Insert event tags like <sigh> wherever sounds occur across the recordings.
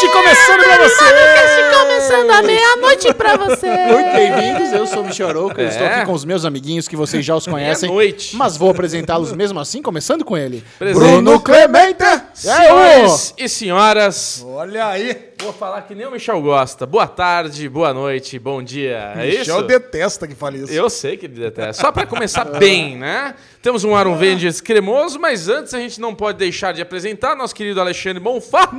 Cast começando pra você! Cast começando à meia-noite pra você. Muito bem-vindos, eu sou o Michel Arouca, eu estou É. aqui com os meus amiguinhos que vocês já os conhecem. Meia-noite. Mas vou apresentá-los mesmo assim, começando com ele. Presente. Bruno Clemente! É, Senhores e senhoras, Olha aí. Vou falar que nem o Michel gosta. Boa tarde, boa noite, bom dia. É Michel isso? detesta que fale isso. Eu sei que ele detesta. Só pra começar <laughs> bem, né? Temos um Aaron Vendes cremoso, mas antes a gente não pode deixar de apresentar nosso querido Alexandre Bonfá,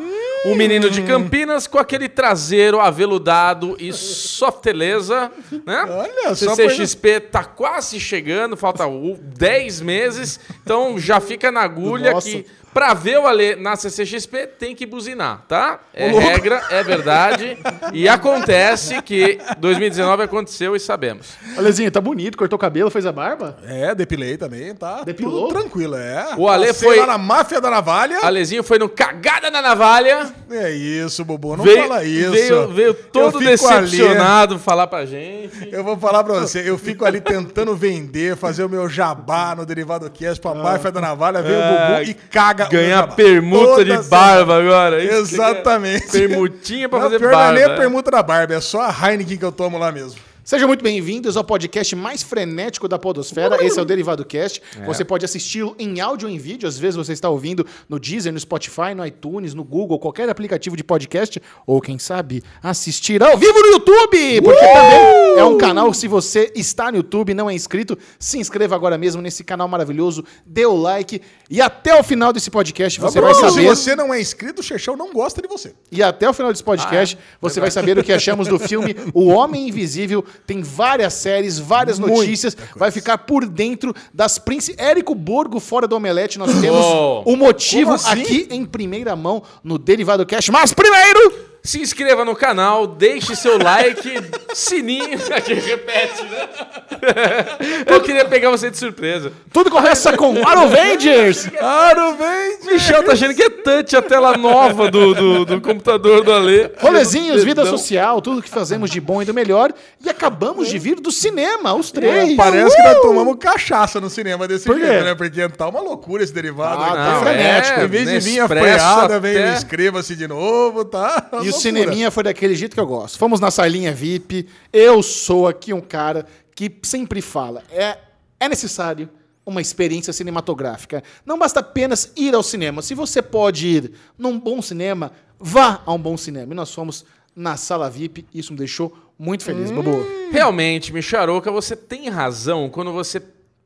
o menino de Campinas com aquele traseiro aveludado e softeleza, né? Olha, só CCXP tá quase chegando, falta o- 10 meses, então já fica na agulha Nossa. que pra ver o Ale na CCXP tem que buzinar, tá? É regra, é verdade. E acontece que 2019 aconteceu e sabemos. Alezinho, tá bonito, cortou o cabelo, fez a barba? É, depilei também, tá? Depilou? Tudo tranquilo, é. O Ale Passei foi- lá na máfia da navalha. Alezinho foi no Cagada na Navalha. É isso, Bubu, não veio, fala isso. Veio, veio todo fico ali- decepcionado falar pra gente. Eu vou falar pra você, eu fico ali tentando vender, fazer o meu jabá no Derivado Cast pra máfia da navalha, vem o Bubu e caga Ah, Ganhar permuta Toda de barba agora. Isso que Exatamente. é Permutinha pra Não, fazer pior barba. não é nem a é. permuta da barba, é só a Heineken que eu tomo lá mesmo. Sejam muito bem-vindos ao podcast mais frenético da Podosfera. Esse é o Derivado Cast. Você pode assisti-lo em áudio ou em vídeo. Às vezes você está ouvindo no Deezer, no Spotify, no iTunes, no Google, qualquer aplicativo de podcast. Ou, quem sabe, assistir ao vivo no YouTube! Porque também é um canal. Se você está no YouTube e não é inscrito, se inscreva agora mesmo nesse canal maravilhoso. Dê o like. E até o final desse podcast você vai Bruno, saber. Se você não é inscrito, o Chechão não gosta de você. E até o final desse podcast, Ah, é? você vai saber o que achamos do <laughs> filme O Homem Invisível. Tem várias séries, várias Muita notícias. Vai ficar por dentro das príncipes. Érico Borgo fora do Omelete. Nós temos Oh, o motivo como assim? aqui em primeira mão no Derivado Cash. Mas primeiro, Se inscreva no canal, deixe seu like, <laughs> sininho. <laughs> Aqui repete, né? <laughs> Eu queria pegar você de surpresa. tudo começa com Avengers. Aro, vem! Michel tá achando que é touch a tela nova do, do, do computador do Ale. Rolezinhos, vida social, tudo que fazemos de bom e do melhor. E acabamos de vir do cinema, os três. Parece que nós tomamos cachaça no cinema desse Por quê? jeito, né? Porque tá uma loucura esse derivado. Ah, tá frenético. Em vez de vir Nespresso apoiada, vem até- inscreva-se de novo, tá? Uma E o cineminha foi daquele jeito que eu gosto. Fomos na salinha VIP. Eu sou aqui um cara que sempre fala: é, é necessário uma experiência cinematográfica. Não basta apenas ir ao cinema. Se você pode ir num bom cinema, vá a um bom cinema. E nós fomos na sala VIP. Isso me deixou muito feliz, Bobo. Realmente, Micharoca, você tem razão quando você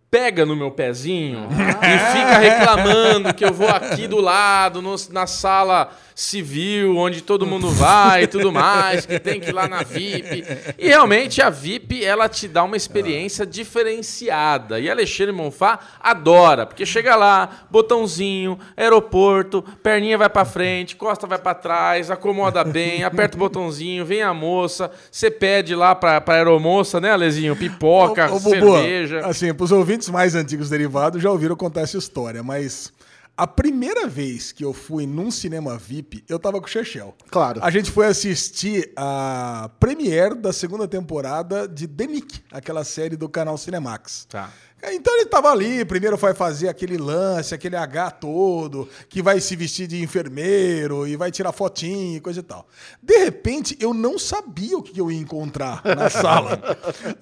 pega no meu pezinho e fica reclamando que eu vou aqui do lado, no- na sala civil, onde todo mundo vai e tudo mais, que tem que ir lá na VIP. E realmente a VIP, ela te dá uma experiência diferenciada. E Alexandre Monfá adora, porque chega lá, botãozinho, aeroporto, perninha vai pra frente, costa vai pra trás, acomoda bem, aperta o botãozinho, vem a moça, você pede lá pra, pra aeromoça, né, Alezinho? Pipoca, Ô, ô, Bubu, cerveja. Assim, pros ouvintes mais antigos derivados já ouviram contar essa história, mas a primeira vez que eu fui num cinema VIP, eu tava com o Chechel. Claro. A gente foi assistir a premiere da segunda temporada de The Nick, aquela série do canal Cinemax. Tá. Então ele tava ali, primeiro vai fazer aquele lance, aquele H todo, que vai se vestir de enfermeiro e vai tirar fotinho e coisa e tal. De repente, eu não sabia o que eu ia encontrar na <laughs> sala.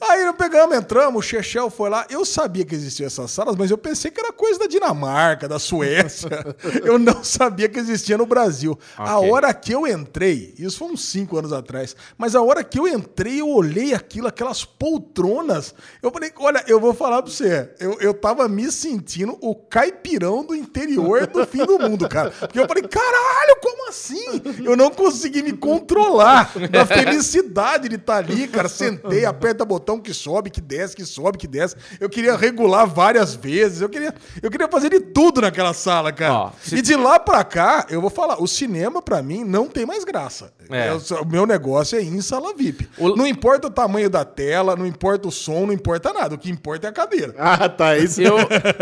Aí nós pegamos, entramos, o Chechel foi lá. Eu sabia que existiam essas salas, mas eu pensei que era coisa da Dinamarca, da Suécia. <laughs> Eu não sabia que existia no Brasil. A Ok. hora que eu entrei, isso foi uns cinco anos atrás, mas a hora que eu entrei, eu olhei aquilo, aquelas poltronas. Eu falei, olha, eu vou falar pra você, eu, eu tava me sentindo o caipirão do interior do fim do mundo, cara. Porque eu falei, caralho, como assim? Eu não consegui me controlar da felicidade de estar ali, cara. Sentei, aperta botão que sobe, que desce, que sobe, que desce. Eu queria regular várias vezes, eu queria, eu queria fazer de tudo naquela sala, cara. Ó, se- E de lá pra cá, eu vou falar, o cinema pra mim não tem mais graça. É. Só- o meu negócio é ir em sala VIP. O- Não importa o tamanho da tela, não importa o som, não importa nada. O que importa é a cadeira. <laughs> Ah, tá. Isso. Eu,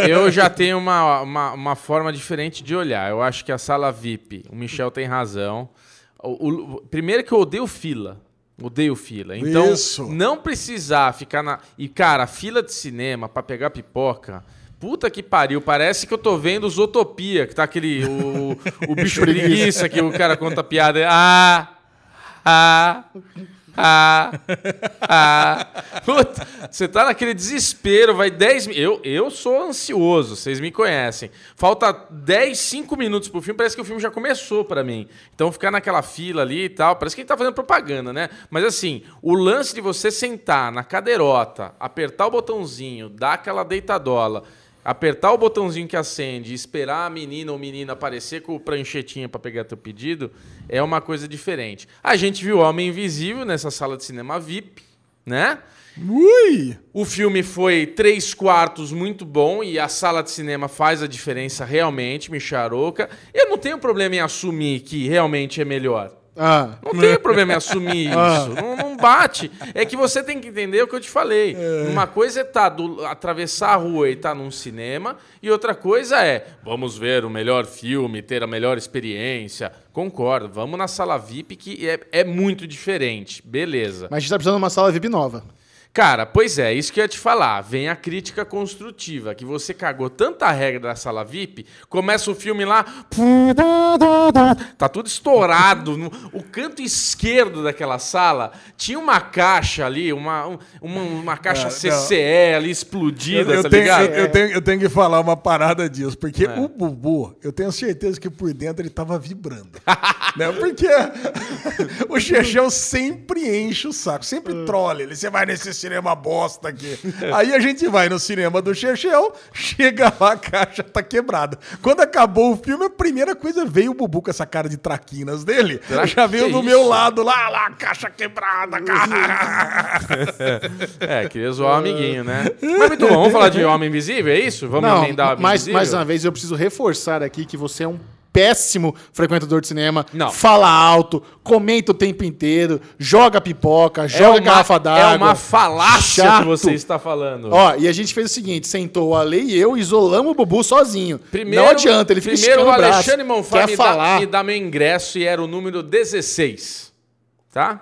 eu já tenho uma, uma, uma forma diferente de olhar. Eu acho que a sala VIP, o Michel tem razão. O, o- primeiro que eu odeio fila. Odeio fila. Então, Isso. não precisar ficar na. E, cara, a fila de cinema pra pegar pipoca. Puta que pariu, parece que eu tô vendo Zootopia, que tá aquele. O, o bicho <laughs> preguiça que o cara conta piada. Ah! Ah! Ah, ah. Puta, você tá naquele desespero, vai 10 mi- eu Eu sou ansioso, vocês me conhecem. Falta 10, 5 minutos pro filme, parece que o filme já começou pra mim. Então ficar naquela fila ali e tal, parece que gente tá fazendo propaganda, né? Mas assim, o lance de você sentar na cadeirota, apertar o botãozinho, dar aquela deitadola. Apertar o botãozinho que acende e esperar a menina ou o menino aparecer com o pranchetinha pra pegar teu pedido é uma coisa diferente. A gente viu Homem Invisível nessa sala de cinema VIP, né? Ui! O filme foi três quartos muito bom e a sala de cinema faz a diferença realmente, Micharoca. Eu não tenho problema em assumir que realmente é melhor. Ah. Não tenho problema em assumir isso. Não, não bate. É que você tem que entender o que eu te falei. Uma coisa é tá do, atravessar a rua e estar num cinema, e outra coisa é vamos ver o melhor filme, ter a melhor experiência. Concordo, vamos na sala VIP que é, é muito diferente. Beleza. Mas a gente tá precisando de uma sala VIP nova. Cara, pois é, isso que eu ia te falar. Vem a crítica construtiva, que você cagou tanta regra da sala VIP, começa o filme lá. Tá tudo estourado. No, o canto esquerdo daquela sala tinha uma caixa ali, uma, um- uma, uma caixa Ah, CCE ali explodida, Eu, tá tenho, ligado? eu, eu tenho, eu tenho que falar uma parada disso, porque É. o Bubu, eu tenho certeza que por dentro ele tava vibrando. <laughs> né? Porque <laughs> o Chechão sempre enche o saco, sempre trola ele. Você vai nesse cinema bosta aqui. Aí a gente vai no cinema do Chechão, chega lá, a caixa tá quebrada. Quando acabou o filme, a primeira coisa veio o Bubu com essa cara de traquinas dele. Será Já veio é do isso? meu lado lá, lá, caixa quebrada, cara. <laughs> É, queria zoar o amiguinho, né? Mas muito bom, vamos falar de Homem Invisível, é isso? Vamos Não, emendar o Homem mas Invisível? mais uma vez eu preciso reforçar aqui que você é um péssimo frequentador de cinema. Não. Fala alto, comenta o tempo inteiro, joga pipoca, É joga uma- garrafa d'água. É uma falácia Chato. que você está falando. Ó, e a gente fez o seguinte: sentou o Ale e eu, isolamos o Bubu sozinho. Primeiro, Não adianta, ele fica Primeiro o. Alexandre Monfá Quer me, dá, falar. me dá meu ingresso e era o número 16. Tá?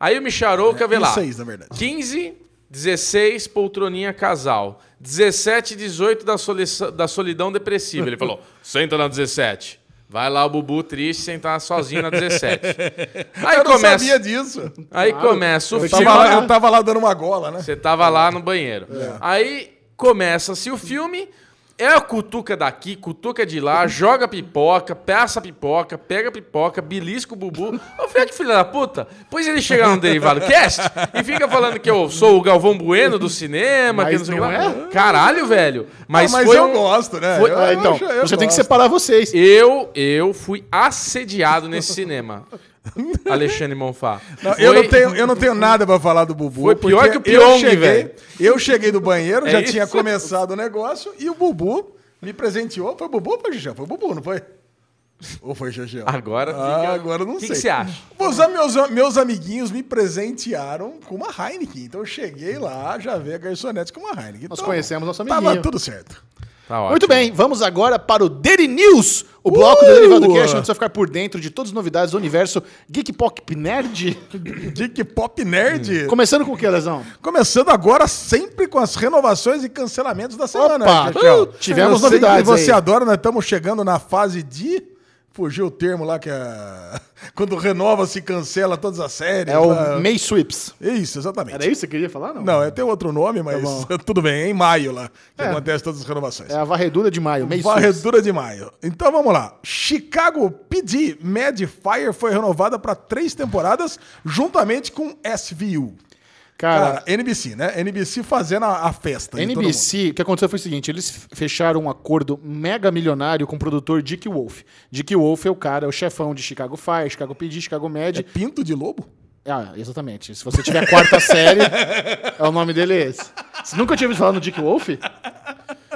Aí o Micharouca vê lá. 16, na verdade. 15, 16, poltroninha casal. 17, 18 da, da solidão depressiva. Ele falou: <laughs> senta na 17. Vai lá o Bubu triste sentar sozinho na 17. <laughs> Aí eu não começa, sabia disso. aí começa o Eu filme. tava, lá, eu tava lá dando uma gola, né? Você tava lá no banheiro. Aí começa-se o filme. É a cutuca daqui, cutuca de lá, <laughs> joga pipoca, passa pipoca, pega pipoca, belisca o bubu. Ô, filho que filho da puta. Pois ele chega no Derivado Cast e fica falando que eu sou o Galvão Bueno do cinema, Mas que não sei não lá. Caralho, velho. Mas, Mas, foi eu um- gosto, né? foi- Eu- Ah, então, eu você tem que gosto. separar vocês. Eu, eu fui assediado nesse cinema. <laughs> Alexandre Monfá. Não, eu, Foi- não tenho, eu não tenho nada pra falar do Bubu. Foi pior que o Pyong, eu cheguei, velho. Eu cheguei do banheiro, É já isso? tinha começado o negócio e o Bubu me presenteou. Foi o Bubu ou foi o Xixão? Foi o Bubu, não foi? Ou foi o Xixão? Agora Ah, fica- agora eu não O que sei. que você acha? Os meus, meus amiguinhos me presentearam com uma Heineken. Então eu cheguei lá, já vi a garçonete com uma Heineken. Nós Então, conhecemos nosso Tava amiguinho. tudo certo. Tá ótimo. Muito bem, vamos agora para o Daily News, o bloco Uh! do Derivado Cast, onde você vai ficar por dentro de todas as novidades do universo Geek Pop Nerd. <laughs> Geek Pop Nerd. Começando com o que, Lesão? Começando agora sempre com as renovações e cancelamentos da semana. Opa, uh, tivemos Eu sei novidades que você aí. adora, nós estamos chegando na fase de... Fugiu o termo lá que é... <laughs> Quando renova, se cancela todas as séries. É o lá. May Sweeps. Isso, exatamente. Era isso que você queria falar, não? Não, é tem outro nome, mas bom. <laughs> tudo bem, é em maio lá que É. acontece todas as renovações. É a varredura de maio, May Sweeps. Varredura de maio. Então vamos lá. Chicago PD Mad Fire foi renovada para três temporadas, juntamente com SVU. Cara, Cara, NBC, né? NBC fazendo a, a festa. NBC, o que aconteceu foi o seguinte: eles fecharam um acordo mega milionário com o produtor Dick Wolf. Dick Wolf é o cara, é o chefão de Chicago Fire, Chicago PD, Chicago Med. É Pinto de Lobo? Ah, exatamente. Se você tiver a quarta <laughs> série, é o nome dele é esse. Você nunca tinha ouvido falar no Dick Wolf?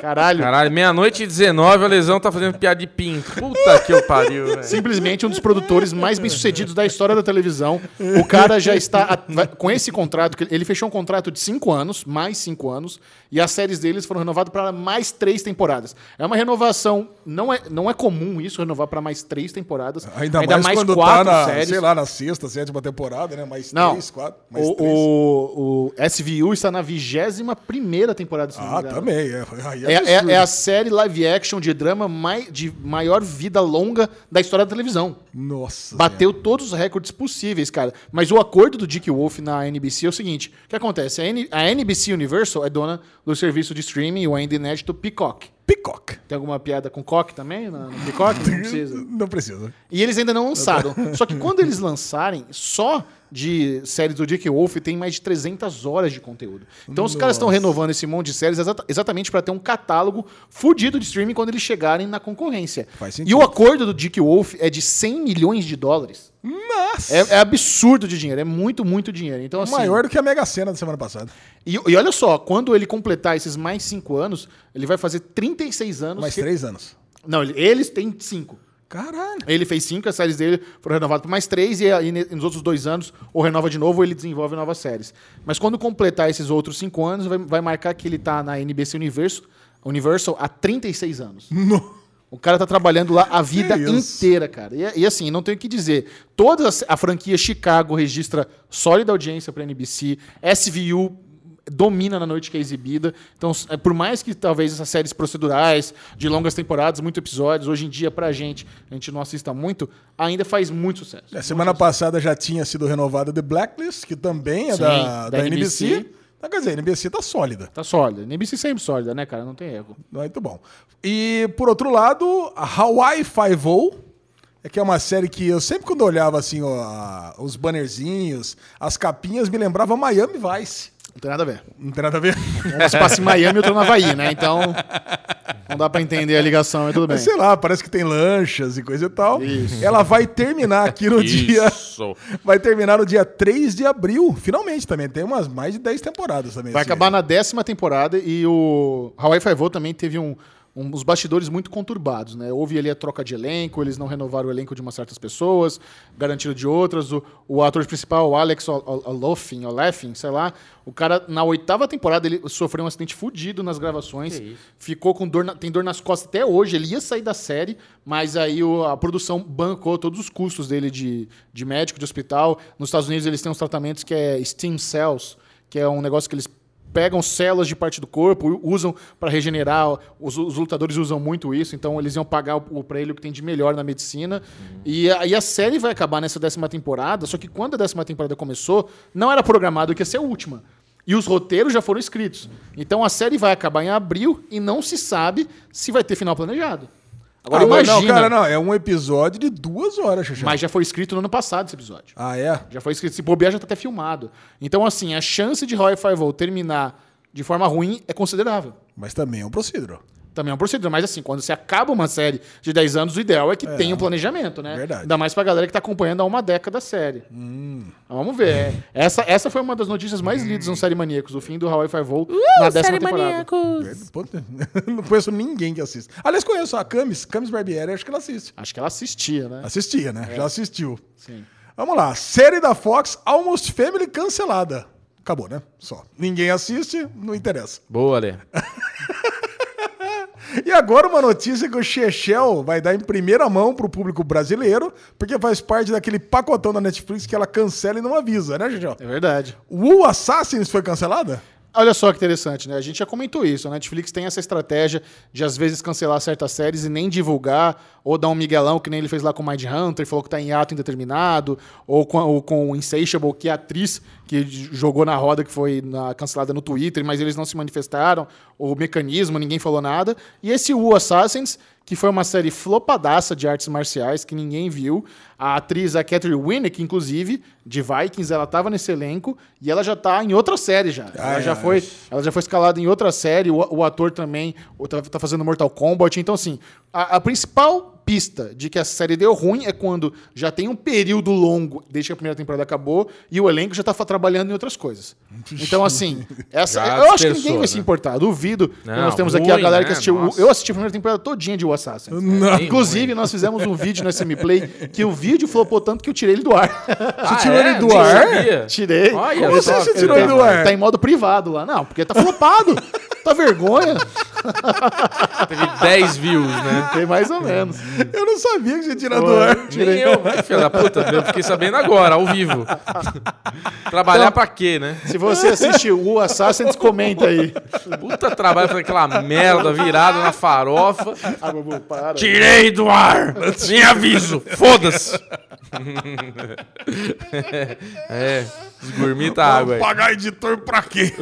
Caralho. Caralho, meia-noite e 19, a lesão tá fazendo piada de pinto. Puta que eu pariu, velho. Simplesmente um dos produtores mais bem-sucedidos da história da televisão. O cara já está. a- com esse contrato, que ele- ele fechou um contrato de cinco anos, mais cinco anos, e as séries deles foram renovadas para mais três temporadas. É uma renovação. Não é, não é comum isso, renovar para mais três temporadas. Ainda, mais, quando tá quatro na, séries. sei lá, na sexta, sétima temporada, né? Mais Não. três, quatro, mais O, três. o, o SVU está na vigésima primeira temporada. se não me Ah, também. É, É, é- absurdo. é a série live action de drama mai- de maior vida longa da história da televisão. Nossa. Bateu todos os recordes possíveis, cara. Mas o acordo do Dick Wolf na NBC é o seguinte: o que acontece? A, N- a NBC Universal é dona do serviço de streaming, o ainda inédito Peacock. Peacock. Tem alguma piada com coque também no, no Peacock? Não <laughs> precisa. Não precisa. E eles ainda não lançaram. Só que quando eles lançarem, só de séries do Dick Wolf tem mais de 300 horas de conteúdo. Então os caras estão renovando esse monte de séries exata- exatamente para ter um catálogo fudido de streaming quando eles chegarem na concorrência. Faz e o acordo do Dick Wolf é de 100 milhões de dólares. Nossa. É, é absurdo de dinheiro, é muito, muito dinheiro. Então, assim, Maior do que a Mega Sena da semana passada. E, e olha só, quando ele completar esses mais 5 anos, ele vai fazer 36 anos. Mais que- três anos. Não, ele- eles têm 5. Caralho. Ele fez cinco, as séries dele foram renovadas por mais três, e aí nos outros dois anos, ou renova de novo, ou ele desenvolve novas séries. Mas quando completar esses outros cinco anos, vai, vai marcar que ele tá na NBC Universo, Universal há 36 anos. <laughs> No- O cara tá trabalhando lá a vida inteira, cara. E, e assim, não tenho o que dizer. Toda a, a franquia Chicago registra sólida audiência pra NBC. SVU domina na noite que é exibida. Então, é, por mais que talvez essas séries procedurais, de longas temporadas, muitos episódios, hoje em dia, pra gente, a gente não assista muito, ainda faz muito sucesso. A semana passada já tinha sido renovada The Blacklist, que também é Sim, da, da da NBC. NBC. Então, quer dizer, a NBC tá sólida. Tá sólida. NBC sempre sólida, né, cara? Não tem erro. Muito bom. E, por outro lado, a Hawaii Five-O, é que é uma série que eu sempre quando olhava assim, ó, a- os bannerzinhos, as capinhas, me lembrava Miami Vice. Não tem nada a ver. Não tem nada a ver? Um se passa em Miami e outro na Havaí, né? Então, não dá pra entender a ligação, mas tudo bem. Mas sei lá, parece que tem lanchas e coisa e tal. Isso. Ela vai terminar aqui no dia. Isso. Vai terminar no dia 3 de abril. Finalmente também. Tem umas mais de 10 temporadas também. Vai esse- acabar na décima temporada e o Hawaii Five-O também teve um, um- uns bastidores muito conturbados, né? Houve ali a troca de elenco, eles não renovaram o elenco de umas certas pessoas, garantiram de outras. O, o ator principal, o Alex Ol- Ol- Olofin, Olefin, sei lá, o cara, na oitava temporada, ele sofreu um acidente fudido nas gravações. Ficou com dor, na- tem dor nas costas até hoje. Ele ia sair da série, mas aí o- a produção bancou todos os custos dele de, de médico, de hospital. Nos Estados Unidos eles têm uns tratamentos que é stem cells, que é um negócio que eles pegam células de parte do corpo, usam para regenerar. Os, os lutadores usam muito isso, então eles iam pagar o, para ele o que tem de melhor na medicina. E, a, e a série vai acabar nessa décima temporada, só que quando a décima temporada começou, não era programado que ia ser a última. E os roteiros já foram escritos. Então a série vai acabar em abril e não se sabe se vai ter final planejado. Agora Ah, imagina. Não, cara, não. É um episódio de duas horas, Xuxa. Mas já foi escrito no ano passado esse episódio. Ah, é? Já foi escrito, se bobear já tá até filmado. Então, assim, a chance de Hawaii Five-O terminar de forma ruim é considerável. Mas também é um procedural. Também é um procedimento. Mas, assim, quando você acaba uma série de 10 anos, o ideal é que tenha um planejamento, né? Verdade. Ainda mais pra galera que tá acompanhando há uma década a série. Hum. Vamos ver. Essa, essa foi uma das notícias mais lidas no Série Maníacos, o fim do Hawaii Five-O na Uh, décima série temporada. maníacos. <laughs> Não conheço ninguém que assiste. Aliás, conheço a Camis, Camis Barbieri, acho que ela assiste. Acho que ela assistia, né? Assistia, né? Já assistiu. Sim. Vamos lá. Série da Fox, Almost Family cancelada. Acabou, né? Só. Ninguém assiste, não interessa. Boa, Lê. <laughs> E agora uma notícia que o Chechel vai dar em primeira mão pro público brasileiro, porque faz parte daquele pacotão da Netflix que ela cancela e não avisa, né, Chechel? É verdade. O Assassins foi cancelada? Olha só que interessante, né? A gente já comentou isso. A Netflix tem essa estratégia de, às vezes, cancelar certas séries e nem divulgar, ou dar um miguelão, que nem ele fez lá com Mind Hunter, falou que tá em ato indeterminado, ou com, ou com o Insatiable, que é a atriz que jogou na roda, que foi na- cancelada no Twitter, mas eles não se manifestaram, o mecanismo, ninguém falou nada. E esse Wu Assassins, que foi uma série flopadaça de artes marciais, que ninguém viu. A atriz, a Catherine Winnick, inclusive, de Vikings, ela tava nesse elenco, e ela já tá em outra série já. ela, Ah, já é. foi, ela já foi escalada em outra série, o, o ator também o- tá, tá fazendo Mortal Kombat. Então, assim, a, a principal pista de que a série deu ruim é quando já tem um período longo, desde que a primeira temporada acabou, e o elenco já tá trabalhando em outras coisas. <laughs> Então, assim, essa, Já eu acho que ninguém vai se né? importar. Duvido. que Não, nós temos aqui a ruim, galera que né? assistiu. o- Nossa. Eu assisti a primeira temporada todinha de O Assassin. Bem Inclusive, nós fizemos um vídeo no SM Play que o vídeo flopou tanto que eu tirei ele do ar. Você tirou ele do ar? Tirei. Olha Como assim você que tirou ele do ar? Tá em modo privado lá. Não, porque tá flopado. <laughs> tá vergonha. <laughs> Teve 10 views, né? Tem mais ou menos. Eu não sabia que tinha do Pô, ar. Nem eu, vai, filho da puta. Eu fiquei sabendo agora, ao vivo. Trabalhar pra quê, né? Se você assistiu o Assassins, comenta aí. Puta trabalho fazer aquela merda virada na farofa. Ah, Bubu, para. Tirei do ar! Sem aviso! Foda-se! É, desgurmita a água aí. Pagar editor pra quê? <laughs>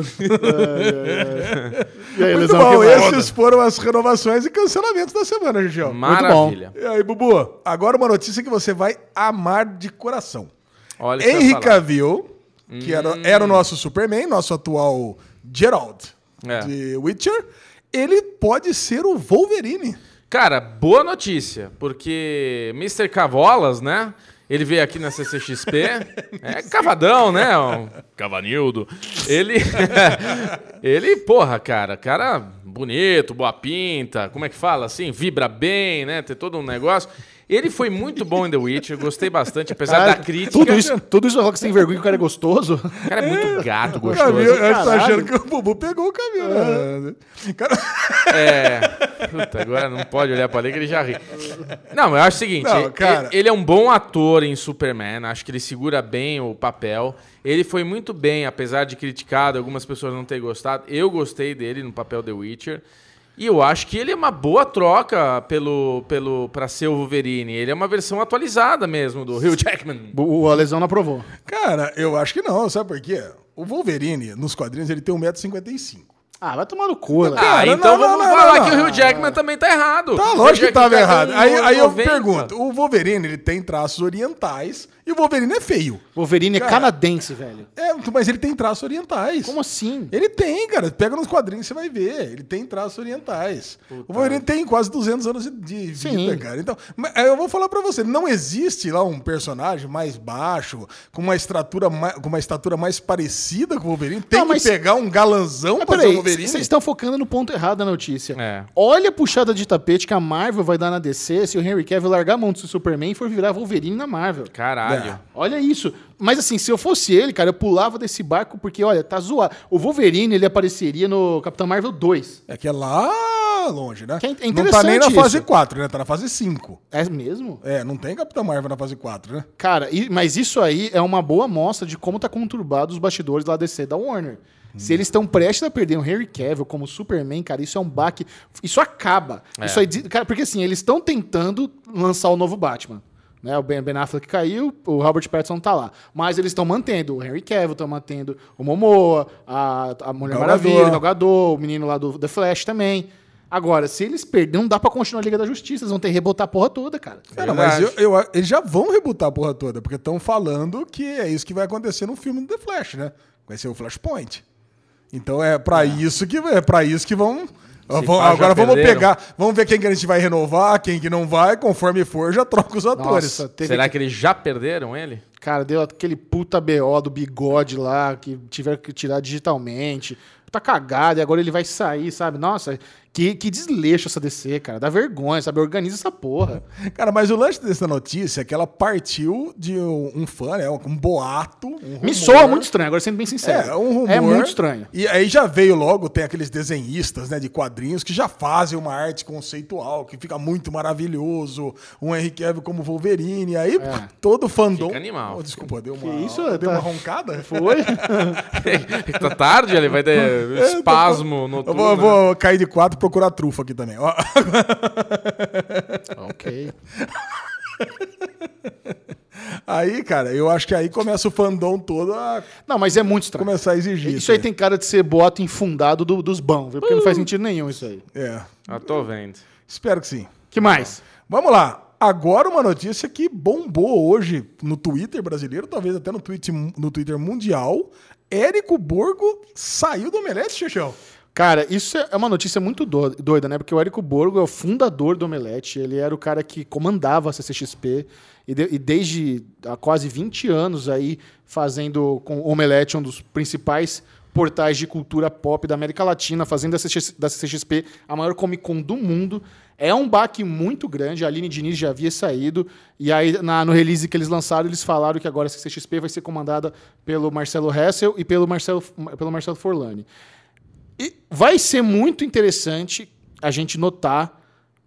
E aí, Muito bom, esses foram as renovações e cancelamentos da semana, Gigião. Maravilha. E aí, Bubu, agora uma notícia que você vai amar de coração. Olha Henry. Cavill, que era, era o nosso Superman, nosso atual Gerald É. de Witcher, ele pode ser o Wolverine. Cara, boa notícia, porque Mr. Cavolas, né? Ele veio aqui na CCXP. <laughs> é cavadão, né? Um Cavanildo. Ele. <laughs> ele, porra, cara, cara bonito, boa pinta, como é que fala assim? Vibra bem, né? Tem todo um negócio. Ele foi muito bom em The Witcher, gostei bastante, apesar da Ah, crítica. Tudo isso, tudo isso que você tem vergonha que o cara é gostoso. O cara é muito gato, O gostoso. Cavill, eu tá caralho. achando que o Bubu pegou o Cavill, né? Cara, É. Puta, agora não pode olhar pra ali que ele já ri. Não, eu acho o seguinte: Não, ele- cara. ele é um bom ator em Superman, acho que ele segura bem o papel. Ele foi muito bem, apesar de criticado, algumas pessoas não terem gostado. Eu gostei dele no papel The Witcher. E eu acho que ele é uma boa troca pelo, pelo, pra ser o Wolverine. Ele é uma versão atualizada mesmo do Hugh Jackman. <laughs> O, o Lesão não aprovou. cara, eu acho que não, sabe por quê? O Wolverine, nos quadrinhos, ele tem 1,55m. Ah, vai tomar no cu, né? Ah, Cara, então não, vamos não, falar não, que o. Hugh Jackman também tá errado. Tá, lógico que tava Jackman errado. tá Aí, aí eu 90. pergunto, o Wolverine, ele tem traços orientais e o Wolverine é feio. Wolverine é Cara. canadense, velho. É, mas ele tem traços orientais. Como assim? Ele tem, cara. Pega nos quadrinhos você vai ver. Ele tem traços orientais. O Wolverine tem quase 200 anos de- vida, Sim. cara. Então, mas eu vou falar pra você, não existe lá um personagem mais baixo, com uma estatura mais, com uma estatura mais parecida com o Wolverine. Tem Não, que mas- pegar um galanzão Mas pra ser o Wolverine. vocês estão focando no ponto errado da notícia. É. Olha a puxada de tapete que a Marvel vai dar na DC se o Henry Cavill largar a mão do Superman e for virar Wolverine na Marvel. Caralho. É. Olha isso. Mas assim, se eu fosse ele, cara, eu pulava desse barco porque, olha, tá zoado. O Wolverine, ele apareceria no Capitão Marvel 2. É que é lá longe, né? Que é não tá nem interessante na fase isso. 4, né? Tá na fase 5. É mesmo? É, não tem Capitão Marvel na fase 4, né? Cara, e- mas isso aí é uma boa amostra de como tá conturbado os bastidores da DC da Warner. Se eles estão prestes a perder o Henry Cavill como Superman, cara, isso é um baque. Isso acaba. É. Isso aí, cara, porque assim, eles estão tentando lançar o novo Batman. Né? O Ben, Ben Affleck caiu, o Robert Pattinson tá lá. Mas eles estão mantendo o Henry Cavill, estão mantendo o Momoa, a, a Mulher Gal Maravilha, o Gal Gadot, o menino lá do The Flash também. Agora, se eles perderem, não dá pra continuar a Liga da Justiça, eles vão ter que rebotar a porra toda, cara. Cara, mas eu, eu- eles já vão rebutar a porra toda, porque estão falando que é isso que vai acontecer no filme do The Flash, né? Vai ser o Flashpoint. Então é pra isso que é para isso que vão. Agora vamos perderam. pegar, vamos ver quem que a gente vai renovar, quem que não vai, conforme for, já troca os atores. Nossa, teve Será que eles já perderam ele? Cara, deu aquele puta BO do bigode lá, que tiveram que tirar digitalmente. Tá cagado, e agora ele vai sair, sabe? Nossa, que, que desleixo essa DC, cara. Dá vergonha, sabe? Organiza essa porra. Cara, mas o lance dessa notícia é que ela partiu de um, um fã, né? Um boato. um Me rumor. soa muito estranho, agora sendo bem sincero. É, um rumor. É muito estranho. E aí já veio logo, tem aqueles desenhistas, né, de quadrinhos que já fazem uma arte conceitual, que fica muito maravilhoso, um Henry Cavill como Wolverine, aí É. todo fandom... Fica animal. Oh, desculpa, deu uma, Que isso, deu tá- uma roncada? Foi? <laughs> tá tarde, ele vai ter <laughs> espasmo no Eu vou, eu vou cair de quatro procurar trufa aqui também. Ó, ok. Aí, cara, eu acho que aí começa o fandom todo a Não, mas é muito estranho. começar a exigir. Isso aí tem cara de ser boato infundado do- dos bons, viu? Porque não faz Uh. sentido nenhum isso aí. É, Ah, tô vendo. espero que sim. que mais? Vamos lá. Agora uma notícia que bombou hoje no Twitter brasileiro, talvez até no, tweet, no Twitter mundial. Érico Borgo saiu do Omelete, Xixão. Cara, isso é uma notícia muito do- doida, né? Porque o Érico Borgo é o fundador do Omelete, ele era o cara que comandava a CCXP e, de- e desde há quase 20 anos aí fazendo com o Omelete um dos principais portais de cultura pop da América Latina, fazendo da CCXP, da CCXP a maior Comic Con do mundo. É um baque muito grande, a Aline Diniz já havia saído, e aí na- no release que eles lançaram, eles falaram que agora a CCXP vai ser comandada pelo Marcelo Hessel e pelo Marcelo, pelo Marcelo Forlani E vai ser muito interessante a gente notar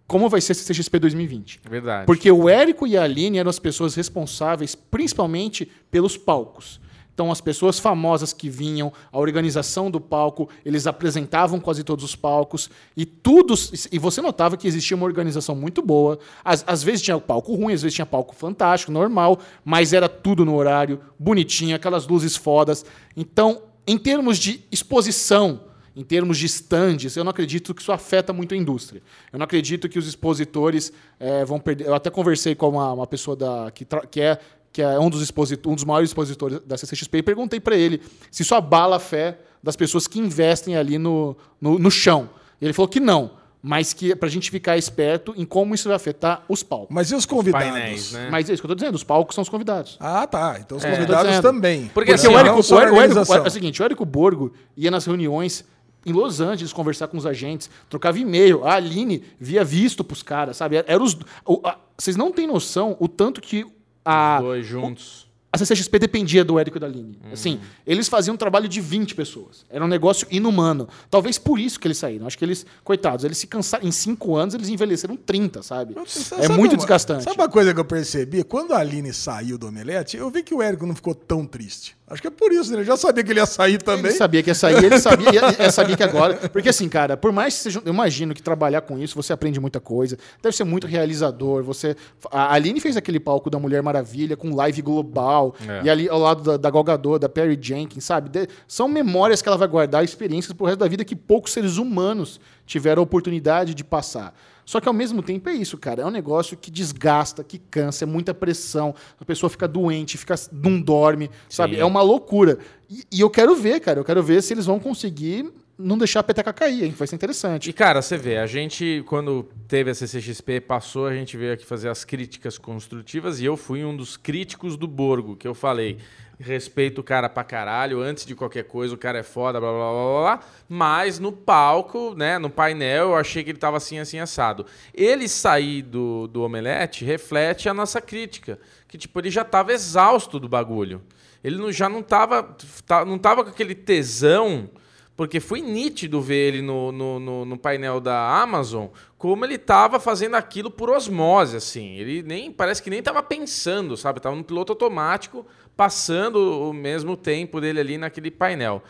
como vai ser esse CXP 2020. Verdade. Porque o Érico e a Aline eram as pessoas responsáveis principalmente pelos palcos. Então, as pessoas famosas que vinham, a organização do palco, eles apresentavam quase todos os palcos e tudo. E você notava que existia uma organização muito boa. Às, às vezes tinha palco ruim, às vezes tinha palco fantástico, normal, mas era tudo no horário, bonitinho, aquelas luzes fodas. Então, em termos de exposição, em termos de stands, eu não acredito que isso afeta muito a indústria. Eu não acredito que os expositores eh, vão perder. Eu até conversei com uma, uma pessoa da, que, tra- que é, que é um, dos exposit- um dos maiores expositores da CCXP e perguntei para ele se isso abala a fé das pessoas que investem ali no, no, no chão. E ele falou que não, mas que para a gente ficar esperto em como isso vai afetar os palcos. Mas e os convidados? Painéis, né? Mas é isso que eu estou dizendo, os palcos são os convidados. Ah, tá. Então os É. convidados dizendo. também. Porque Porque assim, o Érico, o Érico- o Érico- é o seguinte, o Érico Borgo ia nas reuniões em Los Angeles conversar com os agentes, trocava e-mail. A Aline via visto pros caras, sabe? Era os, o- a- vocês não têm noção o tanto que a, Dois juntos. a CCXP dependia do Érico e da Aline. Uhum. Assim, eles faziam um trabalho de 20 pessoas. Era um negócio inumano. Talvez por isso que eles saíram. Acho que eles, coitados, eles se cansaram. Em cinco anos, eles envelheceram 30, sabe? É sabe muito uma- desgastante. Sabe uma coisa que eu percebi? Quando a Aline saiu do Omelete, eu vi que o Érico não ficou tão triste. Acho que é por isso, né? Ele já sabia que ele ia sair também. Ele sabia que ia sair, ele sabia, <laughs> ele sabia que agora. Porque assim, cara, por mais que seja. Eu imagino que trabalhar com isso, você aprende muita coisa. Deve ser muito realizador. Você. A Aline fez aquele palco da Mulher Maravilha com live global. É. E ali ao lado da, da Gal Gadot, da Perry Jenkins, sabe? De- são memórias que ela vai guardar, experiências pro resto da vida que poucos seres humanos tiveram a oportunidade de passar. Só que ao mesmo tempo é isso, cara. É um negócio que desgasta, que cansa, é muita pressão. A pessoa fica doente, fica, não dorme, sabe? Sim. É uma loucura. E, e eu quero ver, cara. Eu quero ver se eles vão conseguir não deixar a peteca cair, hein? Vai ser E, interessante. cara, você vê, a gente, quando teve a CCXP, passou, a gente veio aqui fazer as críticas construtivas e eu fui um dos críticos do Borgo, que eu falei, respeito o cara pra caralho, antes de qualquer coisa, o cara é foda, blá, blá, blá, blá, blá, mas no palco, né, no painel, eu achei que ele tava assim, assim, assado. Ele sair do, do Omelete reflete a nossa crítica, que, tipo, ele já tava exausto do bagulho. Ele não- já não tava, tá- não tava com aquele tesão porque foi nítido ver ele no, no, no- no painel da Amazon como ele tava fazendo aquilo por osmose, assim. Ele nem parece que nem tava pensando, sabe? Tava no piloto automático, passando o mesmo tempo dele ali naquele painel.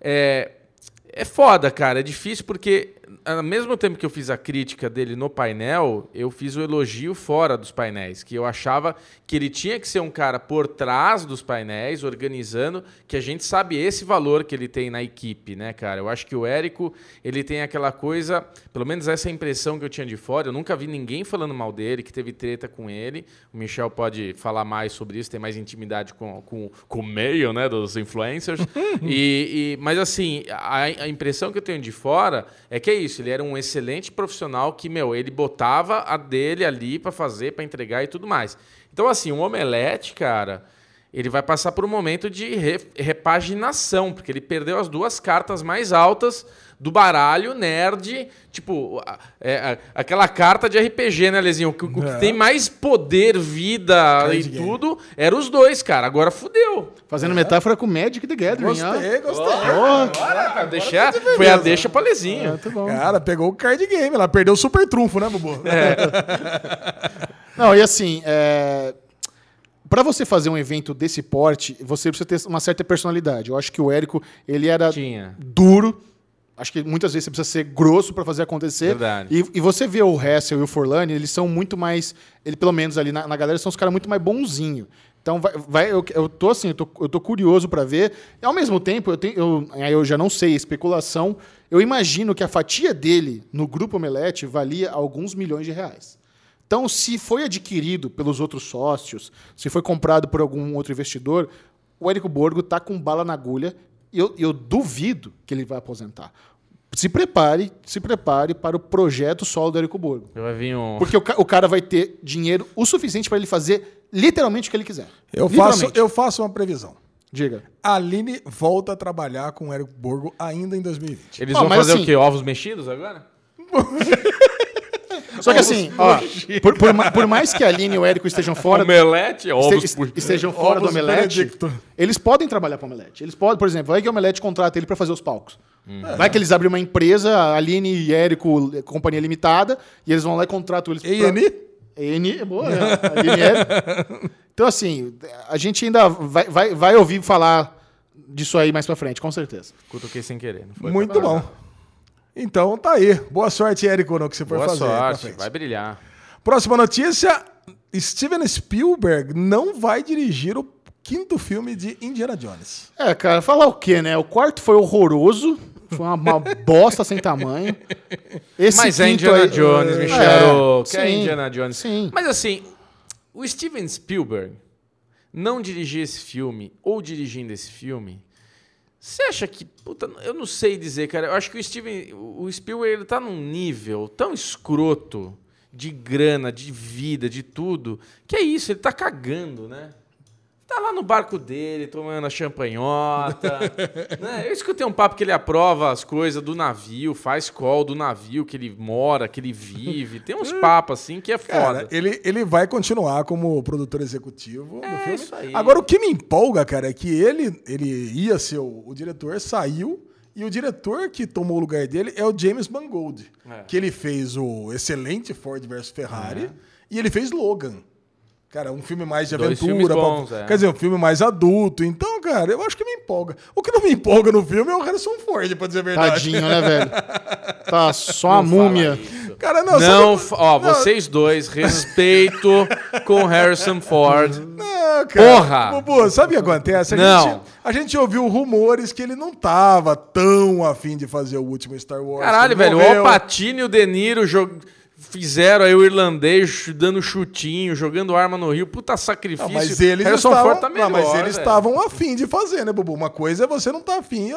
É, é foda, cara. É difícil porque, ao mesmo tempo que eu fiz a crítica dele no painel, eu fiz o elogio fora dos painéis. Que eu achava que ele tinha que ser um cara por trás dos painéis, organizando, que a gente sabe esse valor que ele tem na equipe, né, cara? Eu acho que o Érico, ele tem aquela coisa, pelo menos essa impressão que eu tinha de fora. Eu nunca vi ninguém falando mal dele, que teve treta com ele. O Michel pode falar mais sobre isso, tem mais intimidade com, com, com o meio, né, dos influencers. <laughs> e, e- mas assim, a, a impressão que eu tenho de fora é que é isso. Ele era um excelente profissional que, meu, ele botava a dele ali pra fazer, pra entregar e tudo mais. Então, assim, um omelete, cara, ele vai passar por um momento de re- repaginação, porque ele perdeu as duas cartas mais altas do baralho nerd, tipo, é, aquela carta de RPG, né, Lezinho? O que, o que É. tem mais poder, vida Card e game. tudo, eram os dois, cara. Agora fudeu. Fazendo metáfora com Magic the Gathering. ó. Gostei, gostei. Agora, deixar, foi a deixa pra Lezinho. Ah, tá bom. Cara, pegou o card game. Ela perdeu o super trunfo, né, Bubu? <laughs> Não, e assim, é... para você fazer um evento desse porte, você precisa ter uma certa personalidade. Eu acho que o Érico, ele era Tinha. duro. Acho que muitas vezes você precisa ser grosso para fazer acontecer. Verdade. E, e você vê o Hessel e o Forlani, eles são muito mais. Ele, pelo menos ali na, na galera, são os caras muito mais bonzinhos. Então, vai, vai- eu, eu tô assim, eu tô, eu tô curioso para ver. E, ao mesmo tempo, eu, tenho, eu, eu já não sei, especulação. Eu imagino que a fatia dele no grupo Omelete valia alguns milhões de reais. Então, se foi adquirido pelos outros sócios, se foi comprado por algum outro investidor, o Érico Borgo tá com bala na agulha eu, eu duvido que ele vai aposentar. Se prepare, se prepare para o projeto solo do Érico Borgo. Vai vir um. Porque o, ca- o cara vai ter dinheiro o suficiente para ele fazer literalmente o que ele quiser. Eu faço, eu faço uma previsão. Diga. A Aline volta a trabalhar com o Érico Borgo ainda em 2020. Eles Ó, vão fazer assim- o quê? Ovos mexidos agora? <laughs> Só que assim, ó, por, por por mais que a Aline e o Érico estejam fora, Omelete, ovos este- estejam fora do Ovos Omelete, Benedicto. eles podem trabalhar para o Omelete. Eles podem, por exemplo, vai que o Omelete contrata ele para fazer os palcos. Vai que eles abrem uma empresa, a Aline e Érico, Companhia Limitada, e eles vão lá e contratam eles. pra- E&E? E&E, é boa, né? Aline Érico. <laughs> Então, assim, a gente ainda vai, vai, vai ouvir falar disso aí mais pra frente, com certeza. Cutuquei sem querer. Não foi Muito bom. Então tá aí. Boa sorte, Érico, no que você for Boa fazer. pra sorte, vai brilhar. Próxima notícia: Steven Spielberg não vai dirigir o quinto filme de Indiana Jones. É, cara, falar o quê, né? O quarto foi horroroso, foi uma, uma <laughs> bosta sem tamanho. Esse Mas é Indiana aí- Jones, É, Michel. é Indiana Jones. Sim. Mas assim, o Steven Spielberg não dirigir esse filme, ou dirigindo esse filme, você acha que. Puta, eu não sei dizer, cara. Eu acho que o Steven. O Spielberg ele tá num nível tão escroto de grana, de vida, de tudo, que é isso, ele tá cagando, né? Tá lá no barco dele, tomando a champanhota. <laughs> né? Eu escutei um papo que ele aprova as coisas do navio, faz call do navio que ele mora, que ele vive. Tem uns <laughs> papos assim que é Cara, foda. ele, ele vai continuar como produtor executivo do filme. isso aí. Agora, o que me empolga, cara, é que ele, ele ia ser o, o diretor, saiu, e o diretor que tomou o lugar dele é o James Mangold, É. que ele fez o excelente Ford vs Ferrari e ele fez Logan. Cara, um filme mais de Dois aventura. filmes pra- bons, é. Quer dizer, um filme mais adulto. Então, cara, eu acho que me empolga. O que não me empolga no filme é o Harrison Ford, pra dizer a verdade. Tadinho, né, velho? Tá só a Não fala múmia. Cara, não, Não, sabe- ó, não, vocês dois, respeito com Harrison Ford. Não, cara. Porra! Bubu, sabe o que acontece? A, Não. Gente, a gente ouviu rumores que ele não tava tão afim de fazer o último Star Wars. Caralho, velho, o morreu. Alpatino e o De Niro jog... fizeram aí o irlandês dando chutinho, jogando arma no rio. Puta sacrifício. Não, mas eles Harrison estavam, tá melhor, não, mas eles velho. estavam afim de fazer, né, Bubu? Uma coisa é você não tá afim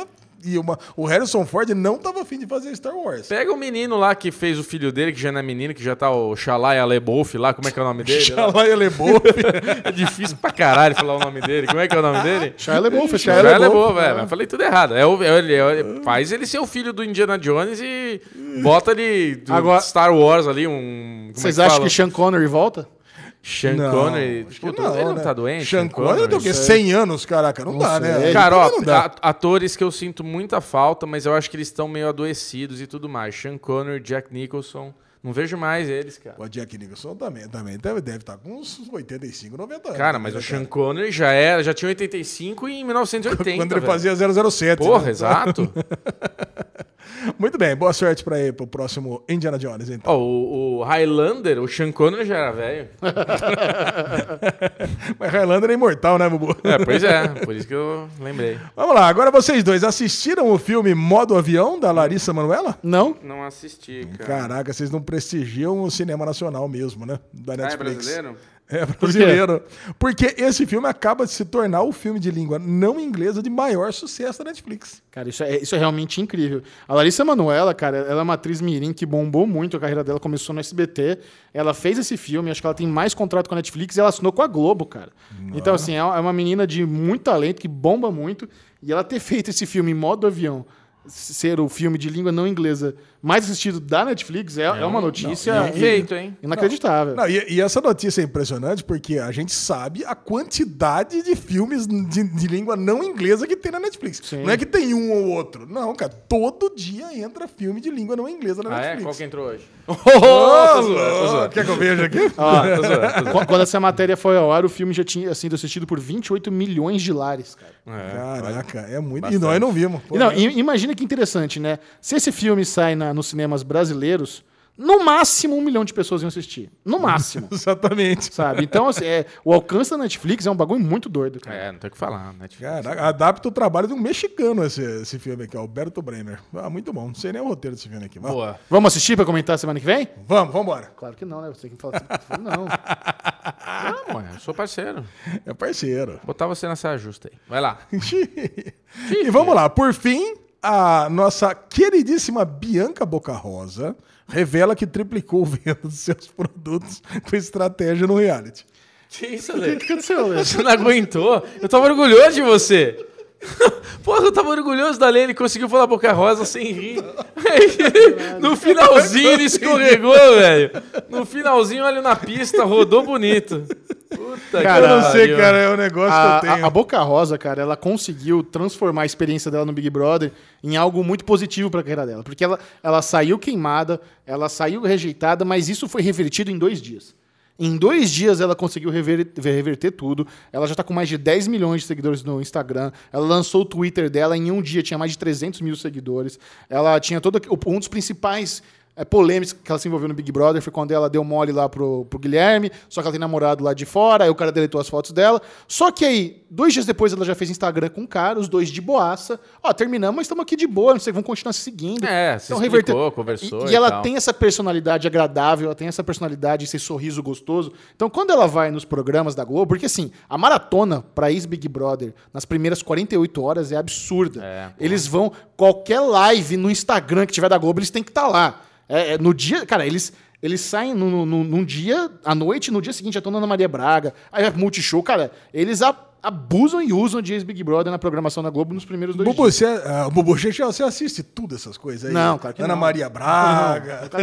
e uma, o Harrison Ford não tava afim de fazer Star Wars. Pega o menino lá que fez o filho dele, que já não é menino, que já tá o Shalai Alebouf lá, como é que é o nome dele? <laughs> Xalai LeBeouf. <laughs> é difícil pra caralho falar o nome dele. Como é que é o nome dele? Shia LaBeouf, Shia Shia LaBeouf. LaBeouf, velho. Falei tudo errado. É o, é, ele- é- faz ele ser o filho do Indiana Jones e bota ele do Agora- Star Wars ali, um... é Vocês acham que Sean Connery volta? Sean Não, Connery... que Puta, ele não né? tá doente? Sean Connery tem o quê? 100 anos, caraca. Não, dá, né? sei. Cara, ó, Não atores que eu sinto muita falta, mas eu acho que eles estão meio adoecidos e tudo mais. Sean Connery, Jack Nicholson. Não vejo mais eles, cara. O Jack Nicholson também, também deve, deve estar com uns 85, 90 anos. Cara, mas né, o Sean Connery já era, já tinha 85 em 1980. Quando ele velho. fazia 007. Porra, né? exato. <laughs> Muito bem, boa sorte pra ir pro próximo Indiana Jones, então. Ó, o, o Highlander, o Sean Connery já era velho. <laughs> Mas Highlander é imortal, né, Bubu? É, pois é, por isso que eu lembrei. Vamos lá, agora vocês dois assistiram o filme Modo Avião, da Larissa Manoela? Não? Não assisti, cara. Caraca, vocês não prestigiam o cinema nacional mesmo, né? Da Ah, é Netflix. brasileiro? É brasileiro. Porque esse filme acaba de se tornar o filme de língua não inglesa de maior sucesso da Netflix. Cara, isso é, isso é realmente incrível. A Larissa Manoela, cara, ela é uma atriz mirim que bombou muito, a carreira dela começou no SBT. Ela fez esse filme, acho que ela tem mais contrato com a Netflix e ela assinou com a Globo, cara. Então, assim, é é uma menina de muito talento, que bomba muito. E ela ter feito esse filme em modo avião, ser o filme de língua não inglesa mais assistido da Netflix, é, é uma notícia Bem feito, hein? inacreditável. Não, e, e essa notícia é impressionante porque a gente sabe a quantidade de filmes de, de língua não inglesa que tem na Netflix. Sim. Não é que tem um ou outro. Não, cara, todo dia entra filme de língua não inglesa na Ah, é? Netflix. Qual que entrou hoje? <laughs> Zoando, louco. zoando. Quer que eu veja aqui? Ó, <laughs> Tô zoando, tô zoando. qu- quando essa matéria foi ao ar, o filme já tinha sido assistido por 28 milhões de lares, cara. É, Caraca, é muito. Bastante. E nós não vimos. Pô, não, imagina que interessante, né? Se esse filme sai na- nos cinemas brasileiros, no máximo um milhão de pessoas iam assistir. No <laughs> máximo. Exatamente. sabe? Então, assim, é, o alcance da Netflix é um bagulho muito doido, cara. É, não tem o que falar, né? Caraca, adapta o trabalho de um mexicano esse, esse filme aqui, Alberto Brenner. Ah, muito bom. Não sei nem o roteiro desse filme aqui. Vamos, Boa. Vamos assistir pra comentar semana que vem? vamos, vamos embora. Claro que não, né? Você tem que falar assim, não. <laughs> Não, ué, eu sou parceiro. É parceiro. Botar você nessa justa aí. Vai lá. <laughs> e vamos lá. Por fim, a nossa queridíssima Bianca Boca Rosa revela que triplicou o venda dos seus produtos com estratégia no reality. Que isso, O Lê? que aconteceu, Léo? Você não aguentou? Eu tava orgulhoso de você. <laughs> Porra, eu tava orgulhoso da Lê, ele conseguiu falar Boca Rosa sem rir. Aí, <laughs> no finalzinho ele escorregou, velho. No finalzinho, olha na pista, rodou bonito. Puta Cara, eu não sei, cara, é um negócio A, que eu tenho. a- a Boca Rosa, cara, ela conseguiu transformar a experiência dela no Big Brother em algo muito positivo pra carreira dela. Porque ela, ela saiu queimada, ela saiu rejeitada, mas isso foi revertido em dois dias. Em dois dias ela conseguiu rever- reverter tudo. Ela já tá com mais de 10 milhões de seguidores no Instagram. Ela lançou o Twitter dela, em um dia tinha mais de 300 mil seguidores. Ela tinha todo. Um dos principais é, polêmicas que ela se envolveu no Big Brother foi quando ela deu mole lá pro, pro Guilherme, só que ela tem namorado lá de fora, aí o cara deletou as fotos dela. Só que aí, dois dias depois, ela já fez Instagram com o cara, os dois de boaça. Ó, terminamos, mas estamos aqui de boa, não sei, vão continuar se seguindo. É, se explicou, reverteu- conversou E, e e ela tal. tem essa personalidade agradável, ela tem essa personalidade, esse sorriso gostoso. Então, quando ela vai nos programas da Globo, porque assim, a maratona pra ex-Big Brother nas primeiras 48 horas é absurda. É, eles vão, qualquer live no Instagram que tiver da Globo, eles têm que estar lá. É, é, no dia, cara, eles. Eles saem num, num- num dia, à noite, no dia seguinte já estão na Ana Maria Braga, aí vai pro Multishow, cara, eles a- abusam e usam de ex-Big Brother na programação da Globo nos primeiros dois Bubu, dias. você, Bubu, você, você assiste tudo essas coisas aí? Não, claro que Ana não. Maria Braga. O que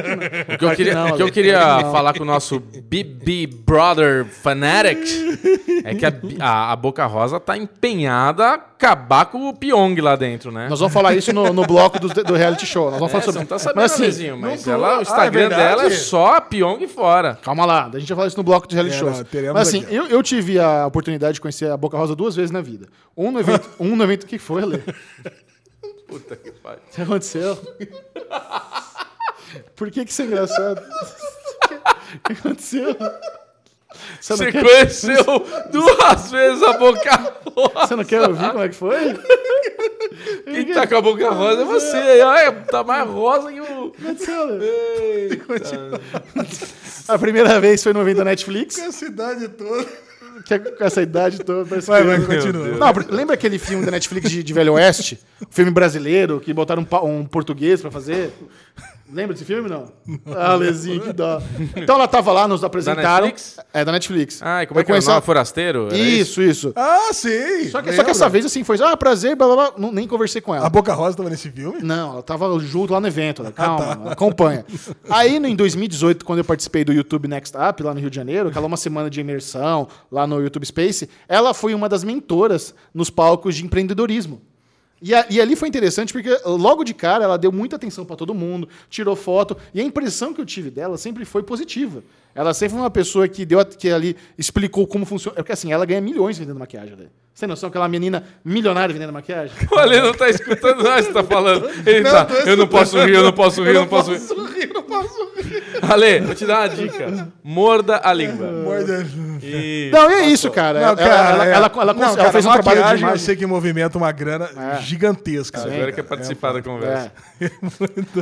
eu Claro que queria, não, o que eu Ale. queria Claro que não. falar com o nosso BB Brother Fanatics <laughs> é que a, a- a Boca Rosa tá empenhada acabar com o Pyong lá dentro, né? Nós vamos falar isso no, no bloco do, do reality show. Nós vamos É, falar você sobre não tá sabendo, Mas assim, Alezinho, mas ela, o Ah, é Instagram dela é só Pyong fora. Calma lá, a gente vai falar isso no bloco de reality É, teremos Mas assim, eu, eu tive a oportunidade de conhecer a Boca Rosa duas vezes na vida. Um no evento. <laughs> um no evento. O que foi, Ale? Puta que pariu. O que aconteceu? <laughs> Por que, que isso é engraçado? O que aconteceu? Você Você quer, conheceu duas vezes a Boca Rosa. você não quer ouvir como é que foi? <laughs> Quem tá com a Boca Rosa é você. Olha, tá mais rosa que o... Que? Eita. A primeira vez foi no evento da Netflix, a cidade toda. que é com essa idade toda. parece Vai, que- vai, continua. Não, lembra aquele filme da Netflix de, de Velho Oeste? O filme brasileiro, que botaram um, um português pra fazer? Lembra desse filme, não? <laughs> Ah, Lezinho, que dó. Então ela tava lá, nos apresentaram. Netflix? É, da Netflix. Ai, como é Eu que é o conheci nome? ela- Forasteiro? Era Isso, isso. Ah, sei. Só que, só que essa vez, assim, foi, ah, prazer, blá, blá, blá. Não, nem conversei com ela. A Boca Rosa tava nesse filme? Não, ela tava junto lá no evento. Ela, calma, acompanha. Aí, no, em 2018, quando eu participei do YouTube Next Up, lá no Rio de Janeiro, aquela uma semana de imersão lá no YouTube Space, ela foi uma das mentoras nos palcos de empreendedorismo. E, a- e ali foi interessante porque logo de cara ela deu muita atenção para todo mundo, tirou foto, e a impressão que eu tive dela sempre foi positiva. Ela sempre foi uma pessoa que deu que ali explicou como funciona. Porque assim, ela ganha milhões vendendo maquiagem. Né? Você tem noção aquela menina milionária vendendo maquiagem? <laughs> O Ale não tá escutando nada que você tá falando. Ele Não, tá, eu não posso rir, eu não posso rir, eu não posso rir. rir, não posso rir. <laughs> Ale, vou te dar uma dica. Morda a língua. Morda- Isso. Não, e é isso, cara. Não, Ela- cara, ela, é- ela, ela, não, ela cara, fez um trabalho de maquiagem, Eu imagem. sei que movimenta uma grana É. gigantesca. Sim. Agora quer participar da conversa. É.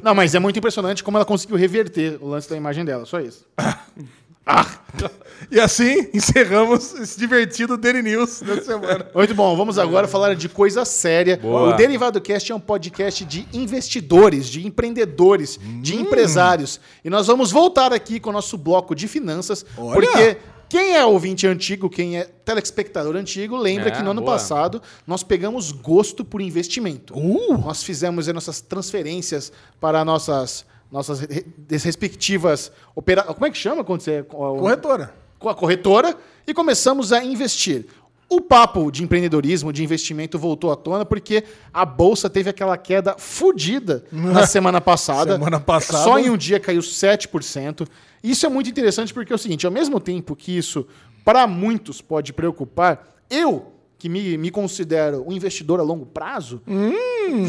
Não, mas é muito impressionante como ela conseguiu reverter o lance da imagem dela, só isso. <laughs> <laughs> E assim encerramos esse divertido Daily News da semana. Muito bom, vamos agora falar de coisa séria. Boa. O Derivado Cast é um podcast de investidores, de empreendedores, de empresários. E nós vamos voltar aqui com o nosso bloco de finanças, Olha! porque quem é ouvinte antigo, quem é telespectador antigo, lembra É, que no ano boa. passado nós pegamos gosto por investimento. Uh! Nós fizemos nossas transferências para nossas nossas re- respectivas opera... Como é que chama quando você Corretora. com a corretora e começamos a investir. O papo de empreendedorismo, de investimento voltou à tona porque a bolsa teve aquela queda fodida na <laughs> semana passada. Semana passada. Só em um dia caiu 7%. Isso é muito interessante porque é o seguinte, ao mesmo tempo que isso para muitos pode preocupar, eu que me, me considero um investidor a longo prazo,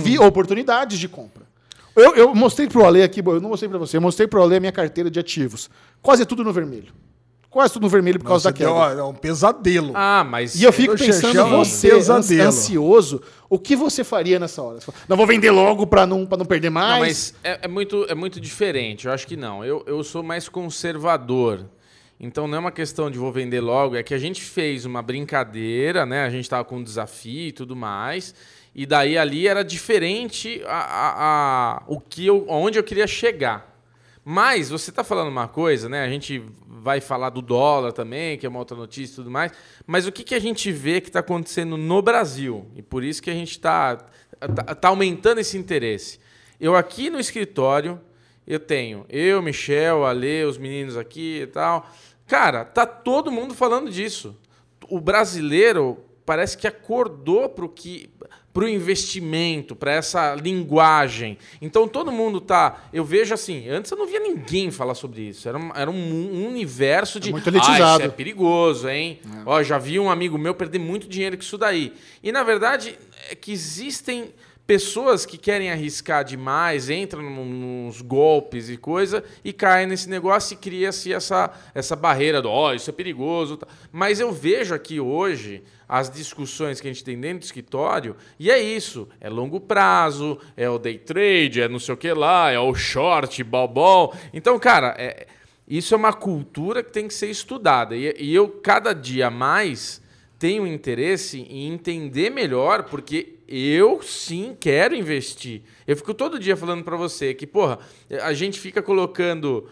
vi oportunidades de compra. Eu, eu mostrei pro Ale aqui, eu não mostrei para você, eu mostrei pro Ale a minha carteira de ativos. Quase tudo no vermelho. Quase tudo no vermelho por causa da queda. é um pesadelo. Ah, mas. E eu fico O pensando, é um você, pesadelo. ansioso, o que você faria nessa hora? Você fala, Não vou vender logo para não, pra não perder mais. Não, mas é, é muito, é muito diferente. Eu acho que não. Eu, eu sou mais conservador. Então não é uma questão de vou vender logo, é que a gente fez uma brincadeira, né? A gente tava com um desafio e tudo mais. E daí ali era diferente a, a, a- o que eu, onde eu queria chegar. Mas você está falando uma coisa, né? A gente vai falar do dólar também, que é uma outra notícia e tudo mais. Mas o que, que a gente vê que está acontecendo no Brasil? E por isso que a gente está tá, tá aumentando esse interesse. Eu aqui no escritório, eu tenho eu, Michel, Ale, os meninos aqui e tal. Cara, tá todo mundo falando disso. O brasileiro parece que acordou pro que pro investimento, para essa linguagem. Então todo mundo tá, eu vejo assim, antes eu não via ninguém falar sobre isso. Era um, era um universo de É muito elitizado. Ah, isso é perigoso, hein? Ó, já vi um amigo meu perder muito dinheiro com isso daí. E na verdade é que existem pessoas que querem arriscar demais, entram nos golpes e coisa e caem nesse negócio e cria-se essa, essa barreira do, ó, isso é perigoso. tá. Mas eu vejo aqui hoje as discussões que a gente tem dentro do escritório e é isso, é longo prazo, é o day trade, é não sei o que lá, é o short, bobol. Então, cara, é, isso é uma cultura que tem que ser estudada. E, e eu, cada dia mais, tenho interesse em entender melhor, porque eu sim quero investir. Eu fico todo dia falando para você que, porra, a gente fica colocando.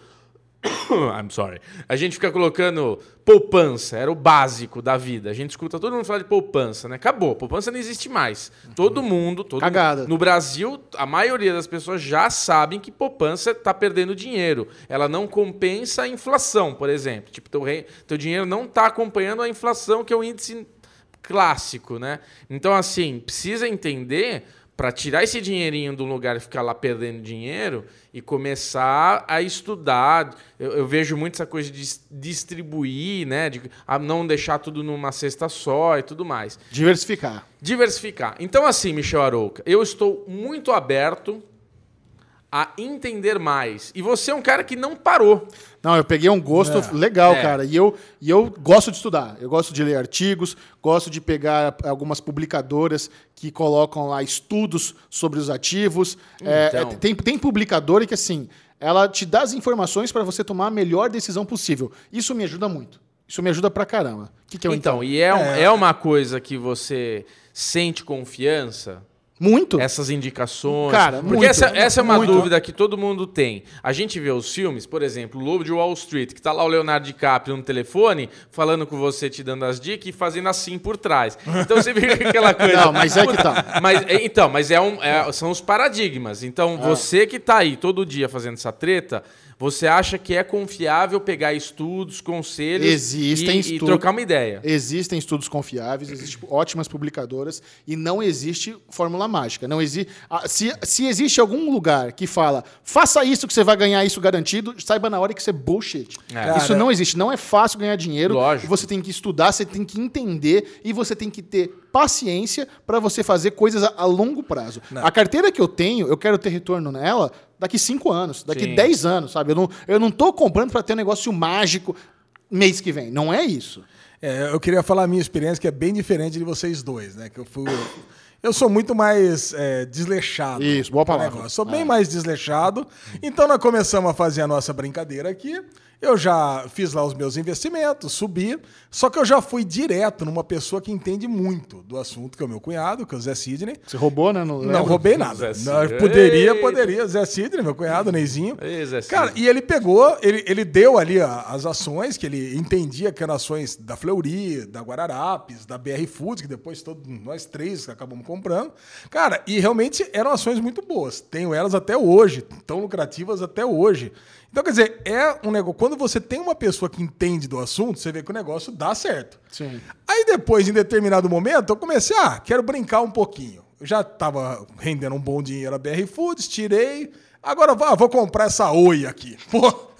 <coughs> I'm sorry. A gente fica colocando poupança, era o básico da vida. A gente escuta todo mundo falar de poupança, né? Acabou, poupança não existe mais. Todo mundo, todo Cagada. no Brasil, a maioria das pessoas já sabem que poupança está perdendo dinheiro. Ela não compensa a inflação, por exemplo. Tipo, teu, rei, teu dinheiro não está acompanhando a inflação, que é o índice clássico, né? Então, assim, precisa entender para tirar esse dinheirinho do lugar e ficar lá perdendo dinheiro e começar a estudar. Eu, eu vejo muito essa coisa de dis- distribuir, né? De não deixar tudo numa cesta só e tudo mais. Diversificar. Diversificar. Então, assim, Michel Arouca, eu estou muito aberto a entender mais. E você é um cara que não parou. Não, eu peguei um gosto É. legal, É. cara. E eu, e eu gosto de estudar. Eu gosto de ler artigos, gosto de pegar algumas publicadoras que colocam lá estudos sobre os ativos. É, Então. é, tem, tem publicadora que, assim, ela te dá as informações para você tomar a melhor decisão possível. Isso me ajuda muito. Isso me ajuda pra caramba. O que, que eu Então, então? e é, um- É. é uma coisa que você sente confiança Muito. essas indicações. Cara, Porque muito, essa, essa é uma muito. dúvida que todo mundo tem. A gente vê os filmes, por exemplo, o Lobo de Wall Street, que tá lá o Leonardo DiCaprio no telefone, falando com você, te dando as dicas e fazendo assim por trás. Então você vê aquela <laughs> coisa. Não, mas é que tá. Mas, é, então, mas é um, é- são os paradigmas. Então, É. você que tá aí todo dia fazendo essa treta, você acha que é confiável pegar estudos, conselhos Existem e, e estudos. trocar uma ideia. Existem estudos confiáveis, existem ótimas publicadoras e não existe fórmula mágica. Não exi ah, se, se existe algum lugar que fala faça isso que você vai ganhar isso garantido, saiba na hora que isso é bullshit. É. Isso não existe. Não é fácil ganhar dinheiro. Lógico. Você tem que estudar, você tem que entender e você tem que ter paciência para você fazer coisas a, a longo prazo. A carteira que eu tenho, eu quero ter retorno nela daqui cinco anos, daqui Sim. 10 anos, sabe? Eu não, eu não tô comprando para ter um negócio mágico mês que vem. Não é isso. É, eu queria falar a minha experiência, que é bem diferente de vocês dois, né? Que eu fui. Eu sou muito mais é, desleixado. Isso, boa palavra. negócio. Sou bem mais desleixado. Então nós começamos a fazer a nossa brincadeira aqui. Eu já fiz lá os meus investimentos, subi. Só que eu já fui direto numa pessoa que entende muito do assunto, que é o meu cunhado, que é o Zé Sidney. Você roubou, né? Não, Não roubei nada. Não, poderia, Eita. poderia. Zé Sidney, meu cunhado, Neizinho. Ei, Zé Cara, e ele pegou, ele, ele deu ali a- as ações que ele entendia que eram ações da Fleury, da Guararapes, da BR Foods, que depois todo, nós três acabamos comprando. Cara, e realmente eram ações muito boas. Tenho elas até hoje, tão lucrativas até hoje. Então, quer dizer, é um negócio. Quando você tem uma pessoa que entende do assunto, você vê que o negócio dá certo. Sim. Aí depois, em determinado momento, eu comecei, ah, quero brincar um pouquinho. Eu já estava rendendo um bom dinheiro na BR Foods, tirei. Agora ah, vou comprar essa Oi aqui. <laughs> Pô.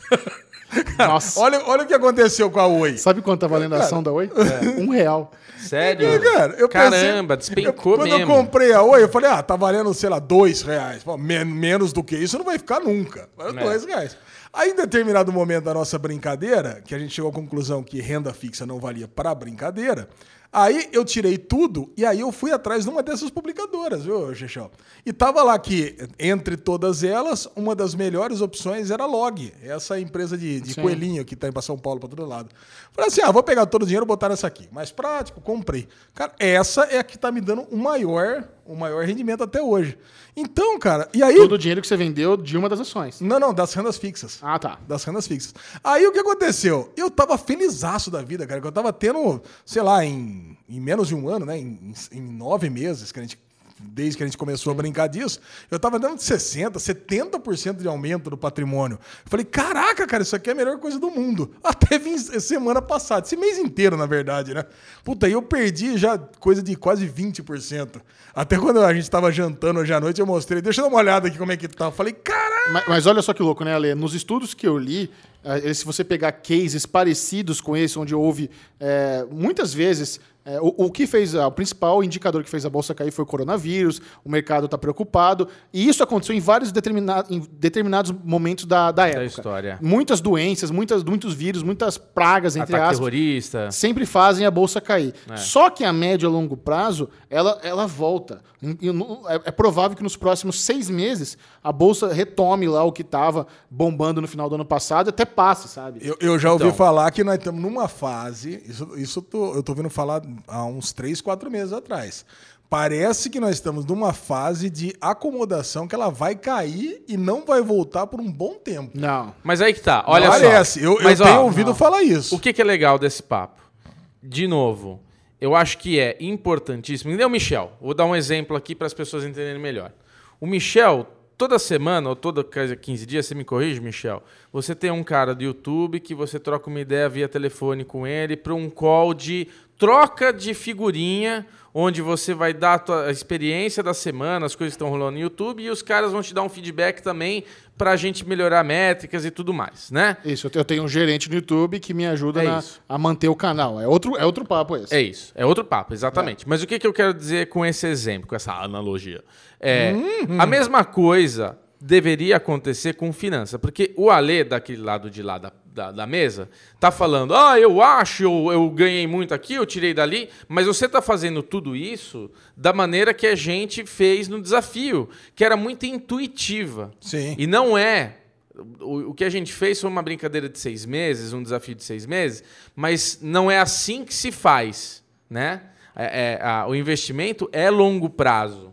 Nossa. olha, olha o que aconteceu com a Oi. Sabe quanto tá valendo a ação da Oi? Um real. Sério? E, cara, eu pensei- Caramba, despencou eu- Quando mesmo. eu comprei a Oi, eu falei, ah, tá valendo, sei lá, dois reais. Pô, men- menos do que isso não vai ficar nunca. Vale É. dois reais. Aí, em determinado momento da nossa brincadeira, que a gente chegou à conclusão que renda fixa não valia para brincadeira, aí eu tirei tudo e aí eu fui atrás de uma dessas publicadoras, viu, Xexão? E tava lá que, entre todas elas, uma das melhores opções era a Log, essa empresa de, de coelhinho que tá para São Paulo, para todo lado. Falei assim, ah, vou pegar todo o dinheiro e botar nessa aqui. Mais prático, comprei. Cara, essa é a que tá me dando o maior, o maior rendimento até hoje. Então, cara, e aí... Todo o dinheiro que você vendeu de uma das ações. Não, não, das rendas fixas. Ah, tá. Das rendas fixas. Aí o que aconteceu? Eu tava felizaço da vida, cara, que eu tava tendo, sei lá, em, em menos de um ano, né? Em, em nove meses que a gente desde que a gente começou a brincar disso, eu tava dando 60%, 70% de aumento do patrimônio. Eu falei, caraca, cara, isso aqui é a melhor coisa do mundo. <laughs> Até vim semana passada, esse mês inteiro, na verdade, né? Puta, aí eu perdi já coisa de quase 20%. Até quando a gente tava jantando hoje à noite, eu mostrei, deixa eu dar uma olhada aqui como é que tá. Eu falei, caraca! Mas, mas olha só que louco, né, Ale? Nos estudos que eu li, eh, se você pegar cases parecidos com esse, onde houve eh, muitas vezes. Eh, o, o que fez, o principal indicador que fez a bolsa cair foi o coronavírus, o mercado está preocupado, e isso aconteceu em vários determina, em determinados momentos da, da época. história. Muitas doenças, muitas, muitos vírus, muitas pragas, entre Ataque aspas, terrorista. sempre fazem a bolsa cair. É. Só que a médio e a longo prazo, ela, ela volta. E É, é provável que nos próximos seis meses a bolsa retome lá o que estava bombando no final do ano passado, até passe, sabe? Eu, eu já ouvi Então. falar que nós estamos numa fase, isso, isso eu tô- eu tô ouvindo falar há uns 3, 4 meses atrás. Parece que nós estamos numa fase de acomodação que ela vai cair e não vai voltar por um bom tempo. Não. Mas aí que tá, olha Parece, só. eu, eu Mas, ó, tenho ouvido falar isso. O que, que é legal desse papo? De novo, eu acho que é importantíssimo. E o Michel. Vou dar um exemplo aqui para as pessoas entenderem melhor. O Michel, toda semana ou toda coisa 15 dias, você me corrige, Michel? Você tem um cara do YouTube que você troca uma ideia via telefone com ele para um call de troca de figurinha, onde você vai dar a, tua, experiência da semana, as coisas que estão rolando no YouTube, e os caras vão te dar um feedback também para a gente melhorar métricas e tudo mais, né? Isso, eu te- eu tenho um gerente no YouTube que me ajuda É na- a manter o canal. É outro, é outro papo esse. É isso, é outro papo, exatamente. Mas o que, que eu quero dizer com esse exemplo, com essa analogia? É, A mesma coisa deveria acontecer com finança, porque o Alê, daquele lado de lá da, da, da mesa, tá falando, ah, eu acho, eu, eu ganhei muito aqui, eu tirei dali, mas você tá fazendo tudo isso da maneira que a gente fez no desafio, que era muito intuitiva. Sim. E não é. O, o que a gente fez foi uma brincadeira de seis meses, um desafio de seis meses, mas não é assim que se faz, né? É- é, a- o investimento é longo prazo.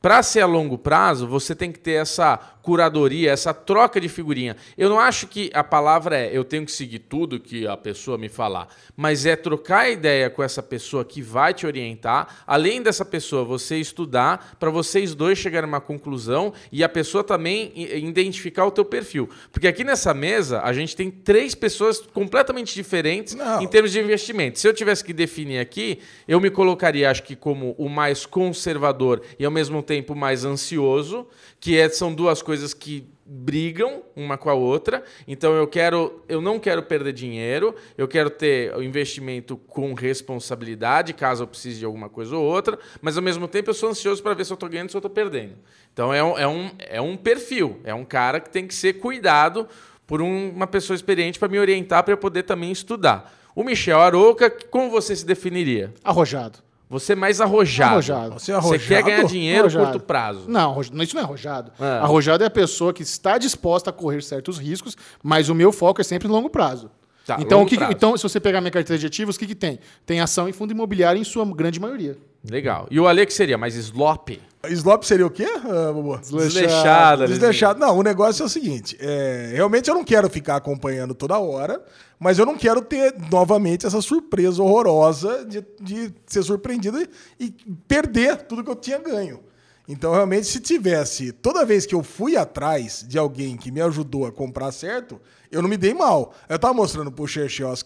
Para ser a longo prazo, você tem que ter essa curadoria, essa troca de figurinha. Eu não acho que a palavra é eu tenho que seguir tudo que a pessoa me falar, mas é trocar ideia com essa pessoa que vai te orientar. Além dessa pessoa, você estudar para vocês dois chegarem a uma conclusão e a pessoa também identificar o teu perfil. Porque aqui nessa mesa, a gente tem três pessoas completamente diferentes Não. em termos de investimento. Se eu tivesse que definir aqui, eu me colocaria, acho que, como o mais conservador e ao mesmo tempo mais ansioso, que é- são duas coisas que brigam uma com a outra. Então eu quero, eu não quero perder dinheiro, eu quero ter o investimento com responsabilidade, caso eu precise de alguma coisa ou outra, mas ao mesmo tempo eu sou ansioso para ver se eu estou ganhando ou se eu estou perdendo. Então é um, é, um, é um perfil, é um cara que tem que ser cuidado por um- uma pessoa experiente para me orientar para eu poder também estudar. O Michel Arouca, como você se definiria? Arrojado. Você é mais arrojado. Arrojado. Você é Você arrojado? quer ganhar dinheiro a Arrojado. curto prazo. Não, isso não é arrojado. É. Arrojado é a pessoa que está disposta a correr certos riscos, mas o meu foco é sempre longo prazo. Tá, então, longo o que, prazo. então, se você pegar minha carteira de ativos, o que, que tem? Tem ação e fundo imobiliário em sua grande maioria. Legal. E o Ale que seria mais slop? Slop seria o quê, ah, Bubu? Desleixado. Desleixado. Não, o negócio é o seguinte: é, realmente eu não quero ficar acompanhando toda hora, mas eu não quero ter novamente essa surpresa horrorosa de, de ser surpreendido e, e perder tudo que eu tinha ganho. Então, realmente, se tivesse, toda vez que eu fui atrás de alguém que me ajudou a comprar certo, eu não me dei mal. Eu tava mostrando pro Xerxel as,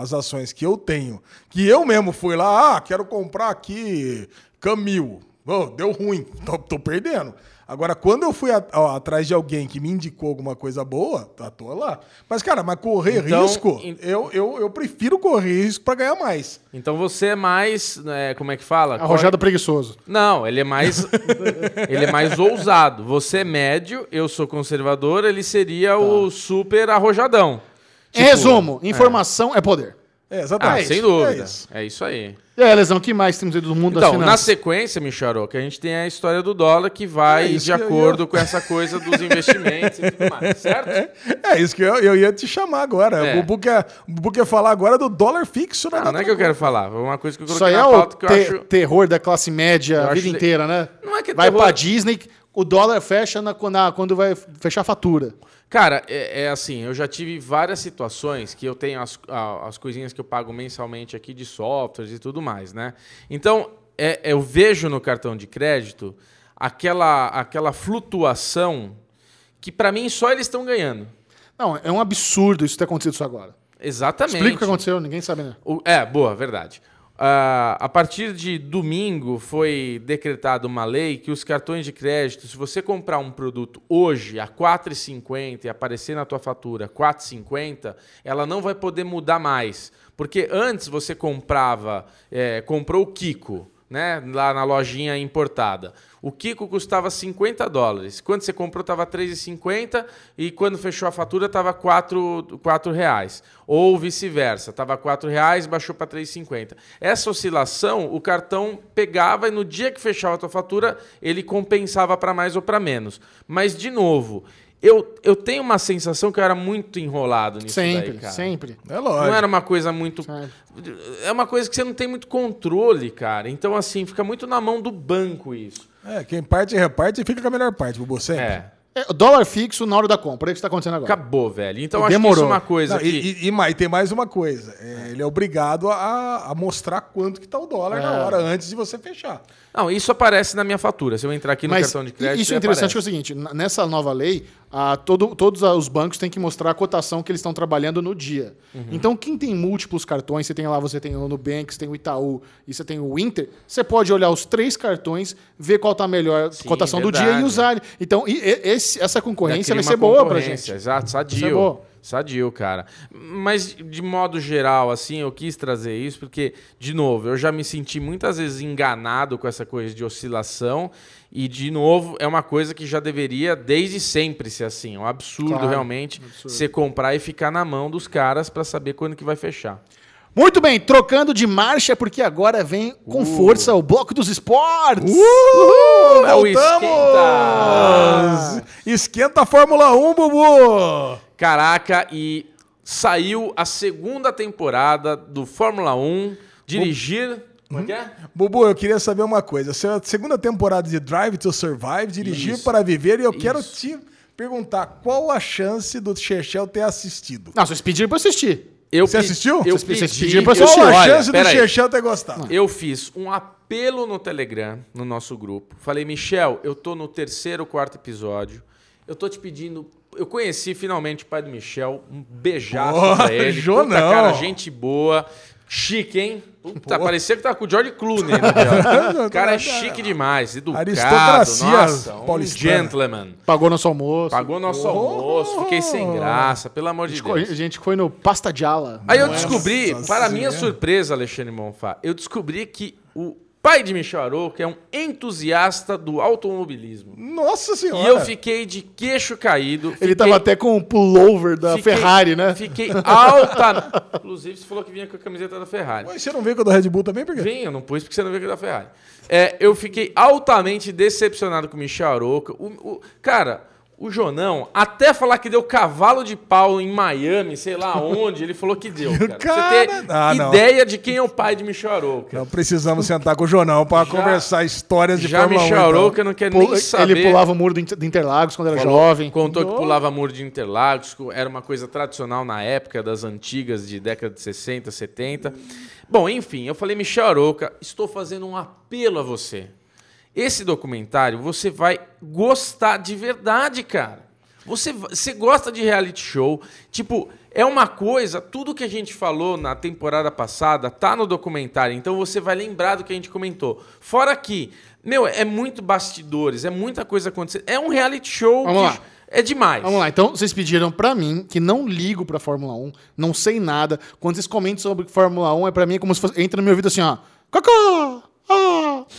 as ações que eu tenho, que eu mesmo fui lá, ah, quero comprar aqui Camil. Ô, deu ruim, tô, tô perdendo. Agora, quando eu fui a- ó, atrás de alguém que me indicou alguma coisa boa, tá, tô lá. Mas, cara, mas correr Então, risco, en- eu, eu, eu prefiro correr risco pra ganhar mais. Então você é mais. é, como é que fala? Arrojado preguiçoso. Não, ele é mais. <laughs> ele é mais ousado. Você é médio, eu sou conservador, ele seria o super arrojadão. em resumo, informação é, poder. É, Ah, exatamente. sem É dúvida. isso. É isso aí. E aí, Lesão, o que mais temos aí do mundo Então, das na finanças? sequência, Micharo, que a gente tem a história do dólar que vai É isso de que acordo ia- com essa coisa dos investimentos e tudo mais, <laughs> certo? É isso que eu, eu ia te chamar agora. É. O, Bubu quer, o Bubu quer falar agora do dólar fixo. Não, não é que eu quero falar. Uma coisa que eu Isso coloquei aí é na o pauta que eu acho. terror da classe média Eu a vida inteira, né? Não é que é vai terror. pra Disney, o dólar fecha na, na- quando vai fechar a fatura. Cara, é, é assim, eu já tive várias situações que eu tenho as, as coisinhas que eu pago mensalmente aqui de softwares e tudo mais, né? Então, é- eu vejo no cartão de crédito aquela, aquela flutuação que pra mim só eles estão ganhando. Não, é um absurdo isso ter acontecido isso agora. Exatamente. Explica o que aconteceu, ninguém sabe, né? O- é, boa, verdade. Ah, a partir de domingo foi decretada uma lei que os cartões de crédito, se você comprar um produto hoje a R$ 4,50 e aparecer na tua fatura R$ 4,50, ela não vai poder mudar mais. Porque antes você comprava, é, comprou o Kiko, né, lá na lojinha importada. O Kiko custava 50 dólares. Quando você comprou, estava 3,50 e quando fechou a fatura, estava 4, 4 reais. Ou vice-versa, estava 4 reais, baixou para 3,50. Essa oscilação, o cartão pegava e no dia que fechava a tua fatura, ele compensava para mais ou para menos. Mas, de novo, eu, eu tenho uma sensação que eu era muito enrolado nisso Sempre, daí, cara. sempre. É lógico. Não era uma coisa muito. Sempre. É uma coisa que você não tem muito controle, cara. Então, assim, fica muito na mão do banco isso. É, quem parte reparte e fica com a melhor parte, Bubu, sempre. É. É, o dólar fixo na hora da compra, é isso que tá acontecendo agora. Acabou, velho. Então, acho que Demorou. isso é uma coisa Não, que. e, e, e mais, tem mais uma coisa. É, Ele é obrigado a, a mostrar quanto que tá o dólar na É. hora, antes de você fechar. Não, isso aparece na minha fatura. Se eu entrar aqui no Mas cartão de crédito. isso é interessante que é o seguinte, nessa nova lei, a, todo- todos os bancos têm que mostrar a cotação que eles estão trabalhando no dia. Uhum. Então, quem tem múltiplos cartões, você tem lá, você tem o Nubank, você tem o Itaú e você tem o Inter, você pode olhar os três cartões, ver qual tá a melhor Sim, cotação do dia verdade. e usar. ele. Então, e- e- esse- essa concorrência vai ser boa pra gente. Exato, sadio. Sadio, cara. Mas, de modo geral, assim, eu quis trazer isso porque, de novo, eu já me senti muitas vezes enganado com essa coisa de oscilação. E, de novo, é uma coisa que já deveria desde sempre ser assim. É um absurdo, Claro, realmente, você comprar e ficar na mão dos caras pra saber quando que vai fechar. Muito bem, trocando de marcha, porque agora vem com Uh. força o bloco dos esportes. Uhul! É o Voltamos! Esquenta a Fórmula 1, Bubu! Caraca, e saiu a segunda temporada do Fórmula 1. Dirigir. Como é que é? Bubu, eu queria saber uma coisa. Essa é a segunda temporada de Drive to Survive, Dirigir Isso. para Viver, e eu quero Isso. te perguntar qual a chance do Chechel ter assistido. Não, vocês pediram pra eu assistir. Eu Você pe- assistiu? Eu vocês pedi- pediram pra eu- assistir. Qual a Olha, chance do pera aí. Chechel ter gostado? Eu fiz um apelo no Telegram, no nosso grupo. Falei, Michel, eu tô no terceiro, quarto episódio. Eu tô te pedindo. Eu conheci finalmente o pai do Michel. Um beijaço Porra, pra ele. Puta, não. cara, gente boa. Chique, hein? Puta, parecia que tava com o George Clooney. <laughs> O cara é chique demais, educado. Aristocracia Nossa, um gentleman. Pagou nosso almoço. Pagou nosso almoço, fiquei sem graça, pelo amor de Deus. a gente foi no Pasta Diala. Aí eu Nossa descobri, para minha surpresa, Alexandre Monfá, eu descobri que o pai de Michel Arouca é um entusiasta do automobilismo. Nossa senhora! E eu fiquei de queixo caído. Ele fiquei- tava até com o pullover da fiquei- Ferrari, né? Fiquei alta. <laughs> Inclusive, você falou que vinha com a camiseta da Ferrari. Mas você não veio com a do Red Bull também? Por quê? Vem, eu não pus porque você não viu que é da Ferrari. É, eu fiquei altamente decepcionado com o Michel. O, o- cara, o Jonão, até falar que deu cavalo de pau em Miami, sei lá onde, ele falou que deu, <laughs> cara. Você ter ah, não. ideia de quem é o pai de Michel Arouca. Não precisamos sentar com o Jonão para conversar histórias de Já Fórmula 1. Michel então. Arouca não quer Pul- nem saber. Ele pulava o muro de Interlagos quando era Falou- jovem. Contou que pulava muro de Interlagos, que era uma coisa tradicional na época das antigas, de década de 60, 70. Bom, enfim, eu falei, Michel Arouca, estou fazendo um apelo a você. Esse documentário você vai gostar de verdade, cara. Você, você gosta de reality show. Tipo, é uma coisa, tudo que a gente falou na temporada passada tá no documentário, então você vai lembrar do que a gente comentou. Fora que, meu, é muito bastidores, é muita coisa acontecendo. É um reality show Vamos que lá. é demais. Vamos lá, então vocês pediram pra mim, que não ligo pra Fórmula 1, não sei nada. Quando vocês comentam sobre Fórmula 1, é pra mim como se fosse. Entra no meu ouvido assim, ó. Cocô!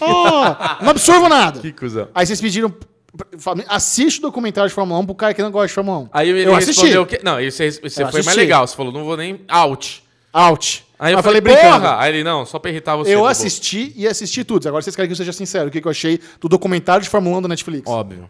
Ah, não absorvo nada. Que cuzão. Aí vocês pediram. Assiste o documentário de Fórmula 1 pro cara que não gosta de Fórmula 1. Aí ele eu assisti. que. Não, isso, isso Eu foi mais legal. Você falou, não vou nem. Out. Out. Aí eu, Mas falei, brincando. porra! Aí ele, não, só pra irritar você. Eu Bobo. assisti e assisti tudo. Agora vocês querem que eu seja sincero. O que que eu achei do documentário de Fórmula 1 da Netflix? Óbvio.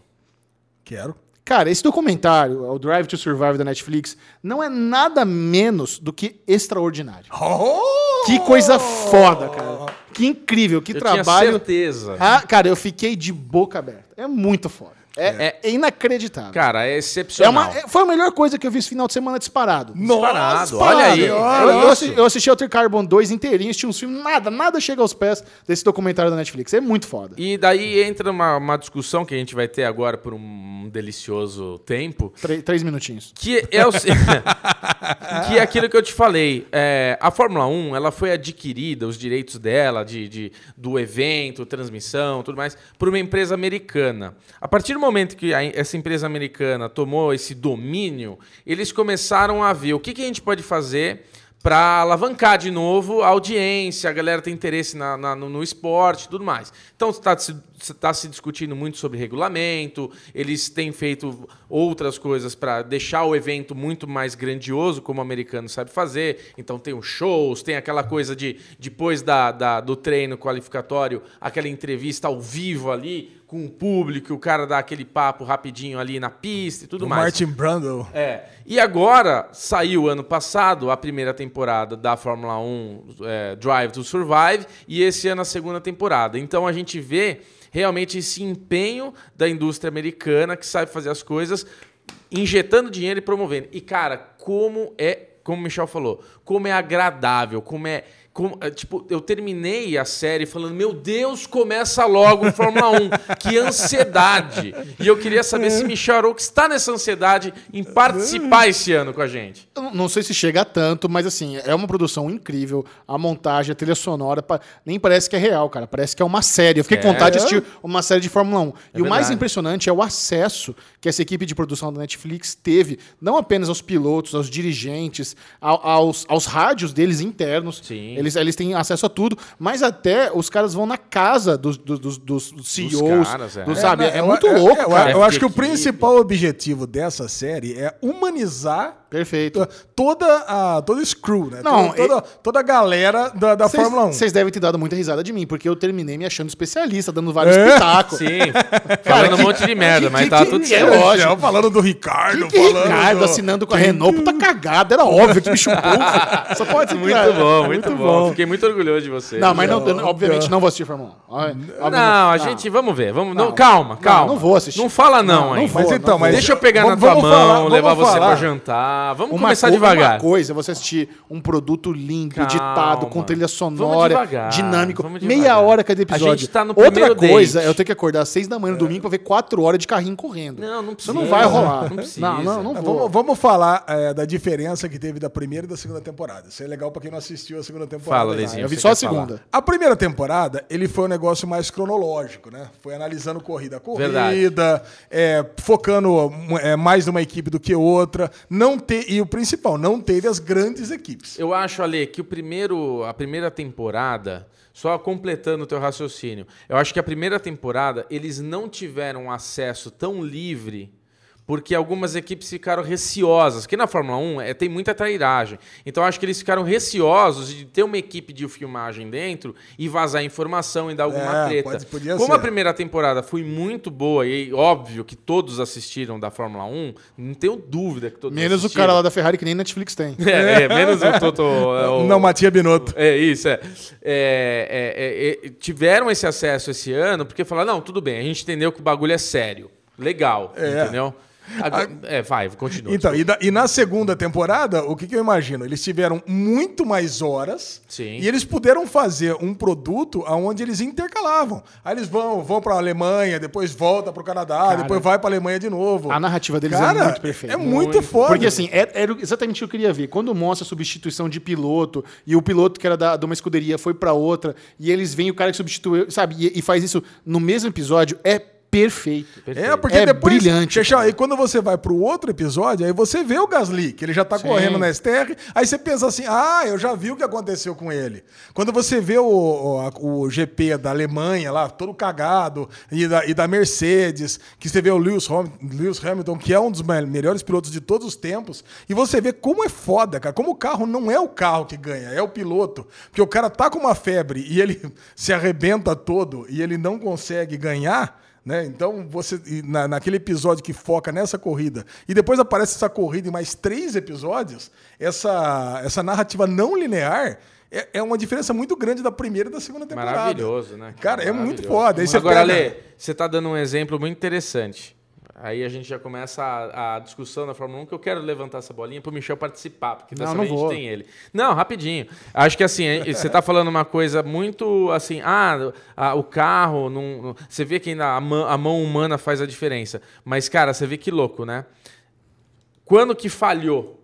Quero. Cara, esse documentário, o Drive to Survive da Netflix, não é nada menos do que extraordinário. Oh! Que coisa foda, cara. Que incrível, que Eu tinha trabalho. certeza. Ah, cara, eu fiquei de boca aberta. É muito foda. É, é inacreditável. Cara, é É excepcional. uma, é- foi a melhor coisa que eu vi esse final de semana disparado. Disparado, Nossa, olha aí. Eu, olha eu isso. assi- eu assisti Alter Carbon 2 inteirinho, assisti uns filmes, nada, nada chega aos pés desse documentário da Netflix. É muito foda. E daí entra uma, uma discussão que a gente vai ter agora por um delicioso tempo, Três, três minutinhos. que é o <laughs> que é aquilo que eu te falei. É, a Fórmula 1 ela foi adquirida, os direitos dela, de, de- do evento, transmissão, tudo mais, por uma empresa americana. A partir do momento que a- essa empresa americana tomou esse domínio, eles começaram a ver o que, que a gente pode fazer para alavancar de novo a audiência, a galera tem interesse na- na- no, no esporte tudo mais. Então está se, tá se discutindo muito sobre regulamento, eles têm feito outras coisas para deixar o evento muito mais grandioso, como o americano sabe fazer. Então tem os shows, tem aquela coisa de depois da, da- do treino qualificatório, aquela entrevista ao vivo ali com o público, o cara dá aquele papo rapidinho ali na pista e tudo O mais. Martin Brundle. É. E agora saiu ano passado a primeira temporada da Fórmula 1 é, Drive to Survive e esse ano a segunda temporada. Então a gente vê realmente esse empenho da indústria americana que sabe fazer as coisas, injetando dinheiro e promovendo. E cara, como é, como o Michel falou, como é agradável, como é é, tipo, eu terminei a série falando, meu Deus, começa logo o Fórmula 1. Que ansiedade. E eu queria saber se Michel Arouca está nessa ansiedade em participar esse ano com a gente. Eu não- sei se chega a tanto, mas assim, é uma produção incrível. A montagem, a trilha sonora, nem parece que é real, cara. Parece que é uma série. Eu fiquei com É. vontade de assistir uma série de Fórmula 1. e o mais verdade. impressionante é o acesso que essa equipe de produção da Netflix teve, não apenas aos pilotos, aos dirigentes, ao- aos, aos rádios deles internos. Sim. Eles, eles têm acesso a tudo, mas até os caras vão na casa dos, dos, dos, dos CEOs. caras, é. do- sabe? É, eu- muito eu- louco, eu, cara. Eu acho que o Equipe. principal objetivo dessa série é humanizar Perfeito. toda a todo esse crew, né? Não, toda, toda, toda a galera da, da Vocês- Fórmula 1. Vocês devem ter dado muita risada de mim, porque eu terminei me achando especialista, dando vários É? pitacos. Sim, falando um monte de merda, que- mas que- tá que- tudo é certo. lógico. Michel falando do Ricardo, Que, que falando Ricardo do- assinando com a Renault, puta cagada, era óbvio que bicho burro. Só pode ser Muito cara. bom, muito, bom. Fiquei muito orgulhoso de você. Não, mas não, Não, eu não- obviamente não. não vou assistir Fórmula 1. Ai, Não, obviamente- a gente, vamos ver. Vamos, não, Não. calma, calma. não vou assistir. Não fala não, Não, não ainda. Mas então, mas Deixa eu pegar na tua mão, levar você pra jantar. Vamos Uma começar co- devagar. Uma coisa é você assistir um produto lindo, Calma. editado, com trilha sonora, devagar, dinâmico. Meia hora cada A episódio. gente tá no Outra primeiro coisa date. é eu ter que acordar às seis da manhã no domingo pra ver quatro horas de carrinho correndo. Não, não Isso precisa. não vai rolar. Não precisa. Não, não, não É, vou. Vamos, vamos falar é, da diferença que teve da primeira e da segunda temporada. Isso é legal pra quem não assistiu a segunda temporada. Fala, né? Lezinho. Eu vi só a quer falar? segunda. A primeira temporada, ele foi um negócio mais cronológico, né? Foi analisando corrida a corrida, é, focando é, mais numa equipe do que outra. Não e o principal, não teve as grandes equipes. Eu acho, Ale, que o primeiro, a primeira temporada, só completando o teu raciocínio, eu acho que a primeira temporada eles não tiveram acesso tão livre porque algumas equipes ficaram receosas. Porque na Fórmula 1 é, tem muita trairagem. Então acho que eles ficaram receosos de ter uma equipe de filmagem dentro e vazar informação e dar alguma É, treta. pode- podia Como ser. a primeira temporada foi muito boa e óbvio que todos assistiram da Fórmula 1, não tenho dúvida que todos Menos o assistiram. cara lá da Ferrari que nem Netflix tem. <laughs> É, é, menos o Toto. é, o- Não, Matia Binotto. é isso, é. É, é, é, é, Tiveram esse acesso esse ano porque falaram: não, tudo bem, a gente entendeu que o bagulho é sério. Legal, É. entendeu? Agora- é, vai, continua. Então, e, da- e na segunda temporada, o que, que eu imagino? Eles tiveram muito mais horas Sim. e eles puderam fazer um produto onde eles intercalavam. Aí eles vão, vão para a Alemanha, depois volta para o Canadá, Cara, depois vai para a Alemanha de novo. A narrativa deles Cara, é muito perfeita. É muito, foda. Porque assim, é- era exatamente o que eu queria ver. Quando mostra a substituição de piloto, e o piloto que era da, de uma escuderia foi pra outra, e eles veem o cara que substituiu, sabe, e, e faz isso no mesmo episódio, é perfeito. É, porque É depois. brilhante, cara. aí quando você vai pro outro episódio, aí você vê o Gasly, que ele já tá Sim. correndo na STR, aí você pensa assim: ah, eu já vi o que aconteceu com ele. Quando você vê o, o, o GP da Alemanha lá, todo cagado, e da, e da Mercedes, que você vê o Lewis, Ham- Lewis Hamilton, que é um dos me- melhores pilotos de todos os tempos, e você vê como é foda, cara, como o carro não é o carro que ganha, é o piloto. Porque o cara tá com uma febre e ele <laughs> se arrebenta todo e ele não consegue ganhar. Né? Então, você na, naquele episódio que foca nessa corrida, e depois aparece essa corrida em mais três episódios, essa, essa narrativa não linear, é, é uma diferença muito grande da primeira e da segunda temporada. Maravilhoso, né? Cara, é muito Maravilhoso. foda. Agora, pega- Lê, você tá dando um exemplo muito interessante. Aí a gente já começa a, a discussão da Fórmula 1, que eu quero levantar essa bolinha pro Michel participar, porque dessa Não, não vez a gente vou. tem ele. Não, rapidinho. Acho que assim, você tá falando uma coisa muito assim, ah, a- o carro, não, você vê que ainda a mão, a mão humana faz a diferença. Mas, cara, você vê que louco, né? Quando que falhou?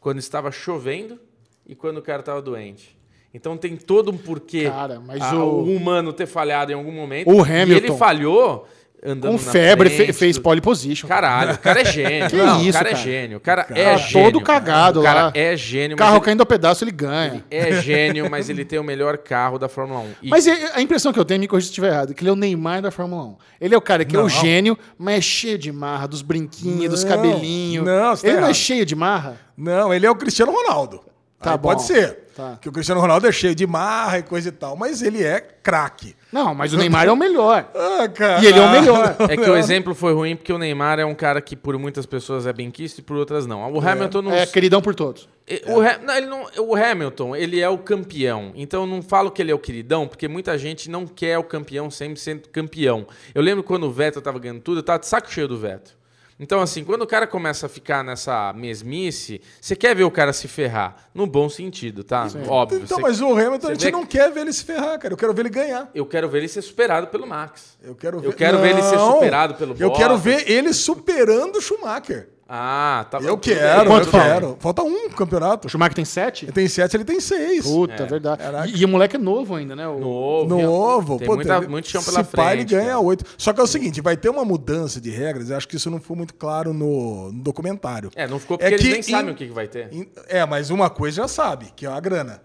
Quando estava chovendo e quando o cara estava doente. Então tem todo um porquê Cara, mas a- o- o humano ter falhado em algum momento. O E Hamilton- ele falhou andando Com febre, fe- frente, fez pole position. Caralho, o cara é gênio. <laughs> Que Não, isso, o cara, é cara? gênio. O cara Tá é gênio. todo cagado o cara lá. é gênio, carro ele caindo ao pedaço, ele ganha. é gênio, mas ele tem o melhor carro da Fórmula 1. E Mas é- a impressão que eu tenho, me corrija se estiver errado, é que ele é o Neymar da Fórmula 1. Ele é o cara que é Não. o gênio, mas é cheio de marra, dos brinquinhos, dos Não, cabelinhos. não, você tá ele não é errado. cheio de marra? Não, ele é o Cristiano Ronaldo. Tá Aí bom. Pode ser. Tá. Que o Cristiano Ronaldo é cheio de marra e coisa e tal, mas ele é craque. Não, mas o Neymar é o melhor. <laughs> Ah, cara. E ele é o melhor. é que o exemplo foi ruim porque o Neymar é um cara que por muitas pessoas é benquisto e por outras não. O Hamilton não É queridão por todos. E- O, Ha- não, ele não- o Hamilton, ele é o campeão. Então eu não falo que ele é o queridão, porque muita gente não quer o campeão sempre sendo campeão. Eu lembro quando o Vettel tava ganhando tudo, eu tava de saco cheio do Vettel. Então, assim, quando o cara começa a ficar nessa mesmice, você quer ver o cara se ferrar. No bom sentido, tá? Óbvio. Então, você- mas o Hamilton, a gente vê não que- quer ver ele se ferrar, cara. Eu quero ver ele ganhar. Eu quero ver ele ser superado pelo Max. Eu quero ver, Eu quero ver ele ser superado pelo Eu quero ver ele superando o Schumacher. Ah, tá Eu quero, Quanto eu falta? quero. Falta um campeonato. O Schumacher tem sete? Ele tem sete, ele tem seis. Puta, verdade. Caraca. E, e o moleque é novo ainda, né? O- Novo. Novo, Tem pô, muita, tem- muito chão se pela pá, frente. ele ganha cara. oito. Só que é o seguinte, vai ter uma mudança de regras, eu acho que isso não foi muito claro no, no documentário. É, não ficou porque É eles que nem sabem em- o que, que vai ter. Em- É, mas uma coisa já sabe, que é a grana.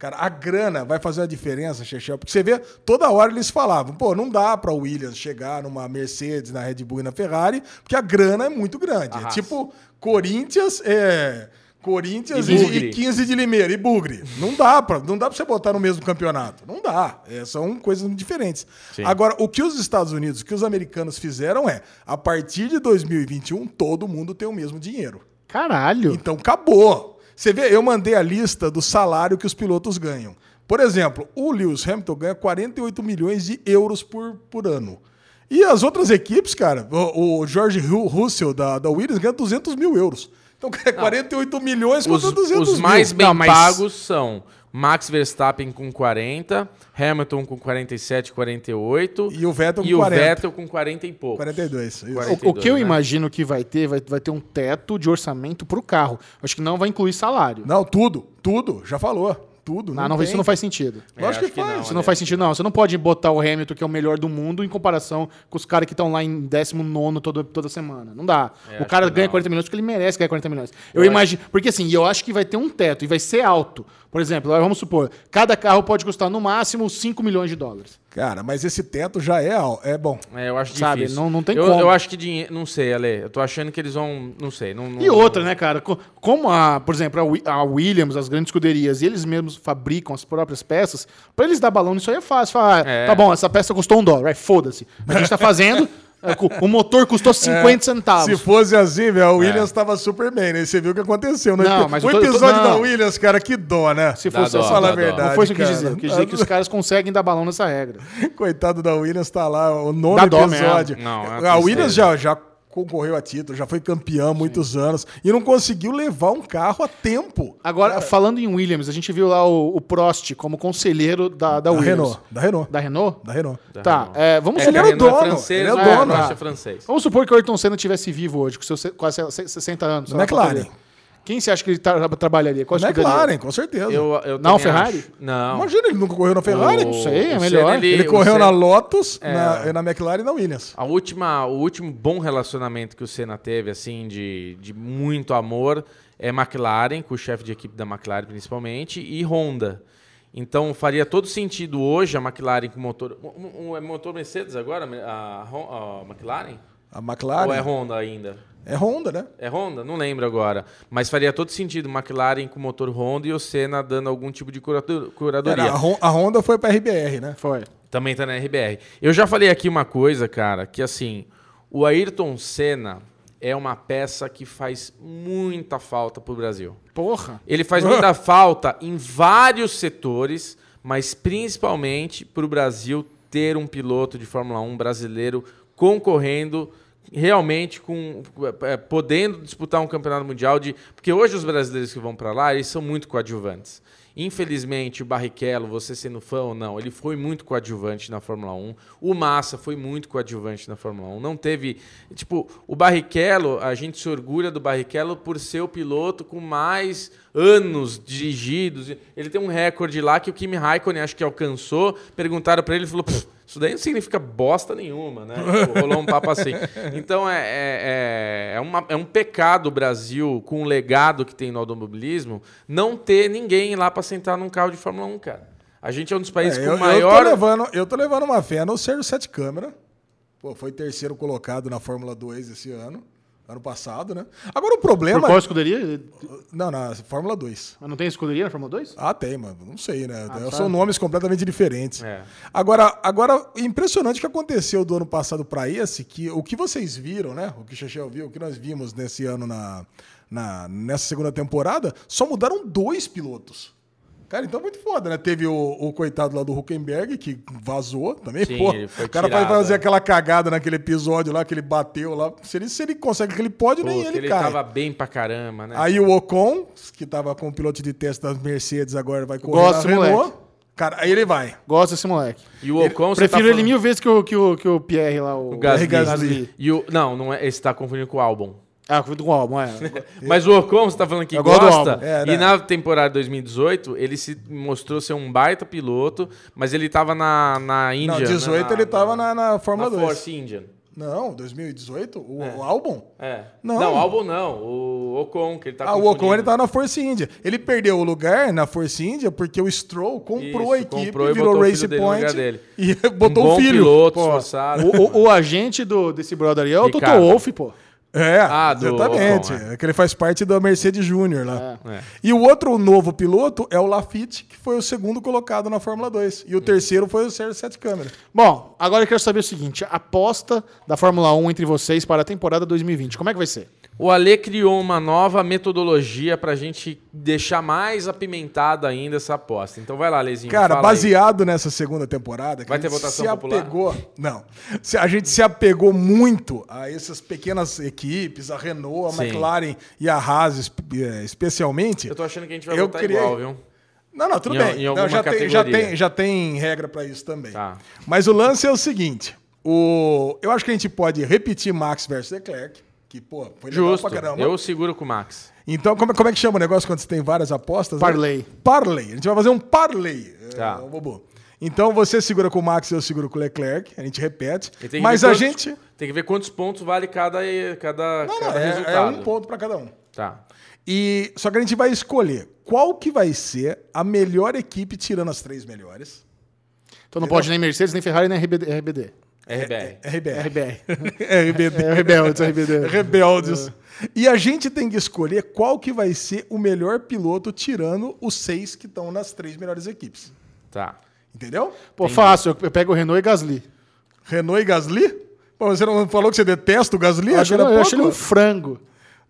Cara, a grana vai fazer a diferença, Chechel, porque você vê, toda hora eles falavam, pô, não dá pra Williams chegar numa Mercedes, na Red Bull e na Ferrari, porque a grana é muito grande. É tipo Corinthians, é, Corinthians E e, Bugre. e 15 de Limeira e Bugre. Não dá pra, não dá pra você botar no mesmo campeonato. Não dá. É, são coisas diferentes. Sim. Agora, o que os Estados Unidos, o que os americanos fizeram é, a partir de 2021, todo mundo tem o mesmo dinheiro. Caralho. Então acabou. Você vê, eu mandei a lista do salário que os pilotos ganham. Por exemplo, o Lewis Hamilton ganha 48 milhões de euros por, por ano. E as outras equipes, cara, o, o George Ru- Russell da, da Williams ganha 200 mil euros. Então, cara, é 48 milhões Os, contra 200 os mil. mais bem Não, mas- pagos são Max Verstappen com 40, Hamilton com 47, 48 E o Vettel com e o 40. Vettel com 40 e pouco. 42. isso. 40. O, o que eu 42, né? imagino que vai ter, vai, vai ter um teto de orçamento pro carro. Acho que não vai incluir salário. Não, tudo, tudo, já falou. Tudo. Não, não, tem. isso não faz sentido. É, Lógico acho que faz. Isso não Ale. faz sentido, não. Você não pode botar o Hamilton, que é o melhor do mundo, em comparação com os caras que estão lá em 19 todo, toda semana. Não dá. É, o cara que ganha não. 40 milhões porque ele merece ganhar 40 milhões. Eu, Eu acho- imagino. Porque assim, eu acho que vai ter um teto e vai ser alto. Por exemplo, vamos supor, cada carro pode custar no máximo 5 milhões de dólares. Cara, mas esse teto já é, é bom. É, eu acho Sabe, difícil. não- não tem eu, como. Eu acho que dinheiro. Não sei, Ale. Eu tô achando que eles vão. Não sei. Não, não- E outra, né, cara? Co- Como, a, por exemplo, a Wi- a Williams, as grandes escuderias, e eles mesmos fabricam as próprias peças, pra eles dar balão nisso aí é fácil. Falar, ah, É. tá bom, essa peça custou um dólar, aí foda-se. A gente tá fazendo, <laughs> o motor custou 50 centavos. Se fosse assim, velho, a Williams tava super bem, né? Você viu o que aconteceu. No Não, mas o eu tô- episódio da. Williams, cara, que dó, né? Se Dá fosse dó, assim, Fala a verdade. não foi isso que eu quis dizer. Eu quis dizer que os caras conseguem dar balão nessa regra. <laughs> Coitado da Williams, tá lá, o nono Dá dó episódio. mesmo. Não, é a. Williams já, já concorreu a título, já foi campeão há muitos anos e não conseguiu levar um carro a tempo. Agora, falando em Williams, a gente viu lá o, o Prost como conselheiro da, da Da Williams. Renault, da Renault. Da Renault? Da Renault. tá, é, vamos É, supor... ele era o Renault dono, francês, ele é o o dono. Ah. é francês. Vamos supor que o Ayrton Senna tivesse vivo hoje, com seus quase 60 anos. McLaren. Ele. Quem você acha que ele tra- trabalharia? Qual? McLaren, com certeza. Eu, eu Não, Ferrari? acho. Não. Imagina, ele nunca correu na Ferrari. Não sei, é melhor. Senna, Ele o correu Senna- na Lotus, É. na, na McLaren e na Williams. A última, o último bom relacionamento que o Senna teve, assim, de, de muito amor, é McLaren, com o chefe de equipe da McLaren principalmente, e Honda. Então faria todo sentido hoje a McLaren com motor. É motor Mercedes agora? A, Hon- a McLaren? A McLaren Ou é Honda ainda? É Honda, né? É Honda? Não lembro agora. Mas faria todo sentido McLaren com motor Honda e o Senna dando algum tipo de curado- curadoria. Era, a, Hon- a Honda foi pra RBR, né? Foi. Também tá na RBR. Eu já falei aqui uma coisa, cara, que assim, o Ayrton Senna, é uma peça que faz muita falta pro Brasil. Porra. Ele faz <laughs> muita falta em vários setores, mas principalmente para o Brasil ter um piloto de Fórmula 1 brasileiro concorrendo realmente com é, podendo disputar um campeonato mundial de porque hoje os brasileiros que vão para lá eles são muito coadjuvantes Infelizmente, o Barrichello, você sendo fã ou não, ele foi muito coadjuvante na Fórmula 1. O Massa foi muito coadjuvante na Fórmula 1. Não teve. Tipo, o Barrichello, a gente se orgulha do Barrichello por ser o piloto com mais anos dirigidos. Ele tem um recorde lá que o Kimi Raikkonen acho que alcançou. Perguntaram para ele, ele falou. Isso daí não significa bosta nenhuma, né? Rolou um papo assim. <laughs> Então é, é, é, é, uma, é um pecado o Brasil, com o legado que tem no automobilismo, não ter ninguém lá para sentar num carro de Fórmula 1, cara. A gente é um dos países É, com eu, maior. eu, tô levando, eu tô levando uma fé no Sérgio Sete Câmara. Pô, foi terceiro colocado na Fórmula 2 esse ano. Ano passado, né? Agora o Por problema. qual escuderia? Não, na Fórmula 2. Mas não tem escuderia na Fórmula 2? Ah, tem, mano. Não sei, né? sabe? São nomes completamente diferentes. É. Agora, agora, impressionante o que aconteceu do ano passado para esse, que o que vocês viram, né? O que o Chechel viu, o que nós vimos nesse ano na, na, nessa segunda temporada, só mudaram dois pilotos. Cara, então é muito foda, né? Teve o, o coitado lá do Huckenberg, que vazou também, Sim, pô. ele foi O cara vai tirado, fazer é. aquela cagada naquele episódio lá, que ele bateu lá. Se ele, se ele consegue aquele pódio, nem Puta, ele, ele cai. tava bem pra caramba, né? Aí o Ocon, que tava com o piloto de teste das Mercedes, agora vai correr Gosto na Renault. moleque. Cara, aí ele vai. Gosto desse moleque. E o Ocon, você Prefiro tá ele falando- mil vezes que o, que o, que o Pierre lá, o, O Gasly. Gasly. E o, não, não é, esse tá confundindo com o álbum. Ah, foi do álbum, é. <laughs> Mas o Ocon, você tá falando que Eu gosta. É, e né? na temporada 2018, ele se mostrou ser um baita piloto, mas ele tava na, na Índia. Não, 18 né? ele tava na, na Fórmula na 2. Force Indian. Não, 2018? O, o álbum? É. Não. Não, o álbum não. O Ocon, que ele tá ah, o. Ocon ele tava na Force India. Ele perdeu o lugar na Force India porque o Stroll comprou Isso, a equipe, comprou e virou o Race Point e <laughs> Um botou bom o filho. piloto, Pô, esforçado. o, o- o agente do, desse brother aí é o Toto. Wolff, pô. É, Ah, exatamente. Ocon, é. que ele faz parte da Mercedes Júnior lá. É. E o outro novo piloto é o Lafitte, que foi o segundo colocado na Fórmula 2. E o terceiro foi o Sérgio Sete Câmara. Bom, agora eu quero saber o seguinte: a aposta da Fórmula 1 entre vocês para a temporada 2020. Como é que vai ser? O Ale criou uma nova metodologia pra gente deixar mais apimentada ainda essa aposta. Então vai lá, Lezinho. Cara, fala aí. baseado nessa segunda temporada, que Vai a ter votação se popular? apegou. Não. Se- A gente se apegou muito a essas pequenas equipes, a Renault, a Sim. McLaren e a Haas, eh, especialmente. Eu tô achando que a gente vai Eu votar criei- igual, viu? Não, não, tudo Em- bem. em Não, já, tem, já, tem, já tem regra pra isso também. Tá. Mas o lance é o seguinte: o, eu acho que a gente pode repetir Max versus Leclerc, que, pô, foi legal Justo. pra caramba. Eu seguro com o Max. Então, como, é- como é que chama o negócio quando você tem várias apostas? né? Parlay. Parlay. A gente vai fazer um parlay. Tá. É, bobo. Então, você segura com o Max e eu seguro com o Leclerc. A gente repete. Mas a quantos- gente... Tem que ver quantos pontos vale cada, cada, Não, não, cada é, resultado. é um ponto pra cada um. Tá. E, só que a gente vai escolher qual que vai ser a melhor equipe tirando as três melhores. Então não pode nem Mercedes, nem Ferrari, nem RBD. RBD. RBR. RBR. RBR. RBD. É, Rebeldes, RBD. <laughs> Rebeldes. E a gente tem que escolher qual que vai ser o melhor piloto tirando os seis que estão nas três melhores equipes. Tá. Entendeu? Pô, fácil. Eu pego o Renault e Gasly. Renault e Gasly? Pô, você não falou que você detesta o Gasly? Eu achei, ele eu achei ele um frango.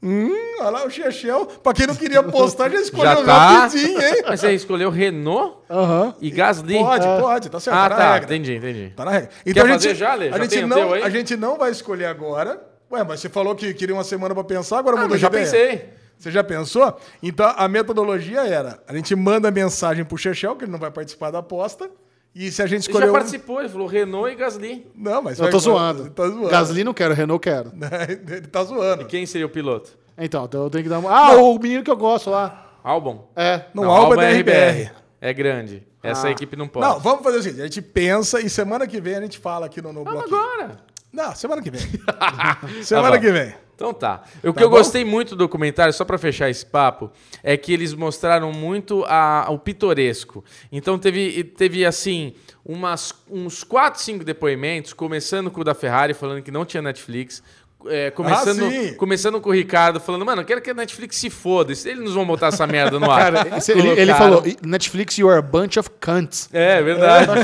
Hum, olha lá o Chechel. Pra quem não queria postar, já escolheu Já tá. rapidinho, hein? <laughs> Mas você escolheu Renault Aham. e Gasly? Pode, pode, tá certo. Ah, tá tá. Entendi, entendi. Tá na regra. Então Quer a gente, já, Lê? a Já gente tem o não, a gente não vai escolher agora. Ué, mas você falou que queria uma semana pra pensar, agora Ah, mudou de já ideia. pensei. Você já pensou? Então a metodologia era: a gente manda mensagem pro Chechel, que ele não vai participar da aposta. E se a gente Ele já escolher. um- participou, ele falou Renault e Gasly. Não, mas Eu tô zoando. Tá zoando. Gasly não quero, Renault quero. <laughs> ele tá zoando. Quem seria o piloto? Então, então eu tenho que dar uma. Ah, o menino que eu gosto lá. Albon? É. No Alba é da RBR. É grande. Essa Ah. equipe não pode. Não, vamos fazer o seguinte: a gente pensa e semana que vem a gente fala aqui no, no Vamos bloquinho. agora. Não, semana que vem. <laughs> semana bom. que vem. Então tá. O que Tá eu bom? gostei muito do documentário, só pra fechar esse papo, é que eles mostraram muito a- o pitoresco. Então teve, teve assim, umas, uns 4, 5 depoimentos, começando com o da Ferrari, falando que não tinha Netflix, é, começando, Ah, começando com o Ricardo, falando, mano, eu quero que a Netflix se foda. Eles não vão botar essa merda no ar. Cara, <laughs> esse- ele, ele falou, Netflix, you are a bunch of cunts. É, verdade. <laughs>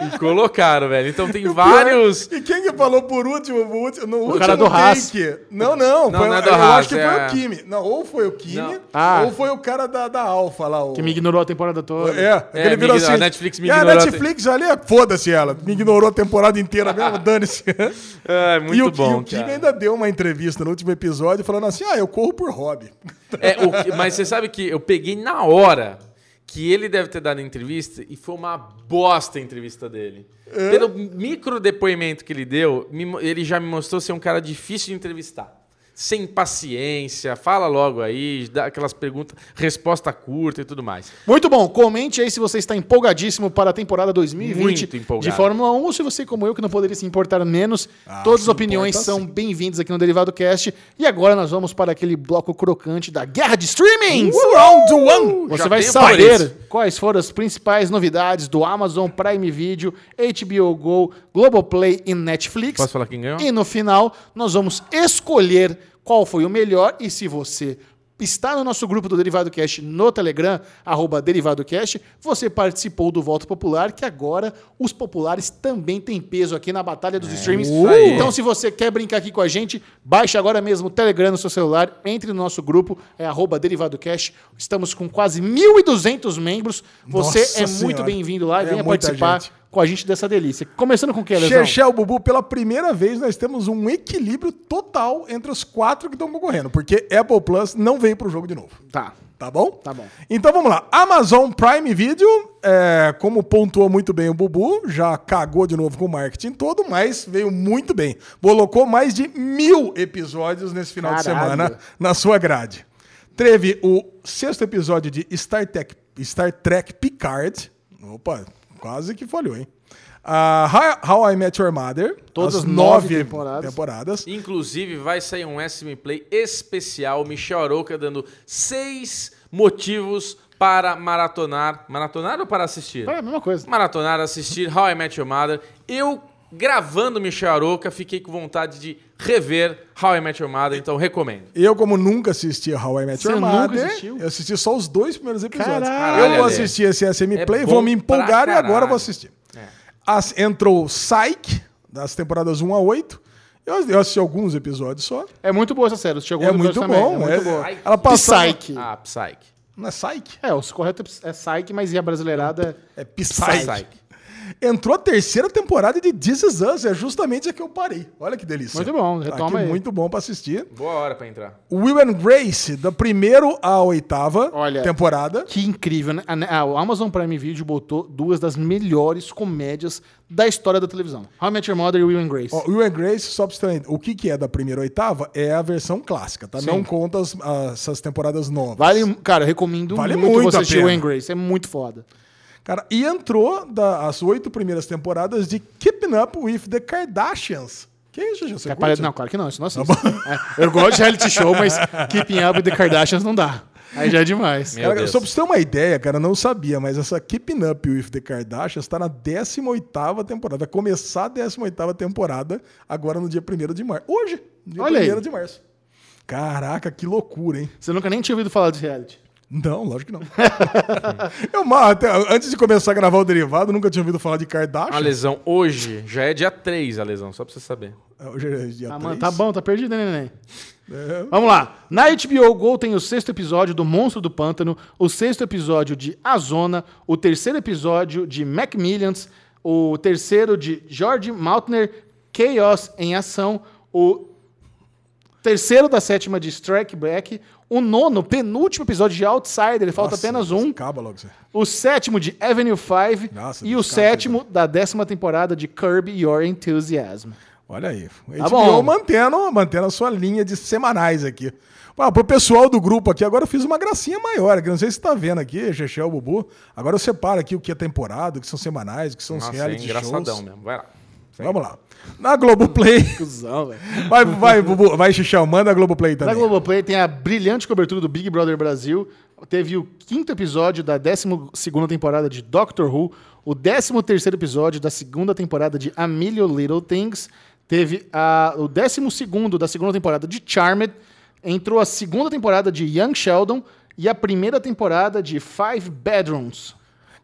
E colocaram, velho. Então tem vários. E quem que falou por último? O, último, no último cara do Haas. Não, não. Não, foi, não é do eu Haas, acho que foi é- o Kimi. Não, ou foi o Kimi. Ah. ou foi o cara da, da Alfa lá. O... Que me ignorou a temporada toda. É, aquele me virou ignorou, assim. a Netflix me e a ignorou. Netflix ali, foda-se ela. Me ignorou a temporada inteira mesmo, dane-se. <laughs> É, muito e o, bom, e o Cara. ainda deu uma entrevista no último episódio falando assim: ah, eu corro por hobby. É, que- mas você sabe que eu peguei na hora que ele deve ter dado a entrevista e foi uma bosta a entrevista dele. Pelo micro depoimento que ele deu, ele já me mostrou ser um cara difícil de entrevistar. Sem paciência, fala logo aí, dá aquelas perguntas, resposta curta e tudo mais. Muito bom. Comente aí se você está empolgadíssimo para a temporada 2020 Muito empolgado. de Fórmula 1 ou se você, como eu, que não poderia se importar menos. Todas as opiniões importa são bem-vindas aqui no Derivado Cast. E agora nós vamos para aquele bloco crocante da guerra de streamings. Round one! Você Já vai saber quais foram as principais novidades do Amazon Prime Video, HBO Go, Globoplay e Netflix. Posso falar quem ganhou? E no final, nós vamos escolher qual foi o melhor e se você está no nosso grupo do Derivado Cast no Telegram, arroba Derivado Cast, você participou do voto popular, que agora os populares também têm peso aqui na batalha dos streamings. isso aí. Então, se você quer brincar aqui com a gente, baixe agora mesmo o Telegram no seu celular, entre no nosso grupo, é arroba Derivado Cast. Estamos com quase 1.200 membros. Você Nossa é Senhora. muito bem-vindo lá e É venha participar gente. Com a gente dessa delícia. Começando com o que, Lesão? Chechel Bubu, pela primeira vez nós temos um equilíbrio total entre os quatro que estão concorrendo, porque Apple Plus não veio pro jogo de novo. Tá. Tá bom? Tá bom. Então vamos lá. Amazon Prime Video, é, como pontuou muito bem o Bubu, já cagou de novo com o marketing todo, mas veio muito bem. Colocou mais de mil episódios nesse final de Caralho. semana na sua grade. Teve o sexto episódio de Star Trek, Star Trek Picard. Opa, quase que falhou, hein? Ah, How, I Met Your Mother. Todas as nove temporadas. temporadas. Inclusive, vai sair um SM Play especial, Michel Aroca dando seis motivos para maratonar. Maratonar ou para assistir? É a mesma coisa. Maratonar, assistir How I Met Your Mother. Eu, gravando Michel Aroca, fiquei com vontade de rever How I Met Your Mother, então recomendo. Eu, como nunca assisti How I Met Você Your nunca Mother, assistiu? eu assisti só os dois primeiros episódios. Caralho, eu vou assistir esse SM É Play, vou me empolgar e agora vou assistir. É. As- entrou Psyche, das temporadas 1 a 8. Eu, eu assisti alguns episódios só. É muito boa essa série. Assisti alguns É muito episódios também. bom. É muito é- boa. Ela passava... Psyche. Ah, Psyche. Não é Psyche? É, o correto é Psyche, mas e a brasileirada É Psyche. Psyche. Entrou a terceira temporada de This Is Us, é justamente a que eu parei. Olha que delícia. Muito bom, Tá retoma aqui, aí. Muito bom pra assistir. Boa hora pra entrar. Will and Grace, da primeira à oitava Olha, temporada. Que incrível, né? A- Amazon Prime Video botou duas das melhores comédias da história da televisão. How I Met Your Mother e Will and Grace. Ó, Will and Grace, só pra você o que, que é da primeira à oitava é a versão clássica, tá? Não conta as, as- essas temporadas novas. Vale, cara, eu recomendo Vale muito, muito você assistir. Will and Grace. É muito foda. Cara, e entrou da- as oito primeiras temporadas de Keeping Up with the Kardashians. Que isso, Gil? Você parar- Não, claro que não, isso não assisto. É, eu gosto de reality show, mas Keeping Up with the Kardashians não dá. Aí já é demais. Meu Cara, Deus. só pra você ter uma ideia, cara, eu não sabia, mas essa Keeping Up with the Kardashians tá na 18ª temporada. Vai começar a 18ª temporada agora no dia 1 de março. Hoje, dia Olha aí. 1 de março. Caraca, que loucura, hein? Você nunca nem tinha ouvido falar de reality. Não, lógico que não. <laughs> eu, até, antes de começar a gravar o derivado, nunca tinha ouvido falar de Kardashian. A lesão hoje já é dia 3, a lesão, só pra você saber. Hoje é dia Ah, 3. mano, tá bom, tá perdido, né, neném? É. Vamos lá. Na HBO Go tem o sexto episódio do Monstro do Pântano, o sexto episódio de A Zona, o terceiro episódio de Macmillions, o terceiro de George Maltner, Chaos em Ação, o terceiro da sétima de Strike Back, o nono, penúltimo episódio de Outsider, falta Nossa, apenas um, Acaba logo você. o sétimo de Avenue 5 Nossa, e o sétimo da décima temporada de Curb Your Enthusiasm. Olha aí. A Tá HBO bom. mantendo, mantendo a sua linha de semanais aqui. Ah, pro pessoal do grupo aqui, agora eu fiz uma gracinha maior. Que não sei se você tá vendo aqui, Chechel, Bubu. Agora eu separo aqui o que é temporada, o que são semanais, o que são os Nossa, é reality engraçadão shows. mesmo. Vai lá. Vamos lá. Na Globoplay. <laughs> Cusão, velho. vai, vai, Bubu. Vai, Chechel. Manda a Globoplay Na também. Globoplay tem a brilhante cobertura do Big Brother Brasil. Teve o quinto episódio da 12 temporada de Doctor Who. O 13 terceiro episódio da segunda temporada de A Million Little Things. Teve a, o 12 da segunda temporada de Charmed. Entrou a segunda temporada de Young Sheldon e a primeira temporada de Five Bedrooms.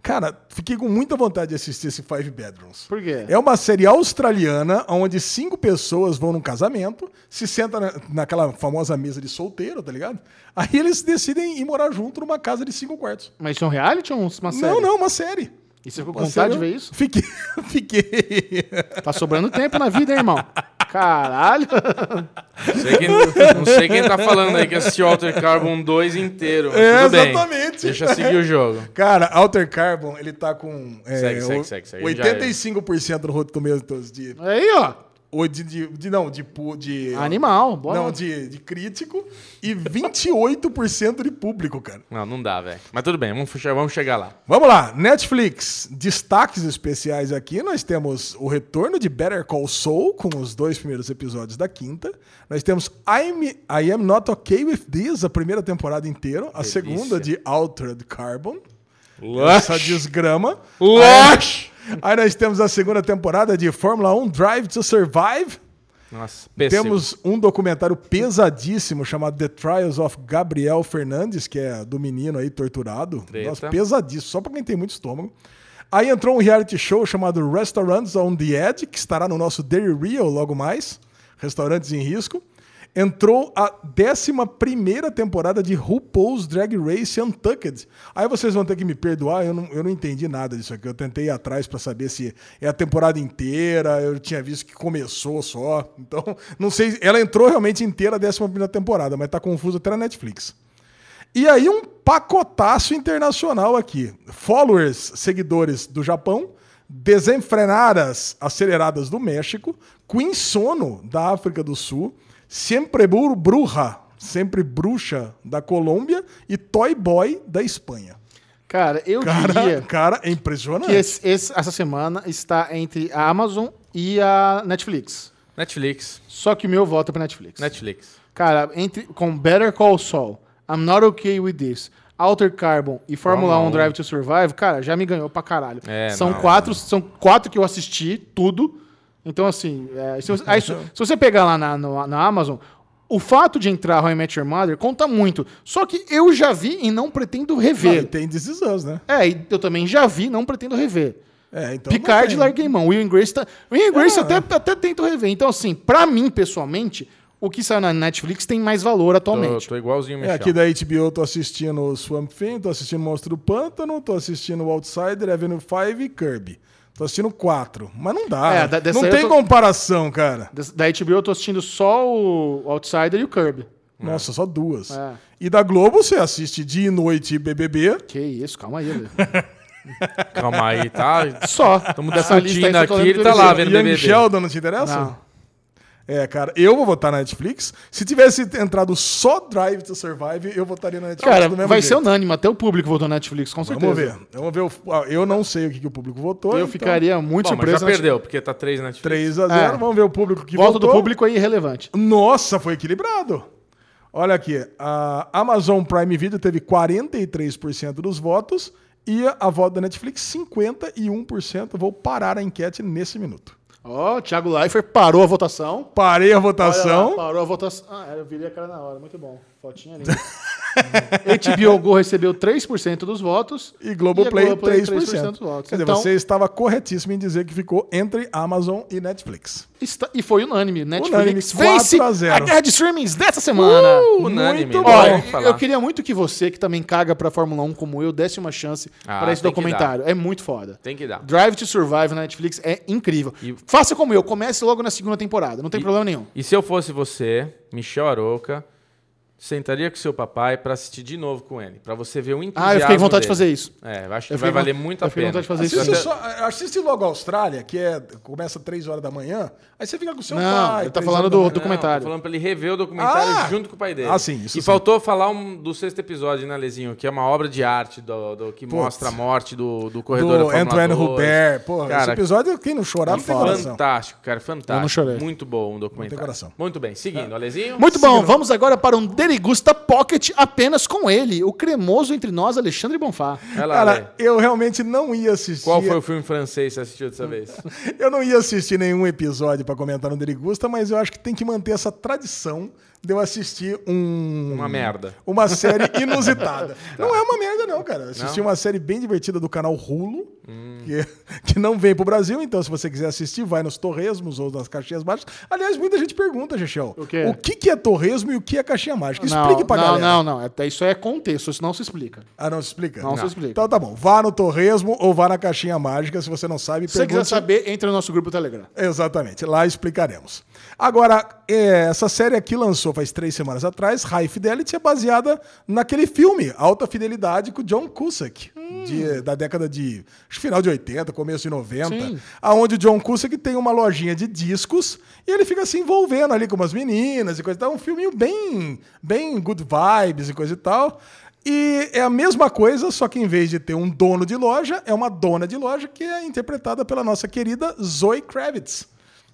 Cara, fiquei com muita vontade de assistir esse Five Bedrooms. Por quê? É uma série australiana onde cinco pessoas vão num casamento, se sentam na- naquela famosa mesa de solteiro, tá ligado? Aí eles decidem ir morar junto numa casa de cinco quartos. Mas isso é um reality ou uma série? Não, não, uma série. E você ficou com vontade de ver isso? Fiquei. <laughs> Fiquei. Tá sobrando tempo na vida, hein, irmão? <laughs> Caralho. Sei quem- não sei quem tá falando aí que assistiu Alter Carbon 2 inteiro. É, tudo bem. exatamente. Deixa seguir o jogo. Cara, Alter Carbon, ele tá com. é, Segue, segue, segue, segue. 85% no Rotten Tomatoes de, Aí, ó. Ou de, de, de- Não, de. de Animal. Bora. Não, de, de crítico e 28% de público, cara. Não, não dá, velho. Mas tudo bem, vamos, vamos chegar lá. Vamos lá, Netflix, destaques especiais aqui. Nós temos o retorno de Better Call Saul com os dois primeiros episódios da quinta. Nós temos I'm, I Am Not Okay With This, a primeira temporada inteira. A Delícia. segunda de Altered Carbon. Essa desgrama. Lush! Aí nós temos a segunda temporada de Fórmula 1 Drive to Survive. Nossa, péssimo. Temos um documentário pesadíssimo chamado The Trials of Gabriel Fernandes, que é do menino aí torturado. Eita. Nossa, pesadíssimo, só pra quem tem muito estômago. Aí entrou um reality show chamado Restaurants on the Edge, que estará no nosso Daily Real logo mais. Restaurantes em Risco. Entrou a 11 temporada de RuPaul's Drag Race Untucked. Aí vocês vão ter que me perdoar, eu não, eu não entendi nada disso aqui. Eu tentei ir atrás pra saber se é a temporada inteira, eu tinha visto que começou só. Então, não sei. Ela entrou realmente inteira a 11 temporada, mas tá confuso até na Netflix. E aí um pacotaço internacional aqui. Followers, seguidores do Japão, desenfrenadas, aceleradas do México, Queen Sono da África do Sul, Sempre Bur- Bruja, sempre bruxa da Colômbia e Toy Boy da Espanha. Cara, eu Cara, diria cara, é impressionante. que esse- esse- essa semana está entre a Amazon e a Netflix. Netflix. Só que o meu voto é pra Netflix. Netflix. Cara, entre, com Better Call Saul, I'm Not Okay With This, Alter Carbon e Fórmula Fórmula 1 1. Drive to Survive, cara, já me ganhou pra caralho. É, são, não, quatro, são quatro que eu assisti, tudo. Então, assim, é, se, você, aí, se- se você pegar lá na, no- na Amazon, o fato de entrar How I Met Your Mother conta muito. Só que eu já vi e não pretendo rever. e tem Us, né? É, e eu também já vi, não pretendo rever. É, então Picard larguei mão. Will and Grace, tá... Will and Grace É. eu até, até tento rever. Então, assim, pra mim, pessoalmente, o que saiu na Netflix tem mais valor Tô, atualmente. tô igualzinho o É, Michel. aqui da HBO eu tô assistindo o Swamp Thing, tô assistindo Monstro do Pântano, tô assistindo o Outsider, Avenue 5 e Kirby. Tô assistindo quatro. Mas não dá. É, né? da- não tem tô- comparação, cara. Da HBO eu tô assistindo só o Outsider e o Kirby. Nossa, só duas. É. E da Globo você assiste dia e noite BBB. Que isso, calma aí, velho. <laughs> Calma aí, tá? Só. Estamos Dessa lista aqui, tá ele tá lá vendo Young BBB. Sheldon não te interessa? Não. É, cara, eu vou votar na Netflix. Se tivesse entrado só Drive to Survive, eu votaria na Netflix. Cara, do mesmo vai jeito. ser unânime. Até o público votou na Netflix, com certeza. Vamos ver. Vamos ver. o- Eu não sei o que, que o público votou. Eu então, ficaria muito Bom, mas surpreso. já perdeu, porque tá 3 na Netflix. 3 a 0 É. Vamos ver o público que Voto votou. do público aí irrelevante. Nossa, foi equilibrado. Olha aqui, a Amazon Prime Video teve 43% dos votos e a voto da Netflix 51%. Vou parar a enquete nesse minuto. Ó, o Thiago Leifert parou a votação. Parei a Olha lá, votação. parou a votação. Ah, eu virei a cara na hora. Muito bom. Fotinha ali. <laughs> <laughs> HBO Go recebeu 3% dos votos. E Globoplay, E Globoplay, 3%. dos votos. Quer dizer, Então- você estava corretíssimo em dizer que ficou entre Amazon e Netflix. Está- e foi unânime. Netflix Unânime, 4 a 0. a guerra de streamings dessa semana. Unânime. Muito Olha, eu queria muito que você, que também caga pra Fórmula 1 como eu, desse uma chance Ah, pra esse documentário. É muito foda. Tem que dar. Drive to Survive na Netflix é incrível. E- Faça como eu, comece logo na segunda temporada. Não tem E- problema nenhum. E se eu fosse você, Michel Aroca, sentaria com seu papai pra assistir de novo com ele, Pra você ver o entusiasmo Ah, eu fiquei com vontade de dele. fazer isso. É, eu acho que Eu vai fiquei valer com- muito eu a fiquei com pena. vontade de fazer Assiste, isso. só, assiste logo a Austrália, que é, começa 3 horas da manhã, aí você fica com o seu Não, pai. ele tá três falando do- do- documentário. Tô falando pra ele rever o documentário Ah! junto com o pai dele. Ah, sim, isso E sim. faltou falar um, do sexto episódio, né, Lezinho? Que é uma obra de arte do, do- que Putz. mostra a morte do, do corredor Do Fórmula Antoine 2. Rubert. Porra, Cara, esse episódio, quem não chorar, não tem coração. Fantástico, cara, fantástico. Eu não chorei. Muito bom o documentário. coração. Muito bem, seguindo, Alezinho. Muito bom, vamos agora para um Derigusta Pocket apenas com ele, o cremoso entre nós, Alexandre Bonfá. Lá, Cara, eu realmente não ia assistir. Qual foi o filme francês que você assistiu dessa vez? <laughs> Eu não ia assistir nenhum episódio pra comentar no Derigusta, mas eu acho que tem que manter essa tradição de eu assistir um. Uma merda. Uma série inusitada. <laughs> Não é uma merda, não, cara. Assisti uma série bem divertida do canal Hulu, que, <laughs> que não vem pro Brasil, então se você quiser assistir, vai nos Torresmos ou nas caixinhas mágicas. Aliás, muita gente pergunta, Chechel, O quê? o que, que é Torresmo e o que é caixinha mágica? Explique não, pra não, galera. não, não. Até isso é contexto, isso não se explica. Ah, não se explica? Não, se explica. Então tá bom. Vá no Torresmo ou vá na caixinha mágica, se você não sabe. Se você quiser saber, entre no nosso grupo Telegram. Exatamente, lá explicaremos. Agora, é, essa série aqui lançou faz três semanas atrás, High Fidelity, é baseada naquele filme, Alta Fidelidade, com o John Cusack, de- da década de. Acho que final de 80, começo de 90. Sim. Aonde o John Cusack tem uma lojinha de discos e ele fica se envolvendo ali com umas meninas e coisa e tal. Um filminho bem, bem good vibes e coisa e tal. E é a mesma coisa, só que em vez de ter um dono de loja, é uma dona de loja que é interpretada pela nossa querida Zoe Kravitz.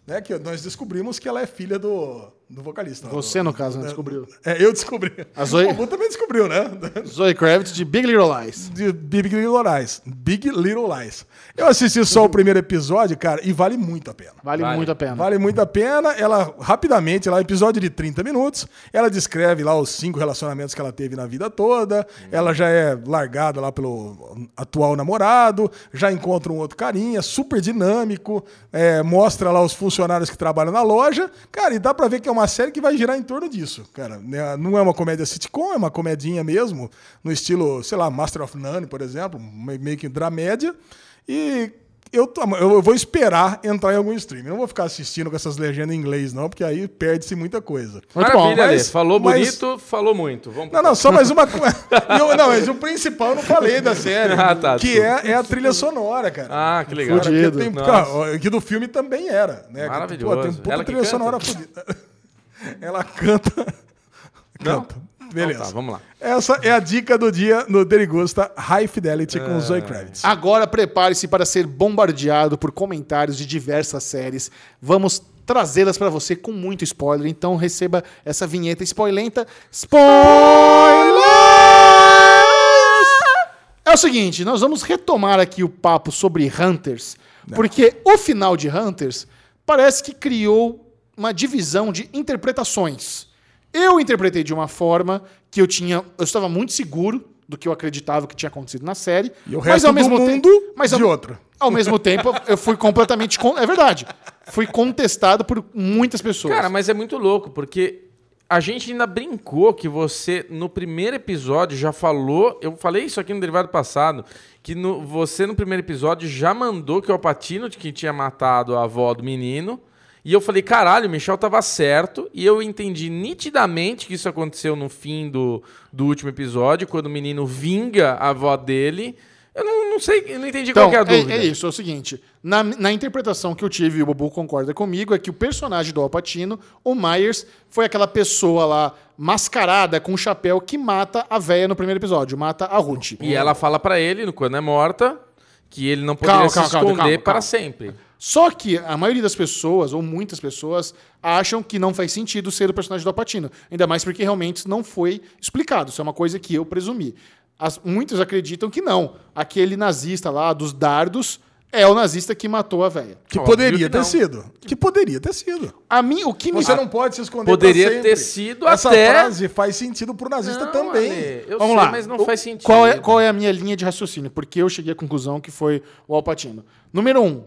Né, que nós descobrimos que ela é filha do, do vocalista. Você, do, no caso, né, descobriu. É, eu descobri. A Zoe- O Bu também descobriu, né? Zoe Kravitz de Big Little Lies. de Big Little Lies. Big Little Lies. Eu assisti só o primeiro episódio, cara, e vale muito a pena. Vale, Vale. muito a pena. Vale muito a pena. Ela, rapidamente, lá, episódio de 30 minutos, ela descreve lá os cinco relacionamentos que ela teve na vida toda. Ela já é largada lá pelo atual namorado, já encontra um outro carinha, super dinâmico, é, mostra lá os funcionários que trabalham na loja. Cara, e dá pra ver que é uma série que vai girar em torno disso, cara. Né? Não é uma comédia sitcom, é uma comedinha mesmo, no estilo, sei lá, Master of None, por exemplo, me- meio que dramédia. E eu, tô- eu vou esperar entrar em algum stream. Eu não vou ficar assistindo com essas legendas em inglês, não, porque aí perde-se muita coisa. Muito Maravilha, bom, mas- Falou mas- bonito, falou muito. Vamos Não, não, só mais uma coisa. <laughs> Não, mas o principal eu não falei da série. <laughs> Ah, tá, que é, é a trilha sonora, cara. Ah, que legal. Cara, que, tem, cara, que do filme também era, né? Que, Maravilhoso. pô, tem puta Ela que trilha canta? sonora fodida. <laughs> Ela canta. Não? Canta. Beleza. Então tá, vamos lá. Essa é a dica do dia no Derigusta High Fidelity com Zoe Kravitz. Agora prepare-se para ser bombardeado por comentários de diversas séries. Vamos trazê-las para você com muito spoiler. Então receba essa vinheta spoilenta. Spoilers! É o seguinte, nós vamos retomar aqui o papo sobre Hunters, porque o final de Hunters parece que criou uma divisão de interpretações. Eu interpretei de uma forma que eu tinha, eu estava muito seguro do que eu acreditava que tinha acontecido na série, E o resto do mundo mas de ao- outro. Ao mesmo <laughs> tempo, eu fui completamente, con- é verdade, fui contestado por muitas pessoas. Cara, mas é muito louco, porque a gente ainda brincou que você, no primeiro episódio, já falou. Eu falei isso aqui no derivado passado. Que no- você, no primeiro episódio, já mandou que o Alpatino que tinha matado a avó do menino. E eu falei, caralho, o Michel tava certo. E eu entendi nitidamente que isso aconteceu no fim do, do último episódio, quando o menino vinga a avó dele. Eu não, não sei, eu não entendi Então, qual é a é, dúvida. é isso, é o seguinte. Na, na interpretação que eu tive, e o Bubu concorda comigo, é que o personagem do Alpatino, o Myers, foi aquela pessoa lá mascarada com um chapéu que mata a véia no primeiro episódio, mata a Ruth. E ela fala pra ele, no- quando é morta, que ele não poderia Calma, se calma, esconder calma, para sempre. Só que a maioria das pessoas, ou muitas pessoas, acham que não faz sentido ser o personagem do Alpatino. Ainda mais porque realmente isso não foi explicado. Isso é uma coisa que eu presumi. As- muitos acreditam que não. Aquele nazista lá dos dardos é o nazista que matou a véia. Que Óbvio poderia que ter não. sido. Que poderia ter sido. A mim, o que me Você não pode se esconder Poderia ter sido Essa até- frase faz sentido pro nazista Não, também. Ale, eu Vamos sei, lá. mas não O- faz sentido. Qual é, qual é a minha linha de raciocínio? Porque eu cheguei à conclusão que foi o Alpatino. Número um,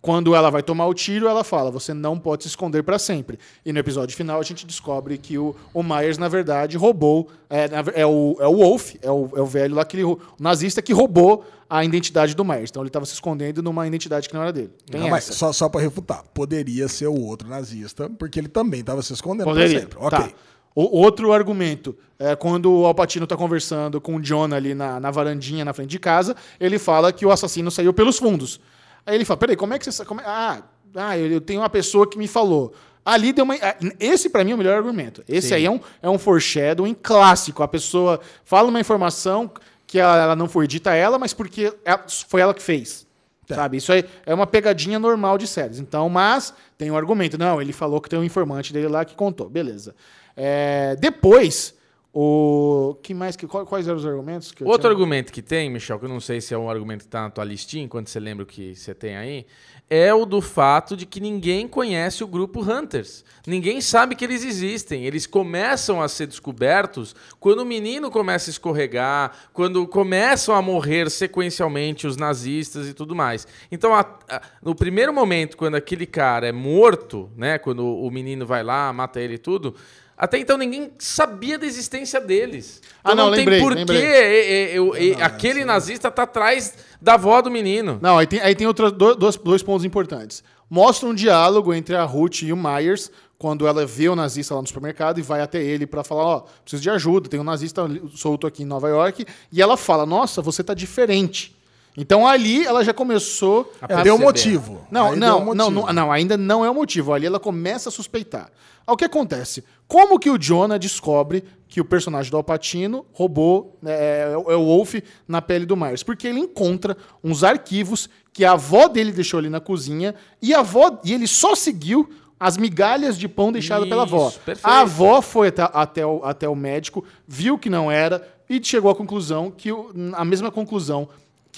quando ela vai tomar o tiro, ela fala: você não pode se esconder para sempre. E no episódio final a gente descobre que o, o Myers, na verdade, roubou. É, é o, é o Wolf, é o, é o velho lá, que ele, rou- o nazista que roubou a identidade do Myers. Então ele estava se escondendo numa identidade que não era dele. Tem Não, mas essa. só, só pra refutar. Poderia ser o outro nazista, porque ele também estava se escondendo Poderia. pra sempre. Ok. Tá. O, outro argumento é quando o Alpatino tá conversando com o John ali na, na varandinha na frente de casa, ele fala que o assassino saiu pelos fundos. Aí ele fala: peraí, como é que você. Como é- ah, ah, eu tenho uma pessoa que me falou. Ali deu uma. Esse, pra mim, é o melhor argumento. Esse aí é um, é um foreshadowing clássico. A pessoa fala uma informação que ela, ela não foi dita a ela, mas porque ela- foi ela que fez. Sabe? Isso aí é uma pegadinha normal de séries. Então, mas tem um argumento. Não, ele falou que tem um informante dele lá que contou. Beleza. É, depois, O que mais que quais eram os argumentos que Outro tinha? argumento que tem, Michel, que eu não sei se é um argumento que tá na tua listinha, enquanto você lembra o que você tem aí, é o do fato de que ninguém conhece o grupo Hunters. Ninguém sabe que eles existem. Eles começam a ser descobertos quando o menino começa a escorregar, quando começam a morrer sequencialmente os nazistas e tudo mais. Então, a- a- no primeiro momento, quando aquele cara é morto, né, quando o menino vai lá, mata ele e tudo, até então ninguém sabia da existência deles. Ah, Então não, tem lembrei, por lembrei. que é, é, eu- é, aquele nazista tá atrás da avó do menino. Não, aí tem, aí tem outros do- dois, dois pontos importantes. Mostra um diálogo entre a Ruth e o Myers quando ela vê o nazista lá no supermercado e vai até ele pra falar, ó, preciso de ajuda, tem um nazista solto aqui em Nova York, e ela fala, nossa, você tá diferente. Então ali ela já começou A É, deu um motivo. Não, Aí não, um motivo. não, não, ainda não é o motivo. Ali ela começa a suspeitar. O que acontece? Como que o Jonah descobre que o personagem do Alpatino roubou é, é o Wolf na pele do Myers? Porque ele encontra uns arquivos que a avó dele deixou ali na cozinha e a avó e ele só seguiu as migalhas de pão deixadas pela avó. Isso, perfeito. A avó foi até, até, o, até o médico, viu que não era e chegou à conclusão que o- a mesma conclusão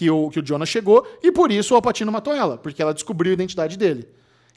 que o, que o Jonah chegou, e por isso o Alpatino matou ela, porque ela descobriu a identidade dele.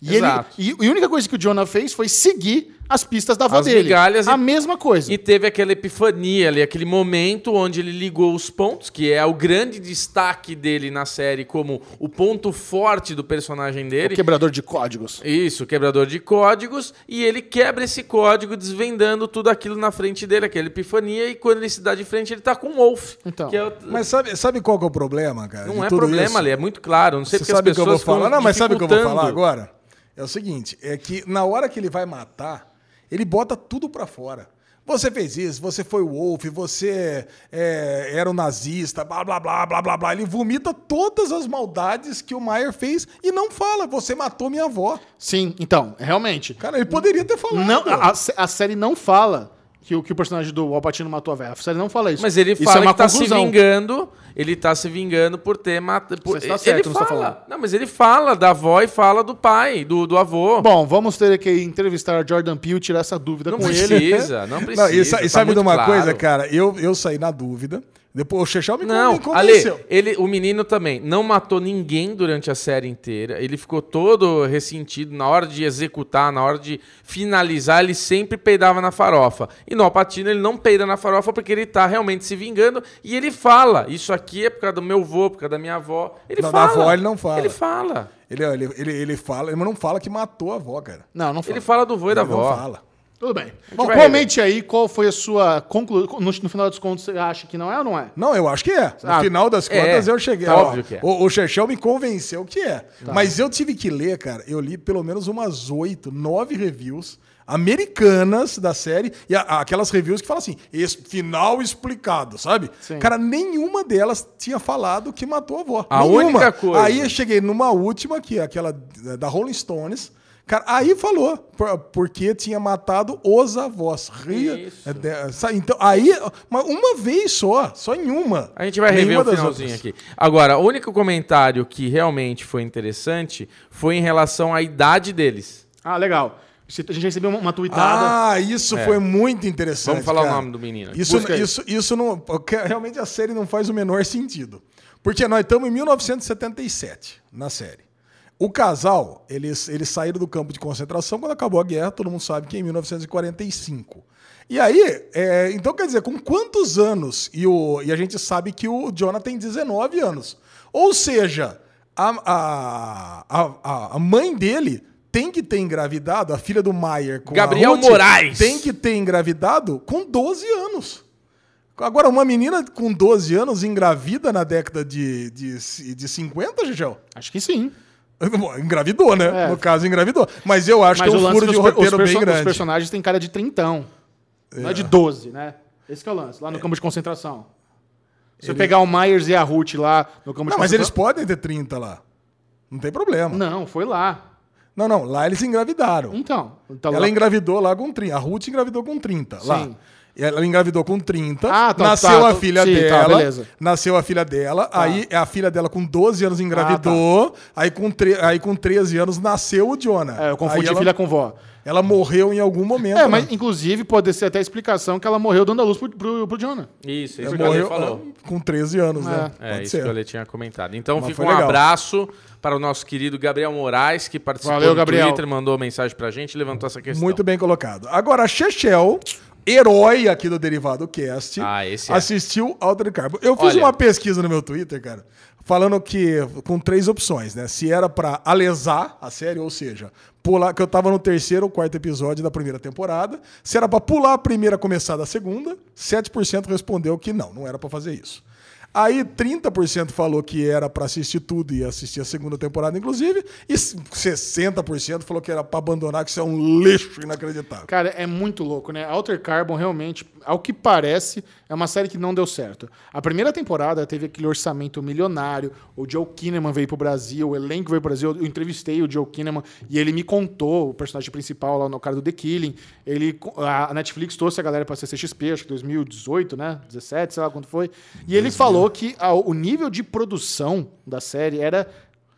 E, ele, Exato. e, e a única coisa que o Jonah fez foi seguir as pistas da avó As dele. migalhas a e- mesma coisa. E teve aquela epifania ali, aquele momento onde ele ligou os pontos, que é o grande destaque dele na série como o ponto forte do personagem o dele. quebrador de códigos. Isso, quebrador de códigos, e ele quebra esse código desvendando tudo aquilo na frente dele, aquela epifania, e quando ele se dá de frente, ele tá com o Wolf. Então. que é o- Mas sabe, sabe qual que é o problema, cara? não de é tudo problema isso? ali, é muito claro. Não sei Você porque as sabe o que eu pessoas vou falar? Não, mas sabe o que eu vou falar agora? É o seguinte, é que na hora que ele vai matar, ele bota tudo pra fora. Você fez isso, você foi o Wolf, você é, era um nazista, blá, blá, blá, blá, blá, blá. Ele vomita todas as maldades que o Maier fez e não fala, você matou minha avó. Sim, então, realmente. Cara, ele poderia ter falado. Não, a, a série não fala que o, que o personagem do Alpatino matou a velha. A série não fala isso. Mas ele isso fala é uma que tá conclusão. se vingando, ele tá se vingando por ter matado. Por... Você está certo, ele não está fala. falando. Não, mas ele fala da avó e fala do pai, do, do avô. Bom, vamos ter que entrevistar a Jordan Peele e tirar essa dúvida não com ele. precisa, <laughs> não precisa. Não, e, e tá sabe de uma claro. coisa, cara? Eu, eu saí na dúvida. Depois o Chechel me, Não, convenceu. Ale, ele, o menino também não matou ninguém durante a série inteira. Ele ficou todo ressentido na hora de executar, na hora de finalizar, ele sempre peidava na farofa. E no Alpatino ele não peida na farofa porque ele tá realmente se vingando e ele fala: "Isso aqui é por causa do meu avô, por causa da minha avó". Ele Não, da fala. avó ele não fala. Ele fala. Ele, ele, ele, ele fala, ele não fala que matou a avó, cara. Não, não fala. Ele fala do avô e da Ele não avó. fala. Tudo bem. Bom, comente aí qual foi a sua conclusão. No, no final dos contos, você acha que não é ou não é? Não, eu acho que é. No Ah, final das é. contas, eu cheguei. Tá Ó, óbvio que é. O, o Chechel me convenceu que é. Mas eu tive que ler, cara. Eu li pelo menos umas oito, nove reviews americanas da série. E a- aquelas reviews que falam assim, final explicado, sabe? Sim. Cara, nenhuma delas tinha falado que matou a avó. A Nenhuma. única coisa. Aí eu cheguei numa última, que é aquela da Rolling Stones. Cara, aí falou, por- porque tinha matado os avós. Ria- Isso. é, Então, aí, mas uma vez só, só em uma. A gente vai rever o finalzinho outras. aqui. Agora, o único comentário que realmente foi interessante foi em relação à idade deles. Ah, legal. A gente recebeu uma, uma tweetada. Ah, isso foi muito interessante. É. Vamos falar o cara. nome do menino aqui. Isso, Busca aí. isso, isso não. Realmente a série não faz o menor sentido. Porque nós estamos em 1977 na série. O casal, eles, eles saíram do campo de concentração quando acabou a guerra, todo mundo sabe que é em 1945. E aí, é, então quer dizer, com quantos anos? E, o, e a gente sabe que o Jonah tem 19 anos. Ou seja, a, a, a, a mãe dele tem que ter engravidado, a filha do Maier com Gabriel Ruth, Moraes. Tem que ter engravidado com 12 anos. Agora, uma menina com 12 anos engravida na década de, de, de 50, Gigel? Acho que sim. <laughs> Engravidou, né? É. No caso, engravidou. Mas eu acho Mas que é o um lance furo dos, de roteiro bem perso- os grande. personagens têm cara de trintão. Não é de 12, né? Esse que é o lance, lá no campo de concentração. Se eu pegar o Myers e a Ruth lá no campo Não, de mas eles podem ter 30 lá. Não tem problema. Não, Não, foi lá. não, lá eles engravidaram. Então. então Ela lá- engravidou lá com 30. A Ruth engravidou com 30 lá. Ela engravidou com 30. Ah, tá, nasceu tá, a filha sim, tá, dela. beleza. Nasceu a filha dela. Aí a filha dela com 12 anos engravidou. aí, com tre- aí com 13 anos nasceu o Jonah. É, eu confundi ela, filha com vó. ela morreu em algum momento. É, né? mas inclusive pode ser até a explicação que ela morreu dando a luz pro, pro, pro Jonah. Isso, Ela isso que o Ale morreu falou. ah, com 13 anos, né? É, Pode isso ser. que Ale tinha comentado. Então Mas fica um legal. abraço para o nosso querido Gabriel Moraes, que participou Valeu, do Gabriel. Twitter, mandou mensagem pra gente e levantou essa questão. Muito bem colocado. Agora, a Chechel, herói aqui do Derivado Cast, Ah, esse é. assistiu Alter Carbon. Eu fiz Olha. uma pesquisa no meu Twitter, cara, falando que com três opções, né? Se era pra alesar a série, ou seja, pular, que eu tava no terceiro ou quarto episódio da primeira temporada, se era pra pular a primeira, começar da segunda, 7% respondeu que não, não era pra fazer isso. Aí 30% falou que era pra assistir tudo e assistir a segunda temporada, inclusive, e 60% falou que era pra abandonar, que isso é um lixo inacreditável. Cara, é muito louco, né? Alter Carbon realmente, ao que parece, é uma série que não deu certo. A primeira temporada teve aquele orçamento milionário, o Joe Kinnaman veio pro Brasil, o elenco veio pro Brasil, eu entrevistei o Joe Kinnaman e ele me contou, o personagem principal lá no cara do The Killing, ele, a Netflix trouxe a galera pra CCXP, acho que 2018, né? 17, sei lá quando foi, e ele falou que a- o nível de produção da série era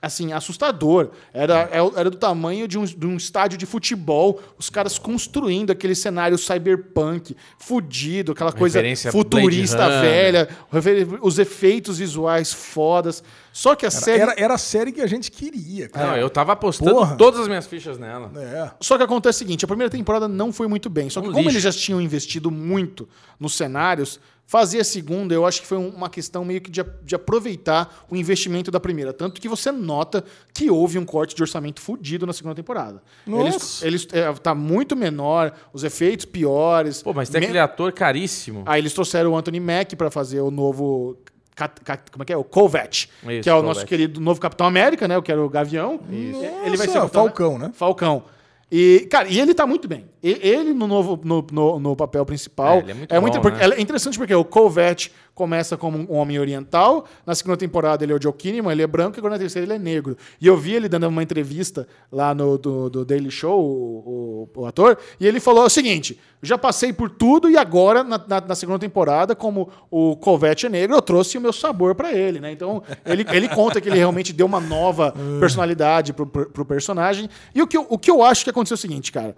assim, assustador. Era, é- era do tamanho de um, de um estádio de futebol, os caras construindo aquele cenário cyberpunk, fudido, aquela coisa Referência futurista velha, os efeitos visuais fodas. Só que a série. Era, era a série que a gente queria, cara. Não, eu tava apostando Porra. todas as minhas fichas nela. É. Só que acontece o seguinte, a primeira temporada não foi muito bem. Só que Um como lixo. eles já tinham investido muito nos cenários, fazer a segunda, eu acho que foi um- uma questão meio que de, de aproveitar o investimento da primeira. Tanto que você nota que houve um corte de orçamento fudido na segunda temporada. Nossa. Eles, eles é, tá muito menor, os efeitos piores. Pô, mas tem Me- aquele ator caríssimo. Aí eles trouxeram o Anthony Mack pra fazer o novo. Como é que é? O Kovac, Isso, que é o Kovac. nosso querido novo Capitão América, né? Eu quero o Gavião. Ele vai ser o Capitão Falcão, né? Falcão. E, cara, e ele tá muito bem. Ele no novo no, no, no papel principal. É, ele é muito bom, porque- né? é interessante porque o Kovac começa como um homem oriental, na segunda temporada ele é o Joe Kinnaman, ele é branco, e agora na terceira ele é negro. E eu vi ele dando uma entrevista lá no do, do Daily Show, o, o- o ator, e ele falou o seguinte: já passei por tudo e agora, na, na- na segunda temporada, como o Kovac é negro, eu trouxe o meu sabor pra ele, né? Então, ele, ele conta que ele realmente deu uma nova <laughs> personalidade pro, pro, pro personagem. E o que, eu, o que eu acho que aconteceu é o seguinte, cara.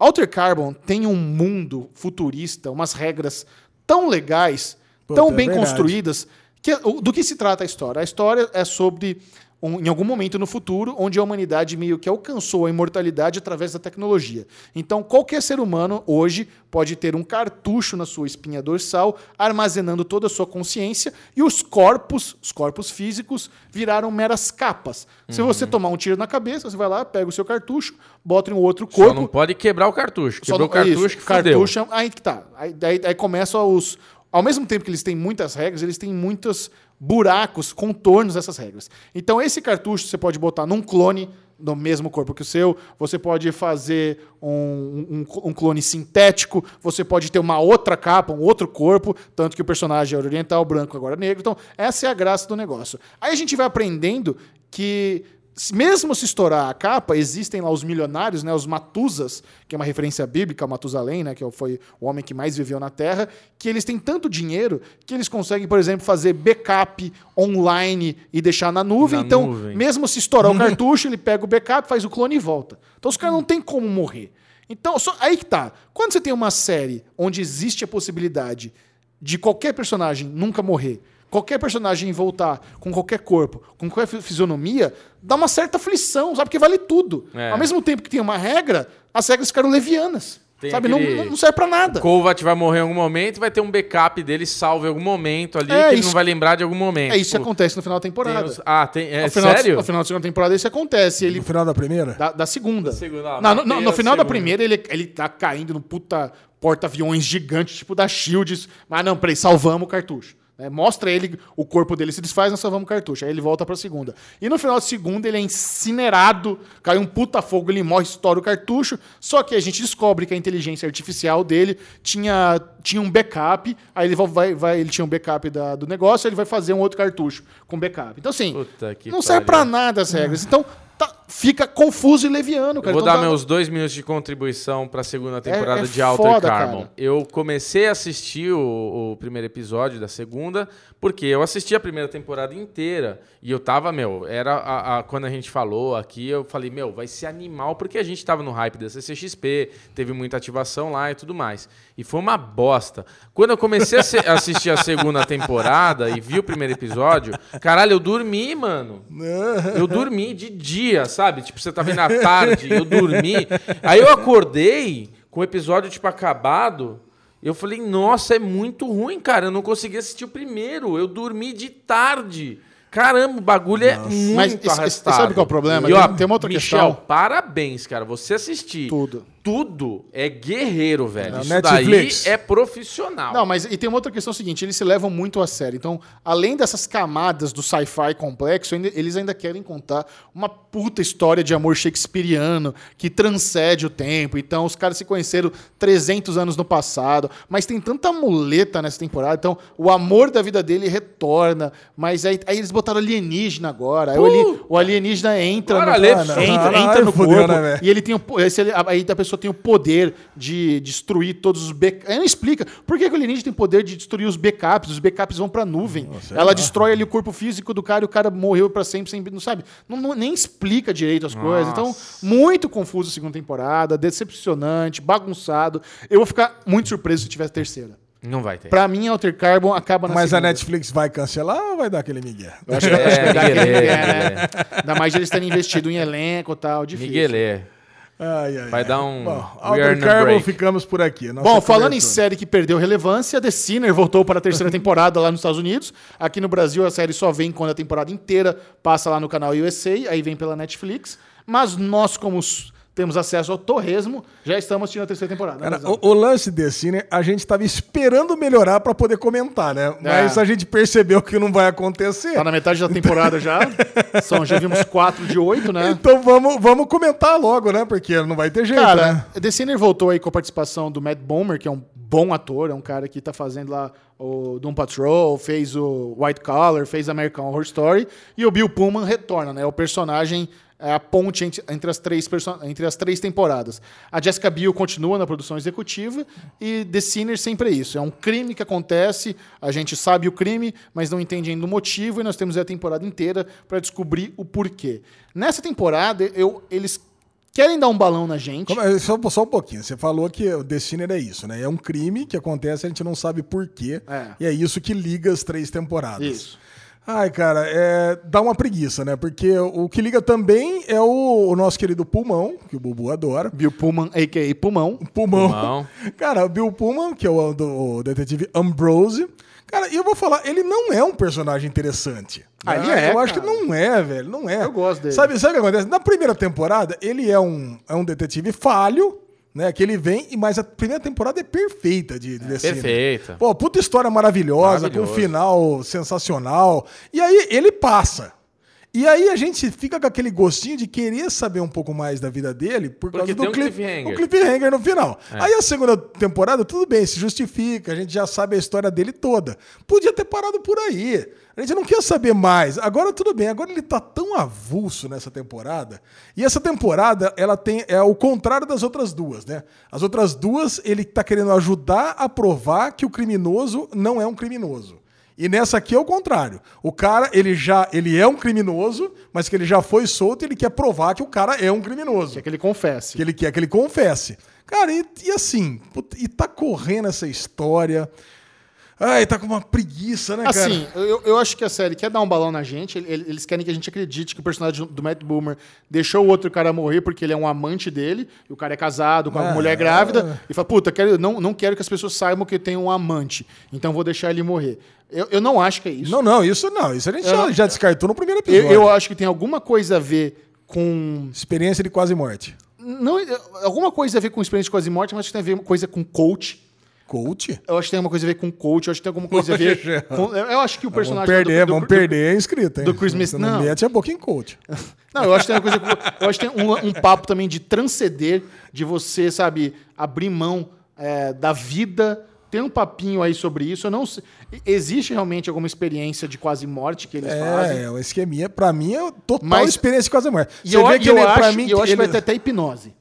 Alter Carbon tem um mundo futurista, umas regras tão legais, tão é bem verdade. construídas, que o- do que se trata a história? A história é sobre, um- em algum momento no futuro, onde a humanidade meio que alcançou a imortalidade através da tecnologia. Então, qualquer ser humano hoje pode ter um cartucho na sua espinha dorsal, armazenando toda a sua consciência, e os corpos, os corpos físicos, viraram meras capas. Se você Uhum. tomar um tiro na cabeça, você vai lá, pega o seu cartucho, bota em um outro Só corpo. não pode quebrar o cartucho. Só Quebrou o cartucho isso, que cartucho é- aí que tá. Aí, daí, aí começa os. Ao mesmo tempo que eles têm muitas regras, eles têm muitos buracos, contornos dessas regras. Então, esse cartucho você pode botar num clone no mesmo corpo que o seu, você pode fazer um, um- um clone sintético, você pode ter uma outra capa, um outro corpo, tanto que o personagem era oriental, branco, agora negro. Então, essa é a graça do negócio. Aí a gente vai aprendendo que mesmo se estourar a capa, existem lá os milionários, né, os Matuzas, que é uma referência bíblica, Matusalém, né, que foi o homem que mais viveu na Terra, que eles têm tanto dinheiro que eles conseguem, por exemplo, fazer backup online e deixar na nuvem. Na então, nuvem. mesmo se estourar o <laughs> cartucho, ele pega o backup, faz o clone e volta. Então, os caras não têm como morrer. Então, só- aí que tá. Quando você tem uma série onde existe a possibilidade de qualquer personagem nunca morrer, qualquer personagem voltar com qualquer corpo, com qualquer fi- fisionomia, dá uma certa aflição, sabe? Porque vale tudo. É. Ao mesmo tempo que tem uma regra, as regras ficaram levianas. Tem sabe? Não, aquele- não serve pra nada. Kovat vai morrer em algum momento vai ter um backup dele salvo em algum momento ali, É, que ele isso- não vai lembrar de algum momento. É isso que acontece no final da tem temporada. os- Ah, tem. É no, final, sério? no final da segunda temporada isso acontece. Ele No final da primeira? Da, da segunda. segunda, ah, Não, no, no- no final da primeira, ele, ele tá caindo no puta porta-aviões gigante, tipo da Shields. Mas não, peraí, salvamos o cartucho. Né? mostra ele, o corpo dele se desfaz, nós salvamos o cartucho. Aí ele volta pra segunda. E no final da segunda, ele é incinerado, cai um puta fogo, ele morre, estoura o cartucho. Só que a gente descobre que a inteligência artificial dele tinha, tinha um backup. Aí ele vai, vai, ele tinha um backup da- do negócio, ele vai fazer um outro cartucho com backup. Então, assim, não serve pra pariu. nada as regras. Então, tá- fica confuso e leviano, cara. Eu vou Então dar dá- meus dois minutos de contribuição pra segunda temporada é de Alter foda, Carbon. cara. Eu comecei a assistir o, o primeiro episódio da segunda, porque eu assisti a primeira temporada inteira. E eu tava, meu, era a, a- quando a gente falou aqui, eu falei, meu, vai ser animal, porque a gente tava no hype da CCXP, teve muita ativação lá e tudo mais. E foi uma bosta. Quando eu comecei a se- a assistir a segunda temporada e vi o primeiro episódio, caralho, eu dormi, mano. <laughs> Eu dormi de dia, sabe? Tipo, você tá vendo à tarde, eu dormi. Aí eu acordei com o episódio, tipo, acabado. Eu falei, nossa, é muito ruim, cara. Eu não consegui assistir o primeiro. Eu dormi de tarde. Caramba, o bagulho é muito Mas esse- esse- arrastado. sabe qual é o problema? E, ó, Tem- tem uma outra Michel, questão. parabéns, cara. Você assistir Tudo. Tudo é guerreiro, velho. É, Isso Netflix. daí é profissional. Não, mas e tem uma outra questão seguinte, eles se levam muito a sério. Então, além dessas camadas do sci-fi complexo, ainda- eles ainda querem contar uma puta história de amor shakespeariano que transcende o tempo. Então, os caras se conheceram 300 anos no passado, mas tem tanta muleta nessa temporada. Então, o amor da vida dele retorna, mas aí, aí eles botaram alienígena agora. Aí o ali- o alienígena entra Bora, no, entra, entra no corpo né, e ele tem o, esse, aí a pessoa tem o poder de destruir todos os backups. Não explica. Por que, que o alienígena tem poder de destruir os backups? Os backups vão pra nuvem. Ela destrói ali o corpo físico do cara e o cara morreu pra sempre, sem, não sabe? Não, não- nem explica direito as coisas. Então, muito confuso a segunda temporada, decepcionante, bagunçado. Eu vou ficar muito surpreso se tiver terceira. Não vai ter. Pra mim, Alter Carbon acaba na Mas a segunda. Netflix vai cancelar ou vai dar aquele migué? Eu acho que, que É, dá aquele migué, né? Ainda mais eles terem investido em elenco e tal. Difícil. Miguelê. Ai, ai, Vai ai. dar um Bom, We Are Alter Carbon, break. ficamos por aqui. Nossa Bom, falando em série que perdeu relevância, The Sinner voltou para a terceira <laughs> temporada lá nos Estados Unidos. Aqui no Brasil a série só vem quando a temporada inteira passa lá no canal USA, aí vem pela Netflix. Mas nós, como temos acesso ao torresmo, já estamos assistindo a terceira temporada. né, Cara, o, o lance desse, né? A gente tava esperando melhorar pra poder comentar, né? Mas É. a gente percebeu que não vai acontecer. Tá na metade da temporada já. <laughs> São, já vimos quatro de oito, né? Então vamos, vamos comentar logo, né? Porque não vai ter jeito, né? Cara, The Sinner voltou aí com a participação do Matt Bomer, que é um bom ator, é um cara que tá fazendo lá o Doom Patrol, fez o White Collar, fez American Horror Story, e o Bill Pullman retorna, né? O personagem é a ponte entre, as três entre as três temporadas. A Jessica Biel continua na produção executiva e The Sinner sempre é isso. É um crime que acontece, a gente sabe o crime, mas não entende ainda o motivo e nós temos a temporada inteira para descobrir o porquê. Nessa temporada, eu, eles querem dar um balão na gente. Como- é, Só, só um pouquinho. Você falou que o Destiner é isso, né? É um crime que acontece, a gente não sabe por quê. É. E é isso que liga as três temporadas. Isso. Ai, cara, é, dá uma preguiça, né? Porque o que liga também é o, o nosso querido Pulmão, que o Bubu adora. Bill Pullman, a.k.a. Pulmão. Pulmão. Pulmão. <laughs> Cara, o Bill Pullman, que é o, do, o detetive Ambrose. Cara, e eu vou falar, ele não é um personagem interessante. Ah, né? ele é, Eu acho cara. que não é, velho. Não é. Eu gosto dele. Sabe, sabe o que acontece? Na primeira temporada, ele é um, é um detetive falho, né? Que ele vem, mas a primeira temporada é perfeita de, de Sinner. Perfeita. Pô, puta história maravilhosa, com um final sensacional. E aí ele passa. E aí a gente fica com aquele gostinho de querer saber um pouco mais da vida dele por causa Porque do tem um cliff- cliffhanger. o cliffhanger no final. Aí a segunda temporada, tudo bem, se justifica, a gente já sabe a história dele toda. Podia ter parado por aí. A gente não quer saber mais. Agora tudo bem, agora ele tá tão avulso nessa temporada. E essa temporada, ela tem é o contrário das outras duas, né? As outras duas, ele tá querendo ajudar a provar que o criminoso não é um criminoso. E nessa aqui é o contrário. O cara, ele já ele é um criminoso, mas que ele já foi solto e ele quer provar que o cara é um criminoso. Quer que ele confesse. Que ele quer que ele confesse. Cara, e, e assim, e tá correndo essa história. Ai, tá com uma preguiça, né, cara? Assim, eu, eu acho que a série quer dar um balão na gente. ele- Eles querem que a gente acredite que o personagem do Matt Boomer deixou o outro cara morrer porque ele é um amante dele. E o cara é casado com uma Ah, mulher grávida. E fala, puta, quero, não, não quero que as pessoas saibam que eu tenho um amante. Então vou deixar ele morrer. Eu, eu não acho que é isso. Não, não, isso não. Isso a gente Eu já, já descartou no primeiro eu, episódio. eu acho que tem alguma coisa a ver com. Experiência de quase morte. Não, alguma coisa a ver com experiência de quase morte, mas tem a ver coisa com coach. Coach? Eu acho que tem alguma coisa a ver com coach, eu acho que tem alguma coisa a ver. Com, eu acho que o Vamos personagem. perder, do- do- vamos do- perder a inscrita, hein? do Chris Você Mess- não não. mete a boca em coach. <laughs> Não, eu acho que tem uma coisa. Eu acho que tem um, um papo também de transcender, de você, sabe, abrir mão é, da vida Tem um papinho aí sobre isso. Eu não sei. Existe realmente alguma experiência de quase morte que eles É, fazem? é um esqueminha, pra mim, é total Mas- experiência de quase morte. E eu, vê e eu ele- pra acho, mim, eu acho que vai ele- ter até hipnose.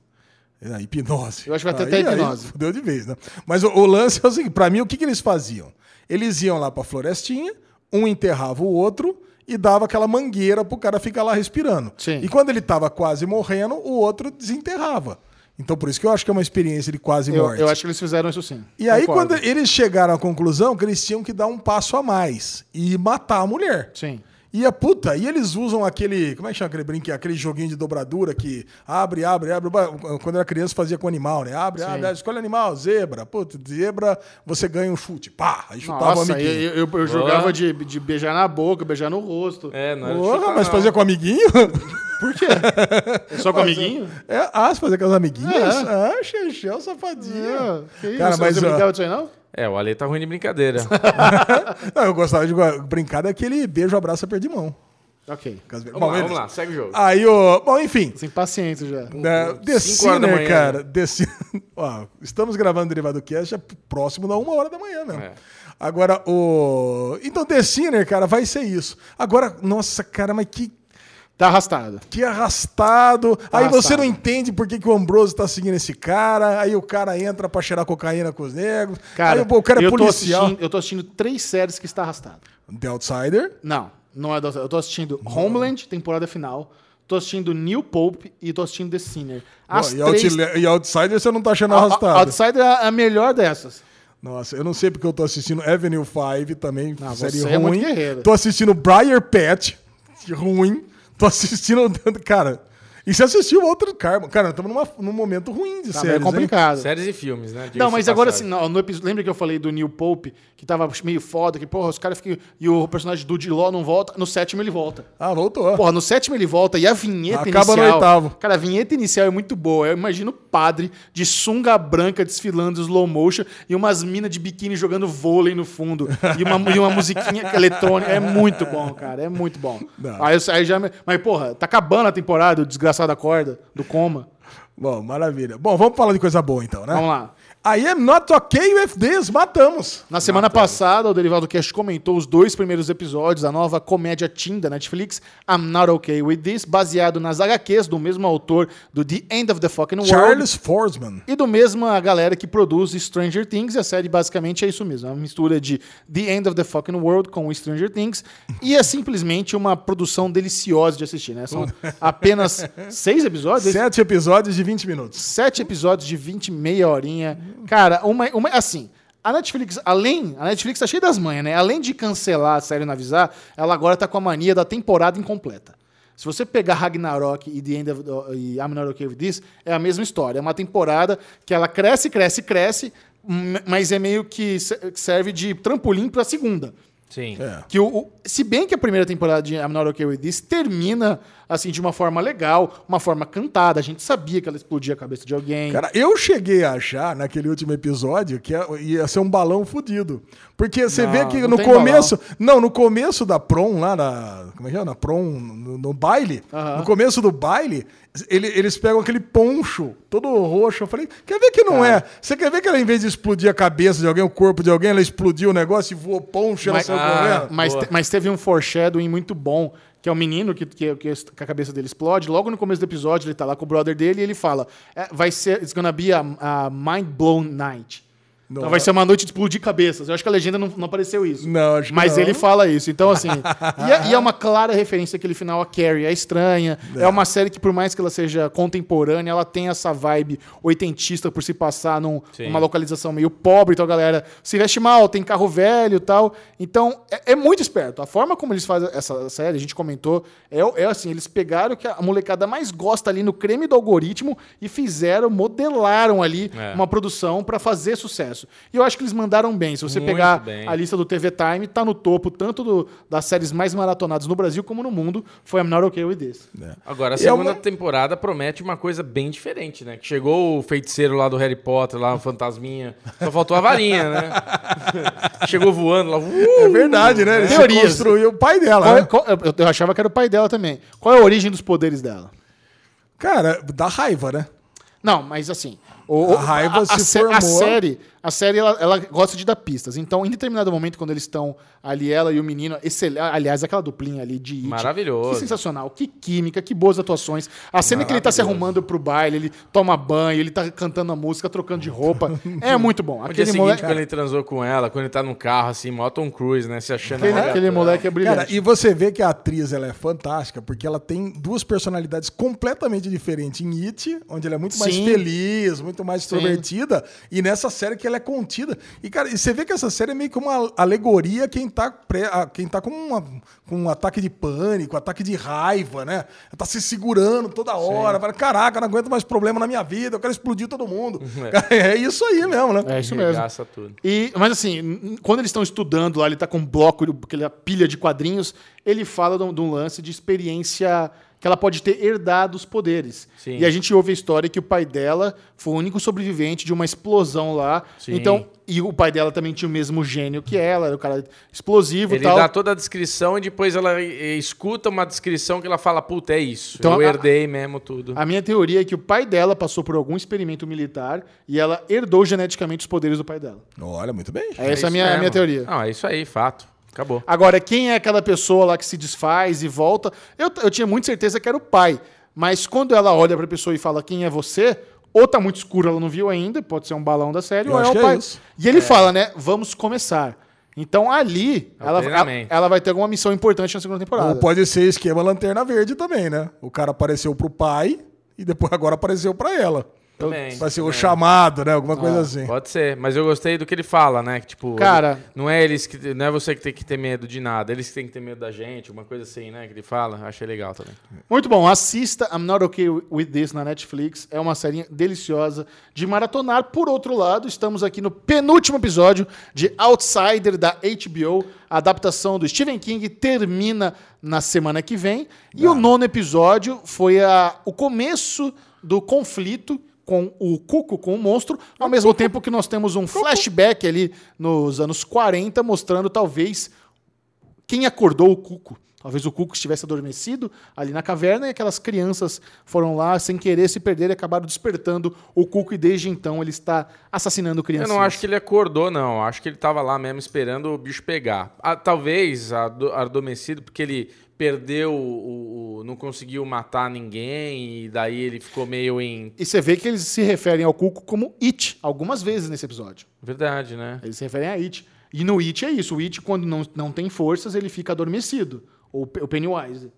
É, hipnose. Eu acho que vai ter Aí- até aí hipnose. Fudeu de vez, né? Mas o, o lance é o seguinte: pra mim, o que, que eles faziam? Eles iam lá pra florestinha, um enterrava o outro e dava aquela mangueira pro cara ficar lá respirando. Sim. E quando ele tava quase morrendo, o outro desenterrava. Então, por isso que eu acho que é uma experiência de quase Eu, morte. eu acho que eles fizeram isso sim. E aí, Concordo. quando eles chegaram à conclusão que eles tinham que dar um passo a mais e matar a mulher. Sim. E a puta, e eles usam aquele. Como é que chama aquele brinquedo? Aquele joguinho de dobradura que abre, abre, abre. Quando era criança fazia com animal, né? Abre, abre, abre, escolhe animal, zebra. Puta, zebra, você ganha um chute. Pá! Aí chutava o Nossa, amiguinho. eu, eu, eu jogava de, de beijar na boca, beijar no rosto. É, não era Porra, chutar, mas não. fazia com amiguinho? <laughs> Por quê? É só com amiguinho? É, ah, você fazia com as amiguinhas? É. Ah, xexel, safadinho. Ah, que isso? Cara, mas, Você ó, brincava disso aí, não? É, o Ale tá ruim de brincadeira. <laughs> Não, eu gostava de brincar daquele beijo, abraço, aperto de mão. Ok. Vamos Bom, lá, vamos lá, segue o jogo. Aí, o. Bom, enfim. Sem paciência já. né, The cinco horas da Sinner, manhã, cara. né? The <laughs> Ó, estamos gravando o Derivado Cast é próximo da uma hora da manhã mesmo. É. Agora, o. Então, The Sinner, cara, vai ser isso. Agora, nossa, cara, mas que. Tá arrastado. Que arrastado. aí você arrastado. não entende por que, que o Ambrose tá seguindo esse cara. Aí o cara entra pra cheirar cocaína com os negros. Cara, aí o cara é eu, tô policial. assistindo, eu tô assistindo três séries que está arrastado. The Outsider. Não, não é da Eu tô assistindo Homeland, temporada final. Tô assistindo New Pope e tô assistindo The Sinner. As e, três... E Outsider você não tá achando A- a- arrastado. Outsider é a melhor dessas. Nossa, eu não sei porque eu tô assistindo Avenue 5 também, Não, série você ruim. é muito guerreiro. tô assistindo Briar Patch, que ruim. Tô assistindo. Cara. E você assistiu outro cara. Cara, estamos num momento ruim de Tá séries, meio complicado. Séries e filmes, né? Não, mas agora assim, no, no episódio, lembra que eu falei do Neil Pope, que tava meio foda, que, porra, os caras ficam. E o personagem do Diló não volta. No sétimo ele volta. hein? Ah, voltou. Porra, no sétimo ele volta e a vinheta Acaba no inicial. oitavo. Cara, a vinheta inicial é muito boa. Eu imagino o padre de sunga branca desfilando slow motion e umas minas de biquíni jogando vôlei no fundo. E uma, e uma musiquinha eletrônica. É muito bom, cara. É muito bom. Não. Aí, aí já. Mas, porra, tá acabando a temporada, o desgraçado acorda, do coma. Bom, maravilha. Bom, vamos falar de coisa boa então, né? Vamos lá. I am not okay with this. Matamos. Na semana passada, o Derivado Cast comentou os dois primeiros episódios da nova comédia teen da Netflix, I'm Not Okay With This, baseado nas HQs do mesmo autor do The End of the Fucking World. Charles Forsman. E do mesmo a galera que produz Stranger Things, e a série basicamente é isso mesmo, é uma mistura de The End of the Fucking World com Stranger Things, e é simplesmente uma produção deliciosa de assistir, né? São <laughs> apenas seis episódios, Sete episódios de 20 minutos. sete episódios de 20, meia horinha. Cara, uma, uma assim, a Netflix, além, a Netflix tá cheia das manhas, né? Além de cancelar a série e não avisar, ela agora tá com a mania da temporada incompleta. Se você pegar Ragnarok e The End of e I'm Not Okay With This, é a mesma história. É uma temporada que ela cresce, cresce, cresce, mas é meio que se- serve de trampolim pra segunda. Sim. É. Que o, o- se bem que a primeira temporada de I'm Not Okay With This termina assim de uma forma legal, uma forma cantada. A gente sabia que ela explodia a cabeça de alguém. Cara, eu cheguei a achar naquele último episódio que ia ser um balão fudido. Porque você Não, vê que no começo. Não, no começo da prom, lá na. Como é que é? Na prom, no, no baile. No começo do baile, ele- eles pegam aquele poncho todo roxo. Eu falei, quer ver que não é? Você quer ver que ela, em vez de explodir a cabeça de alguém, o corpo de alguém, ela explodiu o negócio e voou poncho, ela Mas- saiu Ah, correndo? Mas, te- mas teve um foreshadowing muito bom, que é o menino que, que, que a cabeça dele explode. Logo no começo do episódio, ele tá lá com o brother dele e ele fala: é, vai ser, it's gonna be a, a mind blown night. Então Não. vai ser uma noite de explodir cabeças. Eu acho que a legenda não, não apareceu isso. Não, acho que Mas não. ele fala isso. Então, assim. <laughs> e, é, e é uma clara referência aquele final a Carrie. É estranha. É. uma série que, por mais que ela seja contemporânea, ela tem essa vibe oitentista por se passar num- numa localização meio pobre. Então a galera se veste mal, tem carro velho e tal. Então, é, é muito esperto. A forma como eles fazem essa série, a gente comentou, é, é assim: eles pegaram o que a molecada mais gosta ali no creme do algoritmo e fizeram, modelaram ali É. uma produção pra fazer sucesso. E eu acho que eles mandaram bem. Se você Muito pegar bem. a lista do TV Time, tá no topo tanto do- das séries mais maratonadas no Brasil como no mundo. Foi I'm Not Okay With This. Agora, a E é segunda uma- temporada promete uma coisa bem diferente, né? Que chegou o feiticeiro lá do Harry Potter, lá, o fantasminha. Só faltou a varinha, né? <laughs> chegou voando lá. uh! É verdade, né? Ele Teorias. construiu o pai dela. Qual é- né? qual- eu, eu achava que era o pai dela também. Qual é a origem dos poderes dela? Cara, dá raiva, né? Não, mas assim, O- A raiva se sé- a formou. série, a série ela, ela gosta de dar pistas. Então, em determinado momento, quando eles estão ali, ela e o menino, excel... aliás, aquela duplinha ali de It, Maravilhoso. Que sensacional, que química, que boas atuações. A cena que ele tá se arrumando pro baile, ele toma banho, ele tá cantando a música, trocando de roupa. <laughs> é muito bom. No dia Aquele seguinte, moleque, quando ele transou com ela, quando ele tá no carro, assim, mó Tom Cruise, né? Se achando... aquele, a aquele moleque é brilhante. Cara, e você vê que a atriz ela é fantástica, porque ela tem duas personalidades completamente diferentes em It, onde ela é muito mais Sim. feliz, muito mais extrovertida, e nessa série que ela é contida. E, cara, e você vê que essa série é meio que uma alegoria a quem tá, pré, a quem tá com, uma- com um ataque de pânico, ataque de raiva, né? Tá se segurando toda hora, fala, caraca, não aguento mais problema na minha vida, eu quero explodir todo mundo. <laughs> Cara, é isso aí mesmo, né? É isso mesmo. Tudo. E, mas assim, quando eles estão estudando lá, ele tá com um bloco, aquela pilha de quadrinhos, ele fala de um, de um lance de experiência que ela pode ter herdado os poderes. Sim. E a gente ouve a história que o pai dela foi o único sobrevivente de uma explosão lá. Sim. Então, e o pai dela também tinha o mesmo gênio que ela, era o cara explosivo e Ele tal. dá toda a descrição e depois ela eh, escuta uma descrição que ela fala, puta, é isso. Então, eu a- herdei mesmo tudo. A minha teoria é que o pai dela passou por algum experimento militar e ela herdou geneticamente os poderes do pai dela. Olha, muito bem. Essa é, a isso minha, a minha teoria. Não, é isso aí, fato. Acabou. Agora, quem é aquela pessoa lá que se desfaz e volta? Eu, eu tinha muita certeza que era o pai. Mas quando ela olha pra pessoa e fala quem é você, ou tá muito escuro, ela não viu ainda, pode ser um balão da série, Eu ou é o que é pai. isso. E ele fala, né? Vamos começar. Então ali, É ela, ela, ela vai ter alguma missão importante na segunda temporada. Ou pode ser esquema Lanterna Verde também, né? O cara apareceu pro pai e depois agora apareceu pra ela. Também. Vai ser o chamado, né? Alguma coisa assim. Pode ser, mas eu gostei do que ele fala, né? Que, tipo, Cara- ele- não é eles que não é você que tem que ter medo de nada, eles que têm que ter medo da gente, uma coisa assim, né? Que ele fala, achei legal também. Muito bom, assista I'm Not Okay With This na Netflix. É uma série deliciosa de maratonar. Por outro lado, estamos aqui no penúltimo episódio de Outsider da HBO. A adaptação do Stephen King termina na semana que vem. E o nono episódio foi a, o começo do conflito com o Cuco, com o monstro, ao mesmo tempo que nós temos um flashback ali nos anos 40, mostrando talvez quem acordou o Cuco. Talvez o Cuco estivesse adormecido ali na caverna e aquelas crianças foram lá sem querer se perder e acabaram despertando o Cuco e desde então ele está assassinando Eu crianças. não acho que ele acordou, não. Acho que ele tava lá mesmo esperando o bicho pegar. Ah, talvez ado- adormecido, porque ele perdeu o, o- não conseguiu matar ninguém e daí ele ficou meio em E você vê que eles se referem ao Cuco como It algumas vezes nesse episódio. verdade, né? Eles se referem a It. E no It é isso. O It, quando não, não tem forças, ele fica adormecido. Ou o Pennywise.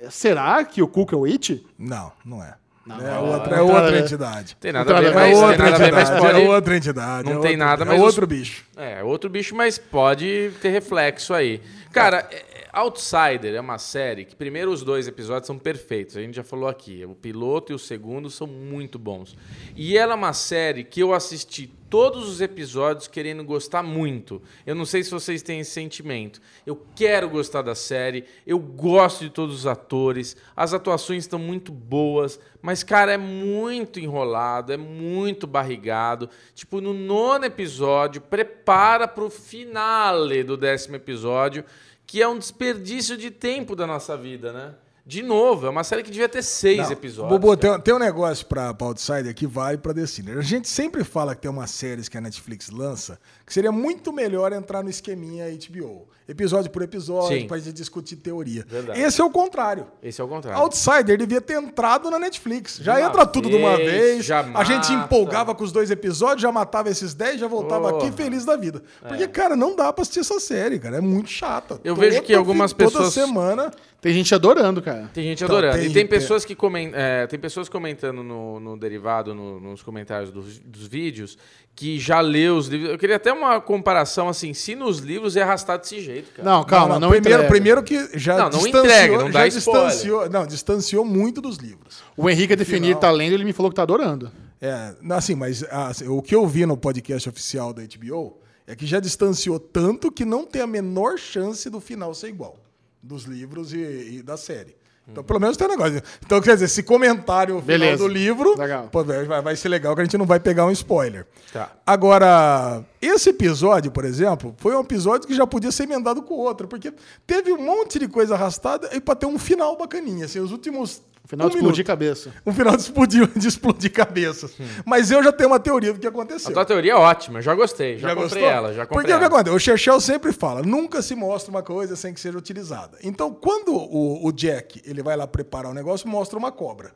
É, Será que o Cuco é o It? Não, não é. Não, é não, outra, é não, outra entidade. Tem nada a ver, é mas, outra tem nada a ver, mas entidade, pode... é outra entidade. Não é tem outra- nada, é mas os- outro bicho. É, outro bicho, mas pode ter reflexo aí. Cara, é- é- Outsider é uma série que, primeiro, os dois episódios são perfeitos. A gente já falou aqui. O piloto e o segundo são muito bons. E ela é uma série que eu assisti todos os episódios querendo gostar muito. Eu não sei se vocês têm esse sentimento. Eu quero gostar da série. Eu gosto de todos os atores. As atuações estão muito boas. Mas, cara, é muito enrolado, é muito barrigado. Tipo, no nono episódio, prepara pro finale do décimo episódio, que é um desperdício de tempo da nossa vida, né? De novo, é uma série que devia ter seis Não, episódios. Bobo, tem, tem um negócio pra, pra Outsider que vale pra The Sinner. A gente sempre fala que tem umas séries que a Netflix lança que seria muito melhor entrar no esqueminha HBO. Episódio por episódio, gente discutir teoria. Verdade. Esse é o contrário. Esse é o contrário. Outsider devia ter entrado na Netflix. Já uma entra tudo de uma vez, vez. já a gente empolgava com os dois episódios, já matava esses 10, já voltava. É. aqui feliz da vida. Porque, cara, não dá pra assistir essa série, cara. É muito chata. Eu vejo que algumas toda pessoas- semana. Tem gente adorando, cara. Tem gente Então, adorando. tem- e tem pessoas que comen- é, tem pessoas comentando no, no derivado, no- nos comentários dos, dos vídeos, que já leu os livros. Eu queria até uma comparação assim, se nos livros é arrastado desse jeito, cara. Não, calma, não, primeiro, entrega. primeiro que já Não, não distanciou, entrega, não dá distanciou, não, distanciou muito dos livros. O Henrique a definir Final. tá lendo, ele me falou que tá adorando. É, assim, mas assim, o que eu vi no podcast oficial da HBO é que já distanciou tanto que não tem a menor chance do final ser igual dos livros e, e da série. Então, pelo menos tem um negócio. Então, quer dizer, esse comentário Beleza. do livro pô, vai, vai ser legal que a gente não vai pegar um spoiler. Tá. Agora, esse episódio, por exemplo, foi um episódio que já podia ser emendado com outro, porque teve um monte de coisa arrastada e para ter um final bacaninha. Assim, os últimos Final Um de explodir minuto. cabeça. Um final de explodir, <laughs> de explodir cabeças. Mas eu já tenho uma teoria do que A aconteceu. tua teoria é ótima, já gostei. Já, comprei ela, já comprei Porque o que ela. acontece? O Chechel sempre fala, nunca se mostra uma coisa sem que seja utilizada. Então, quando o, o Jack ele vai lá preparar o negócio, mostra uma cobra.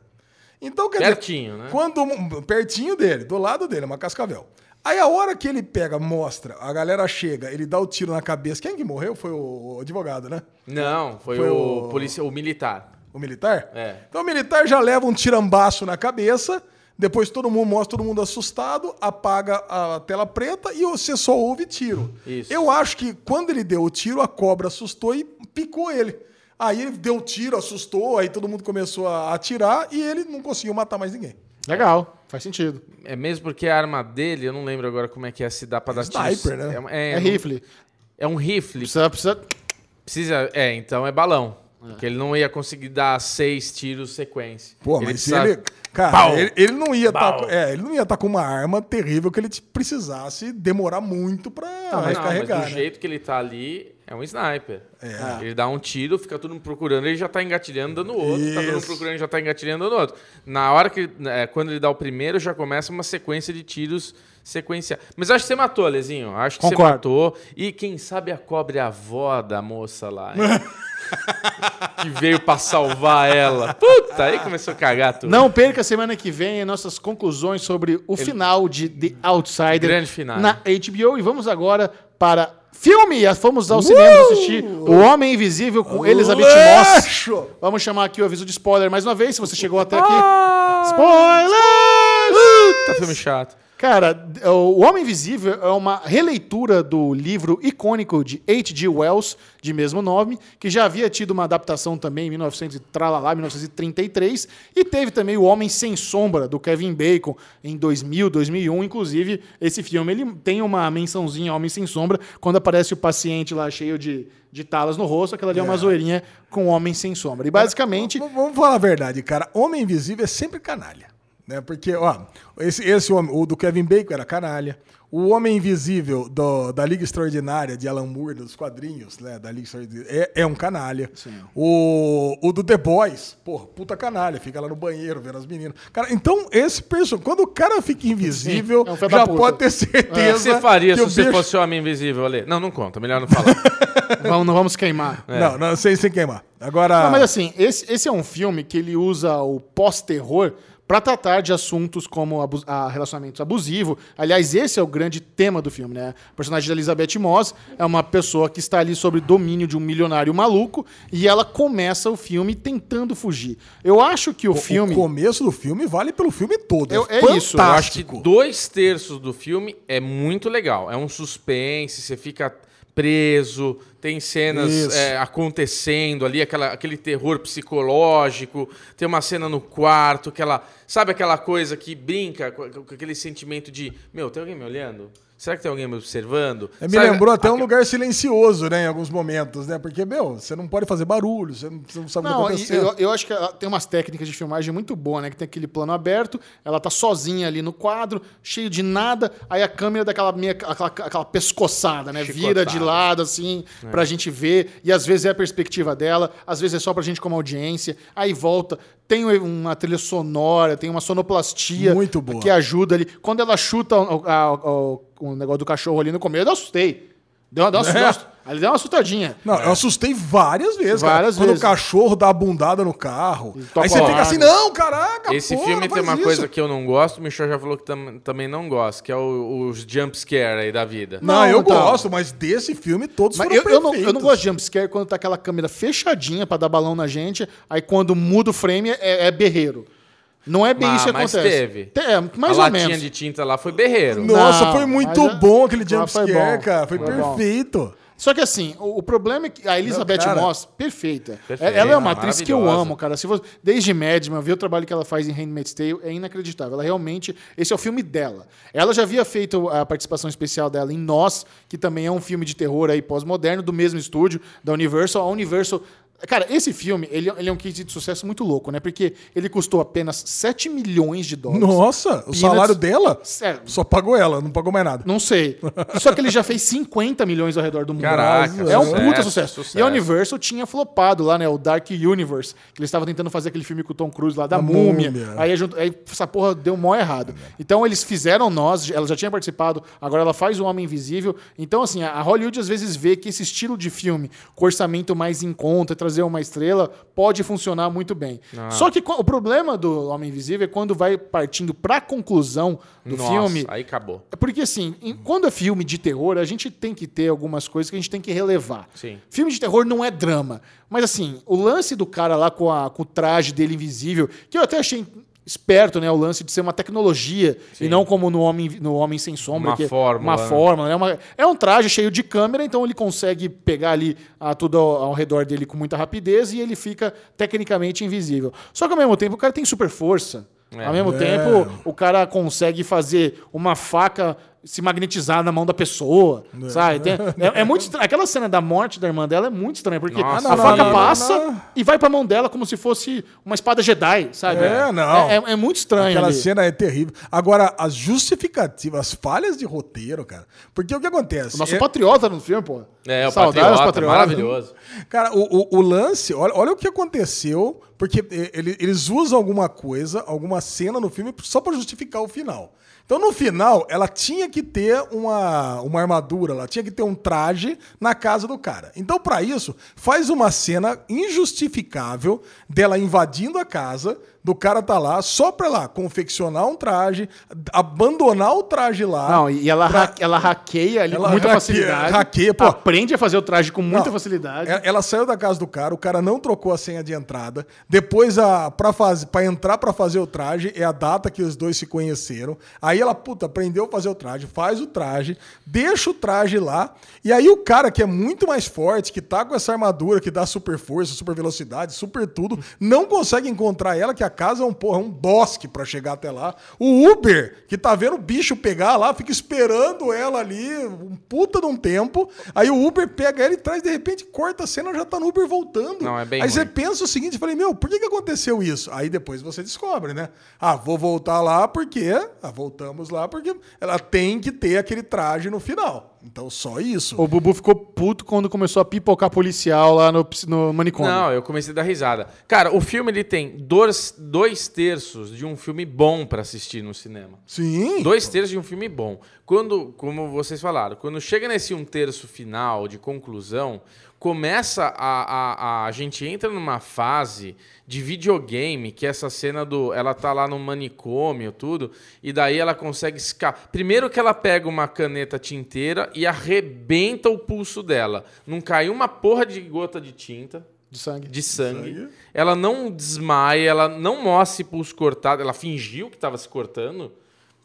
Então, quer Pertinho, dizer, né? Quando, pertinho dele, do lado dele, uma cascavel. Aí a hora que ele pega, mostra, a galera chega, ele dá o tiro na cabeça. Quem que morreu? Foi o, o advogado, né? Não, foi, Foi o, o- policia, o militar. O militar? É. Então o militar já leva um tirambaço na cabeça, depois todo mundo mostra todo mundo assustado, apaga a tela preta e você só ouve tiro. Isso. Eu acho que quando ele deu o tiro, a cobra assustou e picou ele. Aí ele deu o tiro, assustou, aí todo mundo começou a atirar e ele não conseguiu matar mais ninguém. Legal, faz sentido. É mesmo porque a arma dele, eu não lembro agora como é que é, se dá pra dar Sniper, tiro. né? É, É, rifle. É um rifle. Precisa, precisa... Precisa, é, então é balão. Porque ele não ia conseguir dar seis tiros sequência. Pô, ele mas se precisa- ele. Cara, Pau! ele, ele não ia estar. Pau! é, ele não ia estar com uma arma terrível que ele precisasse demorar muito pra Não, mas recarregar. do né? jeito que ele tá ali, é um sniper. Ele dá um tiro, fica todo mundo procurando, ele já tá engatilhando, dando outro. Tá todo mundo Isso. procurando, já tá engatilhando, dando outro. Na hora que, é, quando ele dá o primeiro, já começa uma sequência de tiros sequenciais. Mas eu acho que você matou, Lezinho. Acho que Concordo. você matou. E quem sabe a cobra é a avó da moça lá. <laughs> <laughs> que veio pra salvar ela. Puta, aí começou a cagar tudo. Não perca semana que vem nossas conclusões sobre o final de The Outsider Grande final. na HBO. E vamos agora para filme. Fomos ao cinema assistir O Homem Invisível com Elizabeth Moss. Vamos chamar aqui o aviso de spoiler mais uma vez, se você chegou até aqui. Ah! Spoilers! Puta filme chato. Cara, O Homem Invisível é uma releitura do livro icônico de H.G. Wells, de mesmo nome, que já havia tido uma adaptação também em 1900 e tralalá, 1933, e teve também O Homem Sem Sombra, do Kevin Bacon, em 2000, 2001. Inclusive, esse filme ele tem uma mençãozinha Homem Sem Sombra, quando aparece o paciente lá cheio de, de talas no rosto, aquela ali é uma zoeirinha com Homem Sem Sombra. E basicamente... V- Vamos falar a verdade, cara. Homem Invisível é sempre canalha. Né? Porque, ó, esse, esse homem, o do Kevin Bacon era canalha. O Homem Invisível do- da Liga Extraordinária de Alan Moore, dos quadrinhos, né? Da Liga Extraordinária, é, é um canalha. O, o do The Boys, porra, puta canalha, fica lá no banheiro vendo as meninas. Cara, então esse personagem, quando o cara fica invisível, Sim, é um já pode ter O certeza. que você faria que se o você bicho- fosse o homem invisível, Ale? Não, não conta. Melhor não falar. <laughs> Vamos, não vamos queimar. Não, não, sem, sem queimar. Agora. Não, mas assim, esse, esse é um filme que ele usa o pós-terror para tratar de assuntos como abu a relacionamento abusivo. Aliás, esse é o grande tema do filme, né? A personagem da Elizabeth Moss é uma pessoa que está ali sob domínio de um milionário maluco e ela começa o filme tentando fugir. Eu acho que o, filme O começo do filme vale pelo filme todo. Eu- é isso, Eu acho que dois terços do filme é muito legal. É um suspense, você fica preso, tem cenas é, acontecendo ali, aquela, aquele terror psicológico, tem uma cena no quarto, aquela. Sabe aquela coisa que brinca com, com aquele sentimento de, meu, tem alguém me olhando? Será que tem alguém me observando? É, me Sabe, lembrou até um lugar silencioso, né, em alguns momentos, né? Porque, meu, você não pode fazer barulho, você não, você não sabe o Não, que e está acontecendo. eu, eu acho que ela tem umas técnicas de filmagem muito boas, né? Que tem aquele plano aberto, ela tá sozinha ali no quadro, cheio de nada, aí a câmera dá aquela, meia, aquela, aquela pescoçada, né? Vira de lado, assim, pra gente ver, e às vezes é a perspectiva dela, às vezes é só pra gente como audiência, aí volta, tem uma trilha sonora, tem uma sonoplastia Muito boa. que ajuda ali. Quando ela chuta o, a- o- o negócio do cachorro ali no começo, eu assustei. Deu uma, deu uma, É. deu uma- ali deu uma assustadinha. Não, eu assustei várias vezes, cara. Várias Quando vezes. o cachorro dá a bundada no carro. Aí você fica assim, não, caraca, Esse porra, filme tem uma isso. coisa que eu não gosto, o Michel já falou que tam- também não gosta, que é o- os jump scare aí da vida. Não, Não, eu então. gosto, mas desse filme todos Mas foram eu, eu não, eu não gosto de jumpscare quando tá aquela câmera fechadinha pra dar balão na gente, aí quando muda o frame é, é berreiro. Não é bem Ah, isso que mas acontece. teve. Te- É, mais a ou latinha menos. de tinta lá foi berreiro. Nossa, Não, foi muito mas é- bom aquele foi jumpscare, bom. cara. Foi, Foi bom. perfeito. Só que assim, o, o problema é que a Elizabeth cara. Moss, perfeita. Perfeita, ela é uma atriz que eu amo, cara. Se você, desde Madman, ver o trabalho que ela faz em Handmaid's Tale é inacreditável. Ela realmente, esse é o filme dela. Ela já havia feito a participação especial dela em Nós, que também é um filme de terror aí pós-moderno do mesmo estúdio da Universal. A Universal Cara, esse filme, ele, ele é um case de sucesso muito louco, né? Porque ele custou apenas 7 milhões de dólares. Nossa, o Peanuts- salário dela É, só pagou ela, não pagou mais nada. Não sei. Só que ele já fez 50 milhões ao redor do mundo. Caraca, é um sucesso, puta sucesso. sucesso. E a Universal tinha flopado lá, né? O Dark Universe. Que eles estavam tentando fazer aquele filme com o Tom Cruise lá da A múmia. Múmia. Aí, aí essa porra deu mó errado. Então eles fizeram nós, ela já tinha participado, agora ela faz o Homem Invisível. Então, assim, a Hollywood às vezes vê que esse estilo de filme, com orçamento mais em conta, trazer uma estrela, pode funcionar muito bem. Ah. Só que o problema do Homem Invisível é quando vai partindo pra conclusão do Nossa, filme. aí acabou. É Porque, assim, em- quando é filme de terror, a gente tem que ter algumas coisas que a gente tem que relevar. Sim. Filme de terror não é drama. Mas, assim, o lance do cara lá com, a- com o traje dele invisível, que eu até achei esperto, né? O lance de ser uma tecnologia Sim. e não como no Homem, no homem Sem Sombra. Uma é fórmula, Uma né? fórmula, né? Uma- é um traje cheio de câmera, então ele consegue pegar ali ah, tudo ao, ao redor dele com muita rapidez e ele fica tecnicamente invisível. Só que, ao mesmo tempo, o cara tem super força. É. Ao mesmo É. tempo, o cara consegue fazer uma faca se magnetizar na mão da pessoa, sabe? Tem- é, é muito estranho. Aquela cena da morte da irmã dela é muito estranha, porque Nossa, a não, faca não, passa não. e vai pra mão dela como se fosse uma espada Jedi, sabe? É, não. É, é- é muito estranho. Aquela ali. cena é terrível. Agora, as justificativas, as falhas de roteiro, cara. Porque o que acontece? O nosso É- patriota no filme, pô. É, o Saudades, Patriota, patriotas. maravilhoso. Cara, o, o- o lance, olha, olha o que aconteceu, porque ele- eles usam alguma coisa, alguma cena no filme só pra justificar o final. Então, no final, ela tinha que ter uma, uma armadura, ela tinha que ter um traje na casa do cara. Então, pra isso, faz uma cena injustificável dela invadindo a casa, do cara tá lá, só pra lá confeccionar um traje, abandonar o traje lá. Não, e ela, ha- ela hackeia ali Ela com muita hackeia- facilidade. hackeia, pô. Aprende a fazer o traje com muita Não, facilidade. é- Ela saiu da casa do cara, o cara não trocou a senha de entrada. Depois, a, pra, faz, pra entrar pra fazer o traje, é a data que os dois se conheceram. Aí ela, puta, aprendeu a fazer o traje, faz o traje, deixa o traje lá. E aí o cara que é muito mais forte, que tá com essa armadura, que dá super força, super velocidade, super tudo, não consegue encontrar ela, que a casa é um, porra, é um bosque pra chegar até lá. O Uber, que tá vendo o bicho pegar lá, fica esperando ela ali, um puta de um tempo. Aí o Uber pega ela e traz, de repente, corta a cena, já tá no Uber voltando. Não, é bem Aí você ruim. pensa o seguinte, eu falei, meu, por que, que aconteceu isso? Aí depois você descobre, né? Ah, vou voltar lá porque... Ah, voltamos lá porque ela tem que ter aquele traje no final. Então, só isso. O Bubu ficou puto quando começou a pipocar policial lá no, no manicômio. Não, eu comecei a dar risada. Cara, o filme ele tem dois, dois terços de um filme bom pra assistir no cinema. Sim. Dois terços de um filme bom. Quando, como vocês falaram, quando chega nesse um terço final de conclusão, começa a, a, a, a gente entra numa fase de videogame, que é essa cena do. Ela tá lá no manicômio, tudo, e daí ela consegue escapar. Primeiro que ela pega uma caneta tinteira e arrebenta o pulso dela. Não caiu uma porra de gota de tinta De sangue. de sangue. Ela não desmaia, ela não mostra pulso cortado, ela fingiu que estava se cortando.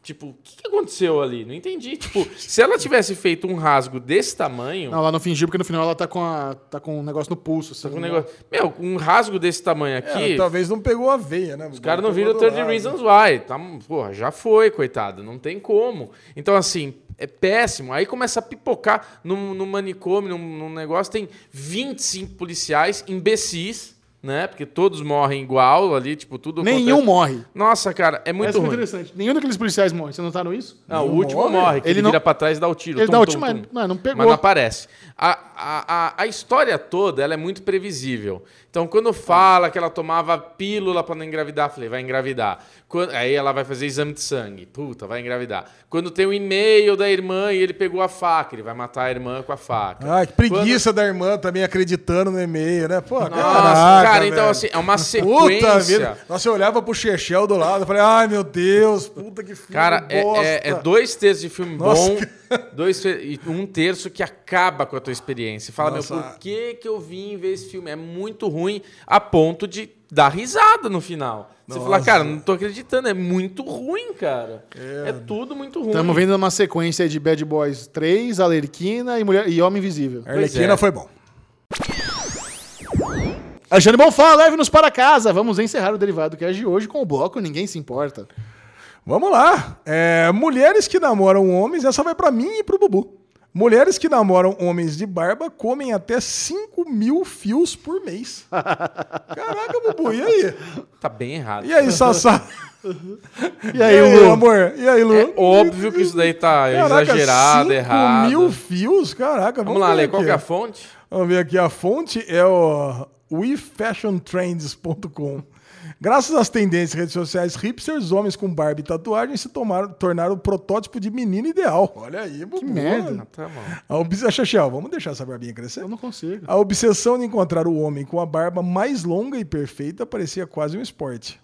Tipo, o que, que aconteceu ali? Não entendi. Tipo, <laughs> se ela tivesse feito um rasgo desse tamanho, Não, ela não fingiu, porque no final ela tá com, a, tá com um negócio no pulso. tá assim, com um né? negócio. Meu, um rasgo desse tamanho aqui. É, talvez não pegou a veia, né? Os caras não viram 30 Reasons Why. Tá, porra, já foi, coitado. Não tem como. Então, assim, é péssimo. Aí começa a pipocar no, no manicômio, num, num negócio. Tem 25 policiais imbecis, né? Porque todos morrem igual ali, tipo, tudo Nenhum acontece- morre. Nossa, cara, é muito Essa foi ruim. interessante. Nenhum daqueles policiais morre. Vocês notaram isso? Não, o último morre? morre, que ele, Ele não- vira pra trás e dá o tiro. Ele Tum, dá o tiro, mas- não pegou. Mas não aparece. A, a, a, a história toda ela é muito previsível. Então, quando fala que ela tomava pílula pra não engravidar, falei, vai engravidar. Quando- aí ela vai fazer exame de sangue. Puta, vai engravidar. Quando tem o e-mail da irmã e ele pegou a faca, ele vai matar a irmã com a faca. Ah, que preguiça da irmã também acreditando no e-mail, né? Pô, Nossa, caraca, cara, então velho. assim, é uma <laughs> Puta sequência. vida. Nossa, eu olhava pro Chechel do lado e falei, ai meu Deus, puta que filho Cara, é, é- é dois terços de filme Nossa, bom, dois e um terço que acaba com a tua experiência. Fala, Nossa. meu, por que, que eu vim ver esse filme? É muito ruim a ponto de dar risada no final. Você fala, cara, não tô acreditando, é muito ruim, cara. É, tudo muito ruim. Estamos vendo uma sequência de Bad Boys 3, Alerquina e, Mulher, e Homem Invisível. Arlequina é. foi bom. Alexandre Bonfá, leve-nos para casa. Vamos encerrar o Derivado Cast de hoje com o bloco Ninguém Se Importa. Vamos lá. É, mulheres que namoram homens, essa vai pra mim e pro Bubu. Mulheres que namoram homens de barba comem até 5 mil fios por mês. <laughs> Caraca, Bubu, e aí? Tá bem errado. E aí, Sassá? E aí, Lu? amor? E aí, Lu? É óbvio que isso daí tá exagerado, 5 errado. mil fios? Caraca, vamos, Vamos lá, Lê, qual que é a fonte? Vamos ver aqui, a fonte é o wefashiontrends.com. Graças às tendências redes sociais hipsters, homens com barba e tatuagem se tomaram, tornaram o protótipo de menino ideal. Olha aí, Bubu. Que merda. Tá bom. A obs... Xaxel, vamos deixar essa barbinha crescer? Eu não consigo. A obsessão de encontrar o homem com a barba mais longa e perfeita parecia quase um esporte.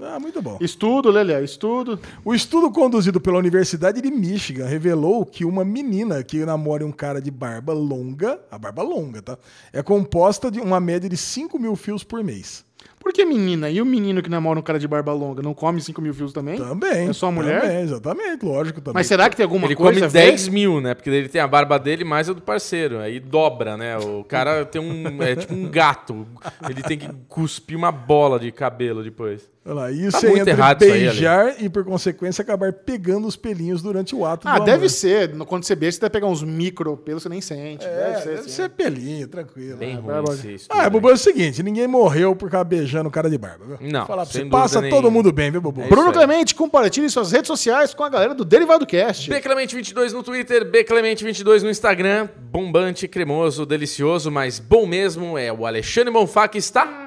Ah, muito bom. Estudo, Lelé, estudo. O estudo conduzido pela Universidade de Michigan revelou que uma menina que namora um cara de barba longa, a barba longa, tá? É composta de uma média de 5 mil fios por mês. Por que menina? E o menino que namora um cara de barba longa não come 5 mil fios também? Também. É só mulher? Também, exatamente, lógico também. Mas será que tem alguma Ele coisa come a ver? 10 mil, né? Porque ele tem a barba dele mais a do parceiro. Aí dobra, né? O cara tem um. É tipo um gato. Ele tem que cuspir uma bola de cabelo depois. Olha lá, isso Tá é entre errado isso aí, beijar e, por consequência, acabar pegando os pelinhos durante o ato Ah, do deve amor. ser. No- Quando você beija, você deve pegar uns micro pelos, você nem sente. É, deve ser, deve sim. ser pelinho, tranquilo. Bem Ah, ruim esse estudo Ah, aí. Bubu, é o seguinte, ninguém morreu por ficar beijando o cara de barba. Viu? Não, Falar pra sem você, passa nenhuma. todo mundo bem, viu, Bubu? É Bruno. Clemente, compartilhe suas redes sociais com a galera do Derivado Cast. Bclemente22 no Twitter, Bclemente22 no Instagram. Bombante, cremoso, delicioso, mas bom mesmo é o Alexandre Bonfá que está.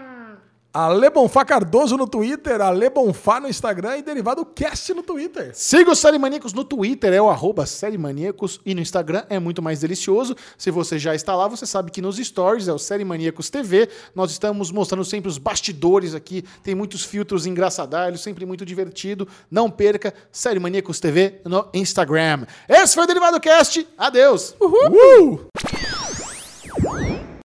Ale Bonfá Cardoso no Twitter, Ale Bonfá no Instagram e Derivado Cast no Twitter. Siga o Série Maníacos no Twitter, é o arroba Série Maníacos, e no Instagram é muito mais delicioso. Se você já está lá, você sabe que nos stories é o Série Maníacos TV. Nós estamos mostrando sempre os bastidores aqui, tem muitos filtros engraçadalhos, sempre muito divertido. Não perca, Série Maníacos TV no Instagram. Esse foi o Derivado Cast, adeus! Uh!